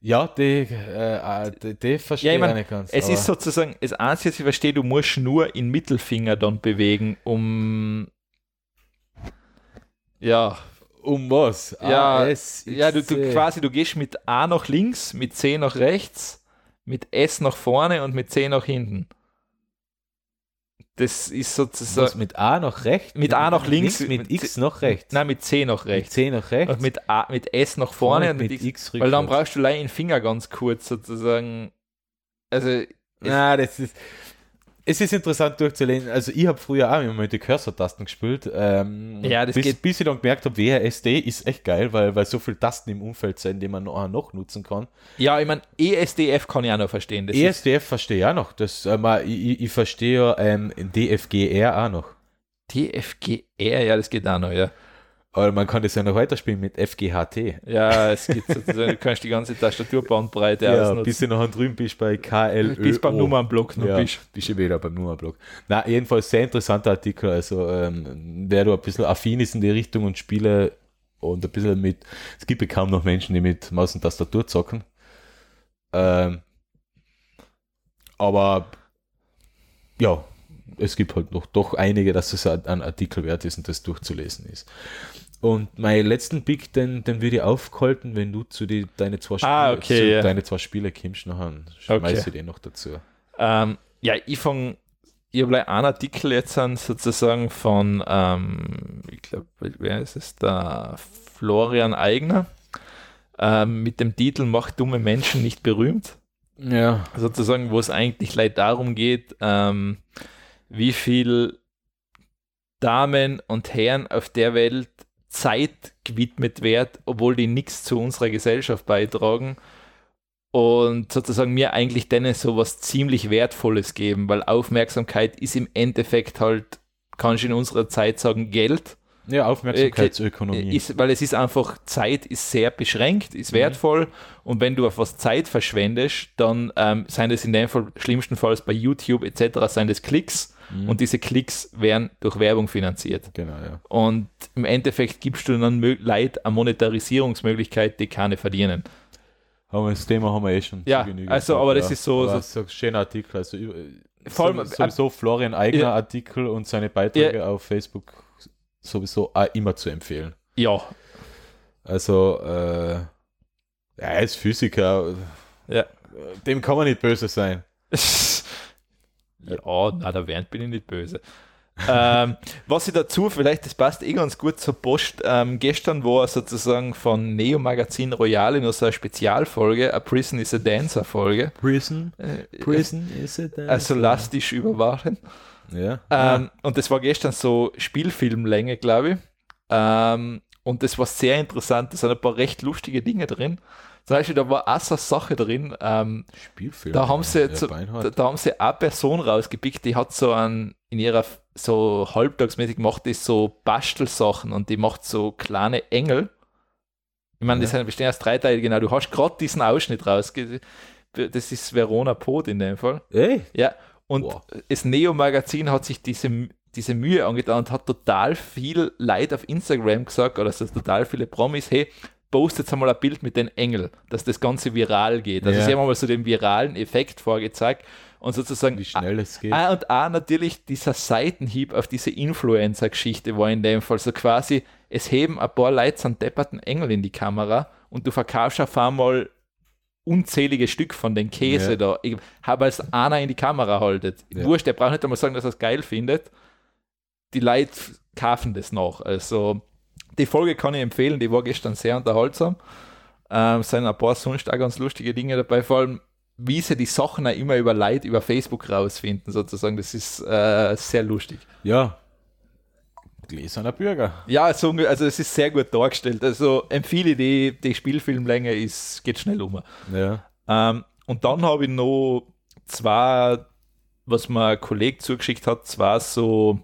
ja, die, äh, äh, die, die verstehe Ja, ich ich mein, auch nicht ganz. Es ist sozusagen, das Einzige, was ich verstehe, du musst nur in Mittelfinger dann bewegen, um. Ja, um was? Ja, AS, ja du, du quasi, du gehst mit A nach links, mit C nach rechts, mit S nach vorne und mit C nach hinten. Das ist was, sozusagen. mit A nach rechts? Mit A nach links, mit, mit X nach rechts. Nein, mit C nach mit rechts. C nach rechts. Und mit, A, mit S nach vorne und mit, X. X Weil dann rückwärts. brauchst du leider den Finger ganz kurz sozusagen. Also, Na, das ist. Es ist interessant durchzulesen. Also, ich habe früher auch immer mit den Cursor-Tasten gespielt. Ähm, Ja, das bis, geht- bis ich dann gemerkt habe, WASD ist echt geil, weil, weil so viele Tasten im Umfeld sind, die man noch, noch nutzen kann. ja, ich meine, ESDF kann ich auch noch verstehen. Das ESDF verstehe ich auch noch. Das, ähm, ich, ich- verstehe ja ähm, DFGR auch noch. TFGR, ja, das geht auch noch, ja. Aber man kann das ja noch weiterspielen mit FGHT. Ja, es gibt sozusagen, du kannst die ganze Tastaturbandbreite Ja, ausnutzen. bis du noch drüben bist bei KL. bis beim Nummernblock noch ja, bist. bist du wieder beim Nummerblock. Na, jedenfalls sehr interessanter Artikel. Also, ähm, wer da ein bisschen affin ist in die Richtung und Spiele und ein bisschen mit, es gibt ja kaum noch Menschen, die mit Maus und Tastatur zocken. Ähm, aber ja, es gibt halt noch doch einige, dass es ein Artikel wert ist und das durchzulesen ist. Und meinen letzten Pick, den, den würde ich aufhalten, wenn du zu die, deine zwei Spiele, Ah, okay, zu ja. deine zwei Spiele kommst, nachher schmeiß Okay. ich den noch dazu. Ähm, ja, ich fange, ich habe einen Artikel jetzt an, sozusagen von, ähm, ich glaube, wer ist es, der Florian Eigner, ähm, mit dem Titel Macht dumme Menschen nicht berühmt. Ja. sozusagen, wo es eigentlich leid darum geht, ähm, wie viel Damen und Herren auf der Welt Zeit gewidmet wird, obwohl die nichts zu unserer Gesellschaft beitragen und sozusagen mir eigentlich denen so was ziemlich Wertvolles geben, weil Aufmerksamkeit ist im Endeffekt halt, kann ich in unserer Zeit sagen, Geld. Ja, Aufmerksamkeitsökonomie. Ist, weil es ist einfach, Zeit ist sehr beschränkt, ist Mhm. wertvoll und wenn du auf was Zeit verschwendest, dann ähm, seien das in dem Fall schlimmstenfalls bei YouTube etc. seien das Klicks Mhm. und diese Klicks werden durch Werbung finanziert. genau, ja. Und im Endeffekt gibst du dann Leid eine Monetarisierungsmöglichkeit, die keine verdienen. Aber das Thema haben wir eh schon. Ja, also, aber das ja. ist so- so- so ein schöner Artikel. Also, über- Vor allem- sowieso- sowieso Florian Eigner Ja. Artikel und seine Beiträge auf Facebook sowieso auch immer zu empfehlen. Ja, Also, äh, ja, er ist Physiker. Ja. Dem kann man nicht böse sein. ja, na, da während bin ich nicht böse. ähm, was ich dazu, vielleicht, das passt eh ganz gut zur Post. Ähm, gestern war sozusagen von Neo Magazin Royale noch so eine Spezialfolge, a Prison is a Dancer Folge. Prison? Äh, Prison is it? Also lass dich überwachen. Ja. Ähm, und das war gestern so Spielfilmlänge, glaube ich. Ähm, und das war sehr interessant. Da sind ein paar recht lustige Dinge drin. Zum Beispiel, da war auch so eine Sache drin. Ähm, Spielfilm. da haben sie, Ja, Beinhard. da, da haben sie eine Person rausgepickt, die hat so ein, in ihrer so halbtagsmäßig macht die so Bastelsachen und die macht so kleine Engel. Ich meine, die Ja. sind bestehen aus drei Teile, genau. Du hast gerade diesen Ausschnitt rausge. Das ist Verona Pot in dem Fall. Ey, Ja, und Wow. das Neo-Magazin hat sich diese, diese Mühe angetan und hat total viel Leid auf Instagram gesagt, oder also total viele Promis, hey, postet einmal ein Bild mit den Engel, dass das Ganze viral geht. Also Ja. sie haben mal so den viralen Effekt vorgezeigt und sozusagen wie schnell es geht. Ah, und auch natürlich dieser Seitenhieb auf diese Influencer-Geschichte war in dem Fall so quasi, es heben ein paar Leute einen depperten Engel in die Kamera und du verkaufst auf einmal unzählige Stück von den Käse Ja. da. Ich habe als einer in die Kamera haltet. Ja. Wurscht, der braucht nicht einmal sagen, dass er es geil findet. Die Leute kaufen das noch. Also die Folge kann ich empfehlen, die war gestern sehr unterhaltsam. Ähm, es sind ein paar sonst auch ganz lustige Dinge dabei, vor allem wie sie die Sachen auch immer über Leute über Facebook rausfinden, sozusagen. Das ist äh, sehr lustig. Ja. Gläserner Bürger. Ja, so, unge- also es ist sehr gut dargestellt. Also empfehle die, die Spielfilmlänge, ist, geht schnell um. Ja. Ähm, und dann habe ich noch zwei, was mir ein Kollege zugeschickt hat, zwei so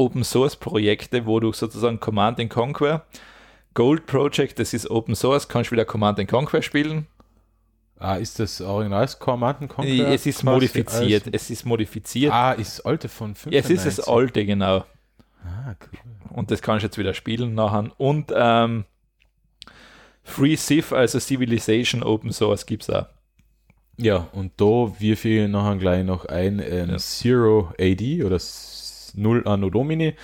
Open Source Projekte, wo du sozusagen Command and Conquer, Gold Project, das ist Open Source, kannst wieder Command and Conquer spielen. Ah, ist das Original Command and Conquer? es ist modifiziert, es ist modifiziert. Ah, ist alte von 95. es ist das alte, genau. Ah, Ah, cool. Und das kannst du jetzt wieder spielen nachher. Und ähm, Free Civ, also Civilization Open Source, gibt es auch. Ja, und da wirf ich nachher gleich noch ein ähm, Ja. Zero AD oder S- Null Anno Domini.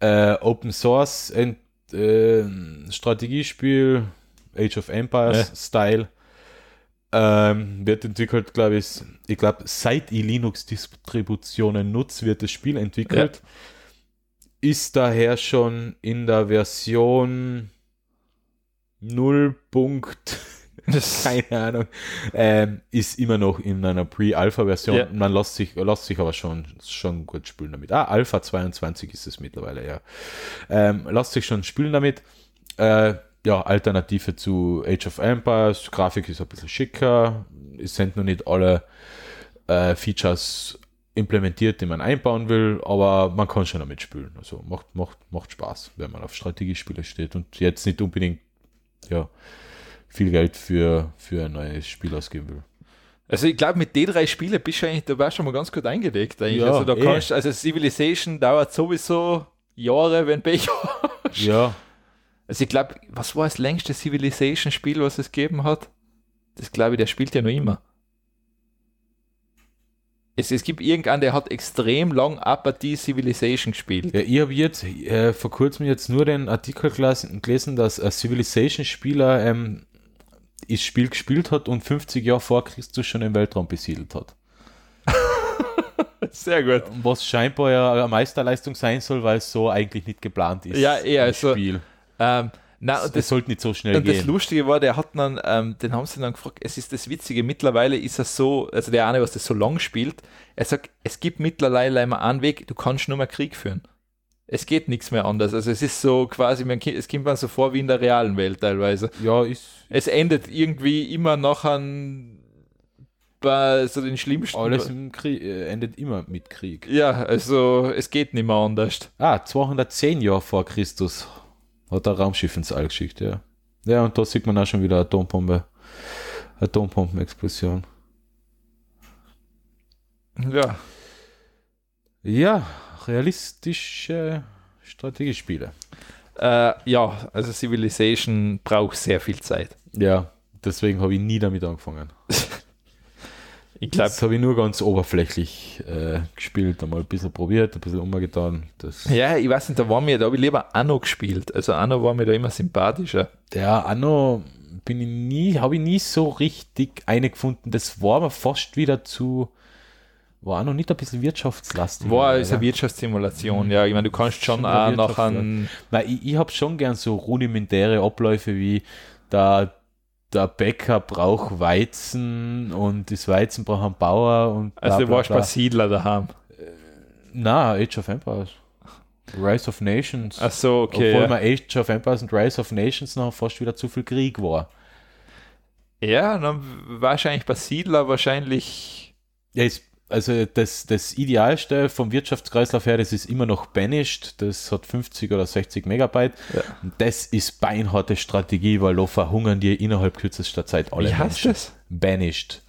Äh, Open Source Ent, äh, Strategiespiel, Age of Empires Style. Ähm, wird entwickelt, glaube ich, ich glaube, seit ich Linux-Distributionen nutze, wird das Spiel entwickelt. Ist daher schon in der Version 0. keine Ahnung, ähm, ist immer noch in einer Pre-Alpha-Version. Ja. Man lässt sich, lässt sich aber schon, schon gut spielen damit. Ah, Alpha 22 ist es mittlerweile, ja. Ähm, lässt sich schon spielen damit. Äh, ja, Alternative zu Age of Empires. Grafik ist ein bisschen schicker. Es sind noch nicht alle äh, Features implementiert, die man einbauen will, aber man kann schon damit spielen. Also macht, macht, macht Spaß, wenn man auf Strategiespiele steht und jetzt nicht unbedingt ja, viel Geld für, für ein neues Spiel ausgeben will. Also ich glaube, mit den drei Spielen bist du eigentlich, da warst du schon mal ganz gut eingelegt. Eigentlich. Ja, also da eh. kannst, also Civilization dauert sowieso Jahre, wenn Pech hast. Ja, Also ich glaube, was war das längste Civilization-Spiel, was es gegeben hat? Das glaube ich, der spielt ja noch immer. Es, es gibt irgendeinen, der hat extrem lang Apathie Civilization gespielt. ja ich habe jetzt äh, vor kurzem jetzt nur den Artikel gelesen, gelesen dass ein Civilization-Spieler ähm, das Spiel gespielt hat und 50 Jahre vor Christus schon den Weltraum besiedelt hat. Sehr gut. Was scheinbar ja eine Meisterleistung sein soll, weil es so eigentlich nicht geplant ist. Ja, eher, im also, Spiel. Ähm, und Das, das, sollte nicht so schnell und das gehen. Lustige war, der hat dann, ähm, den haben sie dann gefragt, es ist das Witzige, mittlerweile ist er so, also der eine, was das so lang spielt, er sagt, es gibt mittlerweile immer einen Weg, du kannst nur mehr Krieg führen. Es geht nichts mehr anders. Also es ist so quasi, man, es kommt man so vor wie in der realen Welt teilweise. Ja, ist Es endet irgendwie immer noch an bei so den schlimmsten. alles im Krieg, äh, endet immer mit Krieg. ja, also es geht nicht mehr anders. Ah, 210 Jahre vor Christus hat er Raumschiff ins All geschickt, ja. Ja, und da sieht man auch schon wieder Atombombe. Atombombenexplosion. Ja, Ja, realistische Strategiespiele. äh, ja, also Civilization braucht sehr viel Zeit. Ja, deswegen habe ich nie damit angefangen. Ich glaube, Das habe ich nur ganz oberflächlich äh, gespielt, einmal ein bisschen probiert, ein bisschen umgetan. Das, ja, ich weiß nicht, da war mir, da habe ich lieber Anno gespielt. Also Anno war mir da immer sympathischer. Ja, Anno bin ich nie, habe ich nie so richtig eine gefunden. Das war aber fast wieder zu, war Anno nicht ein bisschen wirtschaftslastig. War als eine Wirtschaftssimulation, ja. Ich meine, du kannst schon Schon auch Wirtschaft, einem. Weil ich, ich habe schon gern so rudimentäre Abläufe wie da der Bäcker braucht Weizen und das Weizen braucht einen Bauer und bla, Also du warst bei Siedler daheim. Na, Age of Empires. Rise of Nations. Ach so, okay. Obwohl ja. mir Age of Empires und Rise of Nations noch fast wieder zu viel Krieg war. Ja, dann wahrscheinlich bei Siedler wahrscheinlich. Ja, ist, also das, das Idealste vom Wirtschaftskreislauf her, das ist immer noch Banished, das hat 50 oder 60 Megabyte. Ja. Und das ist beinharte Strategie, weil da verhungern die innerhalb kürzester Zeit alle Wie heißt Menschen. das? Banished.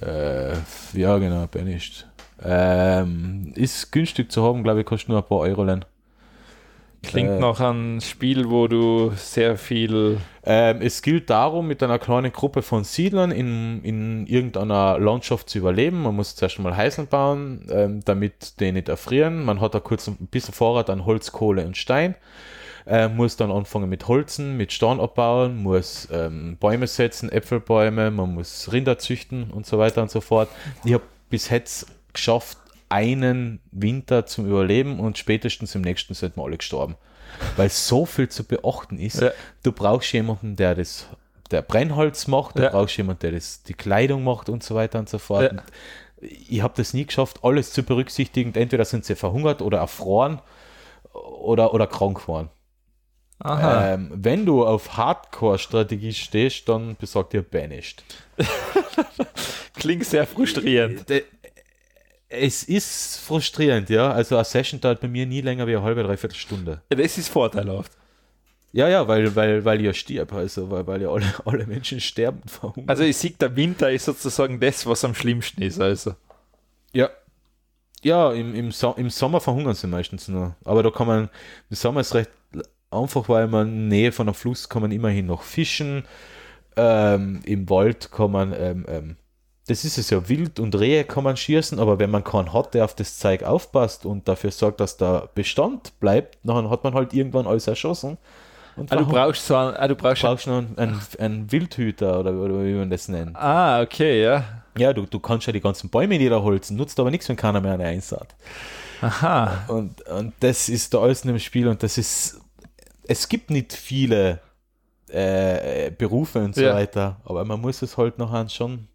Äh, ja, genau, Banished. Ähm, ist günstig zu haben, glaube ich, kostet nur ein paar Euro. Len. Klingt Äh. nach einem Spiel, wo du sehr viel. Ähm, es gilt darum, mit einer kleinen Gruppe von Siedlern in, in irgendeiner Landschaft zu überleben. Man muss zuerst mal Heiseln bauen, ähm, damit die nicht erfrieren. Man hat da kurz ein bisschen Vorrat an Holz, Kohle und Stein. Äh, muss dann anfangen mit Holzen, mit Stein abbauen, muss ähm, Bäume setzen, Äpfelbäume, man muss Rinder züchten und so weiter und so fort. Ich habe bis jetzt geschafft, einen Winter zum Überleben und spätestens im nächsten sind wir alle gestorben. Weil so viel zu beachten ist. Ja. Du brauchst jemanden, der das, der Brennholz macht, du Ja. brauchst jemanden, der das, die Kleidung macht und so weiter und so fort. Ja. Und ich habe das nie geschafft, alles zu berücksichtigen. Entweder sind sie verhungert oder erfroren oder, oder krank geworden. Aha. Ähm, wenn du auf Hardcore-Strategie stehst, dann besagt dir Banished. Klingt sehr frustrierend. Es ist frustrierend, ja. Also eine Session dauert bei mir nie länger wie eine halbe, dreiviertel Stunde. Ja, Das ist vorteilhaft. Ja, ja, weil, weil, weil ich ja stirb, also weil, weil ja alle, alle Menschen sterben und verhungern. Also ich sehe, der Winter ist sozusagen das, was am schlimmsten ist. Also. ja. Ja, im, im, so im Sommer verhungern sie meistens nur. Aber da kann man, im Sommer ist recht einfach, weil man in Nähe von einem Fluss kann man immerhin noch fischen. Ähm, Im Wald kann man, ähm, ähm, das ist es ja, Wild und Rehe kann man schießen, aber wenn man keinen hat, der auf das Zeug aufpasst und dafür sorgt, dass der Bestand bleibt, dann hat man halt irgendwann alles erschossen. Und Ah, du brauchst so einen, ah, du brauchst brauchst noch einen, einen, einen Wildhüter oder, oder wie man das nennt. Ah, okay, ja. Ja, du, du kannst ja die ganzen Bäume niederholzen, nutzt aber nichts, wenn keiner mehr eine einsaat. Aha. Und, und das ist da alles in dem Spiel und das ist, es gibt nicht viele äh, Berufe und so Ja. weiter, aber man muss es halt nachher schon,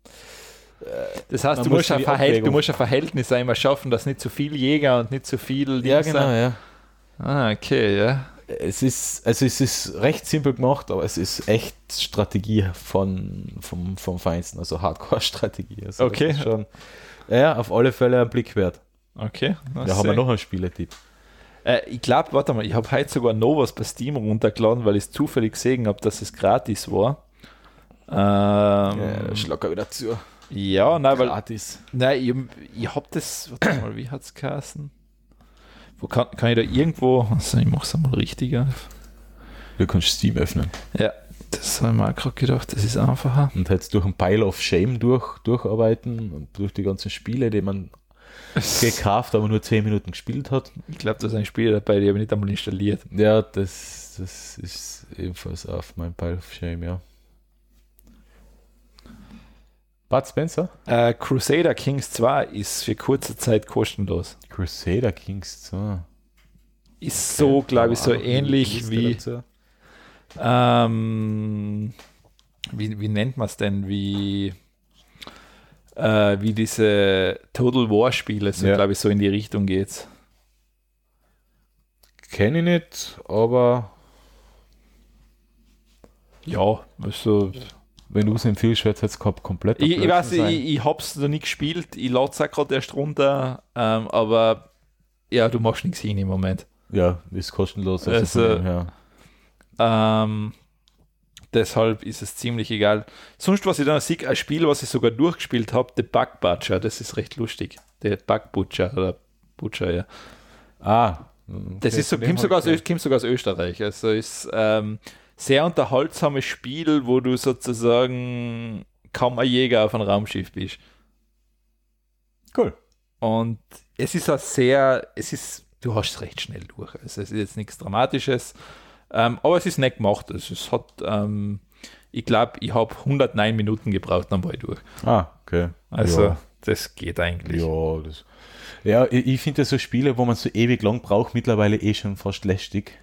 Das heißt, Man du muss musst, ein Verhält, du musst ein Verhältnis einmal schaffen, dass nicht zu viel Jäger und nicht zu viel ja genau, sind. ja. Ah, okay, ja. Es ist, also es ist recht simpel gemacht, aber es ist echt Strategie von, vom, vom Feinsten, also Hardcore-Strategie. Also Okay. Schon, ja, auf alle Fälle ein Blick wert. Okay. Da haben wir noch einen Spieletipp. Äh, ich glaube, warte mal, ich habe heute sogar noch was bei Steam runtergeladen, weil ich es zufällig gesehen habe, dass es gratis war. Ähm, Ja, schlag wieder zu. Ja, nein, weil Gratis. Nein, ich, ich hab das, warte mal, wie hat's geheißen? Wo kann, kann ich da irgendwo, also ich mach's einmal richtig auf. Du kannst Steam öffnen Ja, das habe ich mir auch gerade gedacht, das ist einfacher. und jetzt durch ein Pile of Shame durch, durcharbeiten und durch die ganzen Spiele, die man gekauft, aber nur 10 Minuten gespielt hat. Ich glaube, da ist ein Spiel dabei, die habe ich nicht einmal installiert. Ja, das, das ist ebenfalls auf meinem Pile of Shame, ja. Bud Spencer? Äh, Crusader Kings 2 ist für kurze Zeit kostenlos. Crusader Kings 2. Ist so, glaube ich, so ähnlich wie, ähm, wie, wie nennt man es denn, wie, äh, wie diese Total War Spiele, so Ja. glaube ich, so in die Richtung geht's. Kenne ich nicht, aber Ja, also wenn du es empfiehlst, wird es jetzt kom- komplett Ich, ich weiß, sein. ich, ich hab's noch nicht gespielt, ich lade es auch gerade erst runter, ähm, aber ja, du machst nichts hin im Moment. Ja, ist kostenlos. Also- her. Ähm, deshalb ist es ziemlich egal. Sonst, was ich dann sehe, ein Spiel, was ich sogar durchgespielt habe, The Bug Butcher, das ist recht lustig. Der Bug Butcher oder Butcher, ja. Ah, Das okay, ist so, kommt, sogar aus, kommt sogar aus Österreich. Also ist ähm, sehr unterhaltsames Spiel, wo du sozusagen kaum ein Jäger auf einem Raumschiff bist. Cool. Und es ist auch sehr, es ist, du hast es recht schnell durch. Also es ist jetzt nichts Dramatisches, ähm, aber es ist nett gemacht. Also es hat, ähm, ich glaube, ich habe 109 Minuten gebraucht, dann war ich durch. Ah, okay. Also ja, das geht eigentlich. ja, das, ja ich, ich finde so Spiele, wo man so ewig lang braucht, mittlerweile eh schon fast lästig.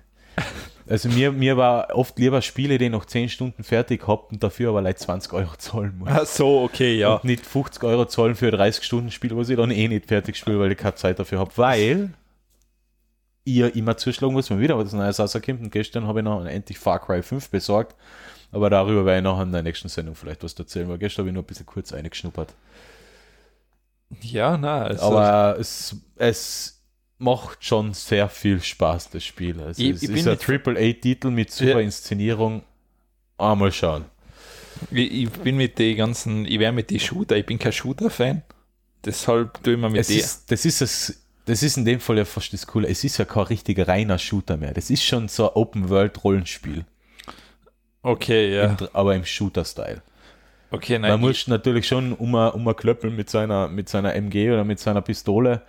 Also mir, mir war oft lieber Spiele, die ich nach 10 Stunden fertig habe und dafür aber like 20 Euro zahlen muss. Ach so, okay, ja. Und nicht 50 Euro zahlen für ein 30 Stunden Spiel, was ich dann eh nicht fertig spiele, weil ich keine Zeit dafür habe. Weil ihr immer zuschlagen muss, wenn wieder was Neues rauskommt. Und gestern habe ich noch endlich Far Cry 5 besorgt. Aber darüber werde ich nachher in der nächsten Sendung vielleicht was erzählen, weil gestern habe ich nur ein bisschen kurz eingeschnuppert. Ja, na, also, Aber es, es macht schon sehr viel Spaß, das Spiel. Also Ich- es ich ist ein Triple-A-Titel mit super Ja. Inszenierung. Einmal schauen. ich, ich bin mit den ganzen, ich wäre mit den Shooter, ich bin kein Shooter-Fan. Deshalb tue ich mir mit Es ist, das ist es. Das ist in dem Fall ja fast das Coole. Es ist ja kein richtiger reiner Shooter mehr. Das ist schon so ein Open-World-Rollenspiel, Okay, ja. im, aber im Shooter-Style. Okay, nein. Man muss natürlich schon um um klöppeln mit seiner, mit seiner MG oder mit seiner Pistole,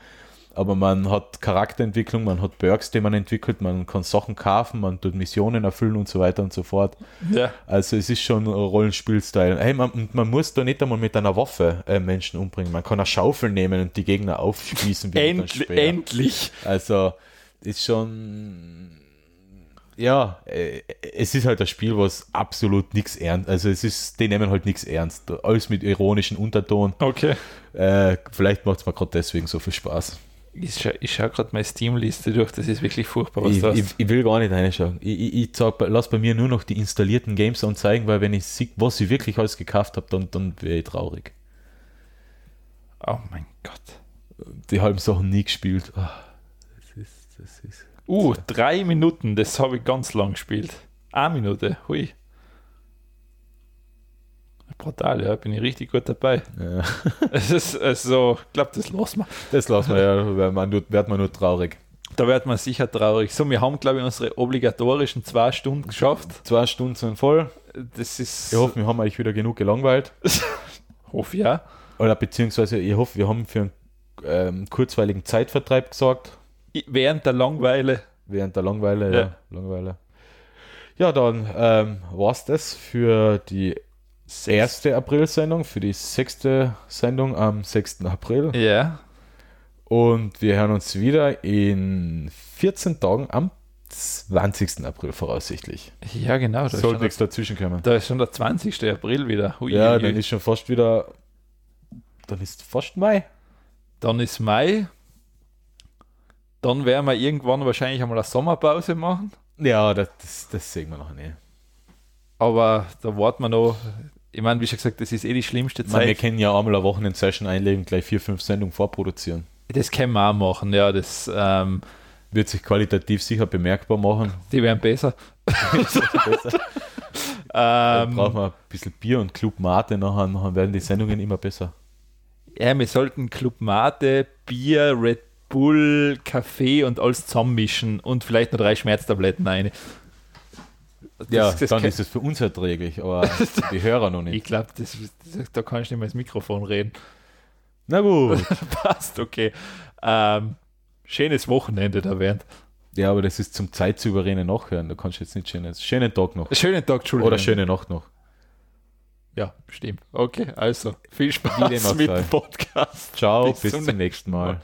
aber man hat Charakterentwicklung, man hat Perks, die man entwickelt, man kann Sachen kaufen, man tut Missionen erfüllen und so weiter und so fort. ja. Also es ist schon Rollenspiel-Style. Hey, man, und man muss da nicht einmal mit einer Waffe äh, Menschen umbringen. Man kann eine Schaufel nehmen und die Gegner aufspießen. wie dann Endlich. Also ist schon ja, äh, es ist halt ein Spiel, was absolut nichts ernst, also es ist, die nehmen halt nichts ernst. Alles mit ironischen Unterton. Okay. Äh, vielleicht macht es mir gerade deswegen so viel Spaß. Ich schaue schau gerade meine Steam-Liste durch, das ist wirklich furchtbar, was Ich, du ich, ich will gar nicht reinschauen. Ich, ich, ich sag, lass bei mir nur noch die installierten Games anzeigen, weil wenn ich sehe, was ich wirklich alles gekauft habe, dann, dann wäre ich traurig. Oh mein Gott. Die halben Sachen nie gespielt. Ah, das ist, das ist. Uh, drei Minuten, das habe ich ganz lang gespielt. Eine Minute, hui. Brutal, ja, bin ich richtig gut dabei. Ja. Es ist also, ich glaube, das lassen wir. Das lassen wir ja, wird man nur, wird man nur traurig. Da wird man sicher traurig. So, wir haben, glaube ich, unsere obligatorischen zwei Stunden geschafft. Zwei Stunden sind voll. Das ist. Ich hoffe, wir haben euch wieder genug gelangweilt. hoffe ja. Oder beziehungsweise, ich hoffe, wir haben für einen ähm, kurzweiligen Zeitvertreib gesorgt. Während der Langweile. Während der Langweile, Ja. ja. Langweile. Ja, dann ähm, war es das für die erste April-Sendung, für die sechste Sendung am 6. April. Ja. Und wir hören uns wieder in 14 Tagen am 20. April voraussichtlich. Ja, genau. Sollte nichts dazwischen kommen. da ist schon der 20. April wieder. Hui, Ja, hui, dann ist schon fast wieder. Dann ist fast Mai. Dann ist Mai. Dann werden wir irgendwann wahrscheinlich einmal eine Sommerpause machen. Ja, das, das, das sehen wir noch nicht. Aber da warten wir noch. Ich meine, wie schon gesagt, das ist eh die schlimmste Ich meine, wir Zeit. können ja einmal eine Wochenend-Session einlegen, gleich vier, fünf Sendungen vorproduzieren. Das können wir auch machen, ja. Das, ähm, Wird sich qualitativ sicher bemerkbar machen. die werden besser. Besser. Ähm, brauchen wir ein bisschen Bier und Club Mate, nachher, nachher werden die Sendungen immer besser. ja, wir sollten Club Mate, Bier, Red Bull, Kaffee und alles zusammenmischen und vielleicht noch drei Schmerztabletten rein. Das- Ja, das dann kann- ist es für uns erträglich, aber die Hörer noch Ich nicht. glaube, das, das, da kannst du nicht mehr ins Mikrofon reden. Na gut. Passt, okay. Ähm, schönes Wochenende da während. Ja, aber das ist zum Zeitsouveränen Nachhören. Da kannst du jetzt nicht schönes. Schönen Tag noch. Schönen Tag, Entschuldigung. Oder schöne Nacht noch. Ja, stimmt. Okay, also viel Spaß mit dem Podcast. Ciao, Bis bis, zum zum nächsten Mal. Mal.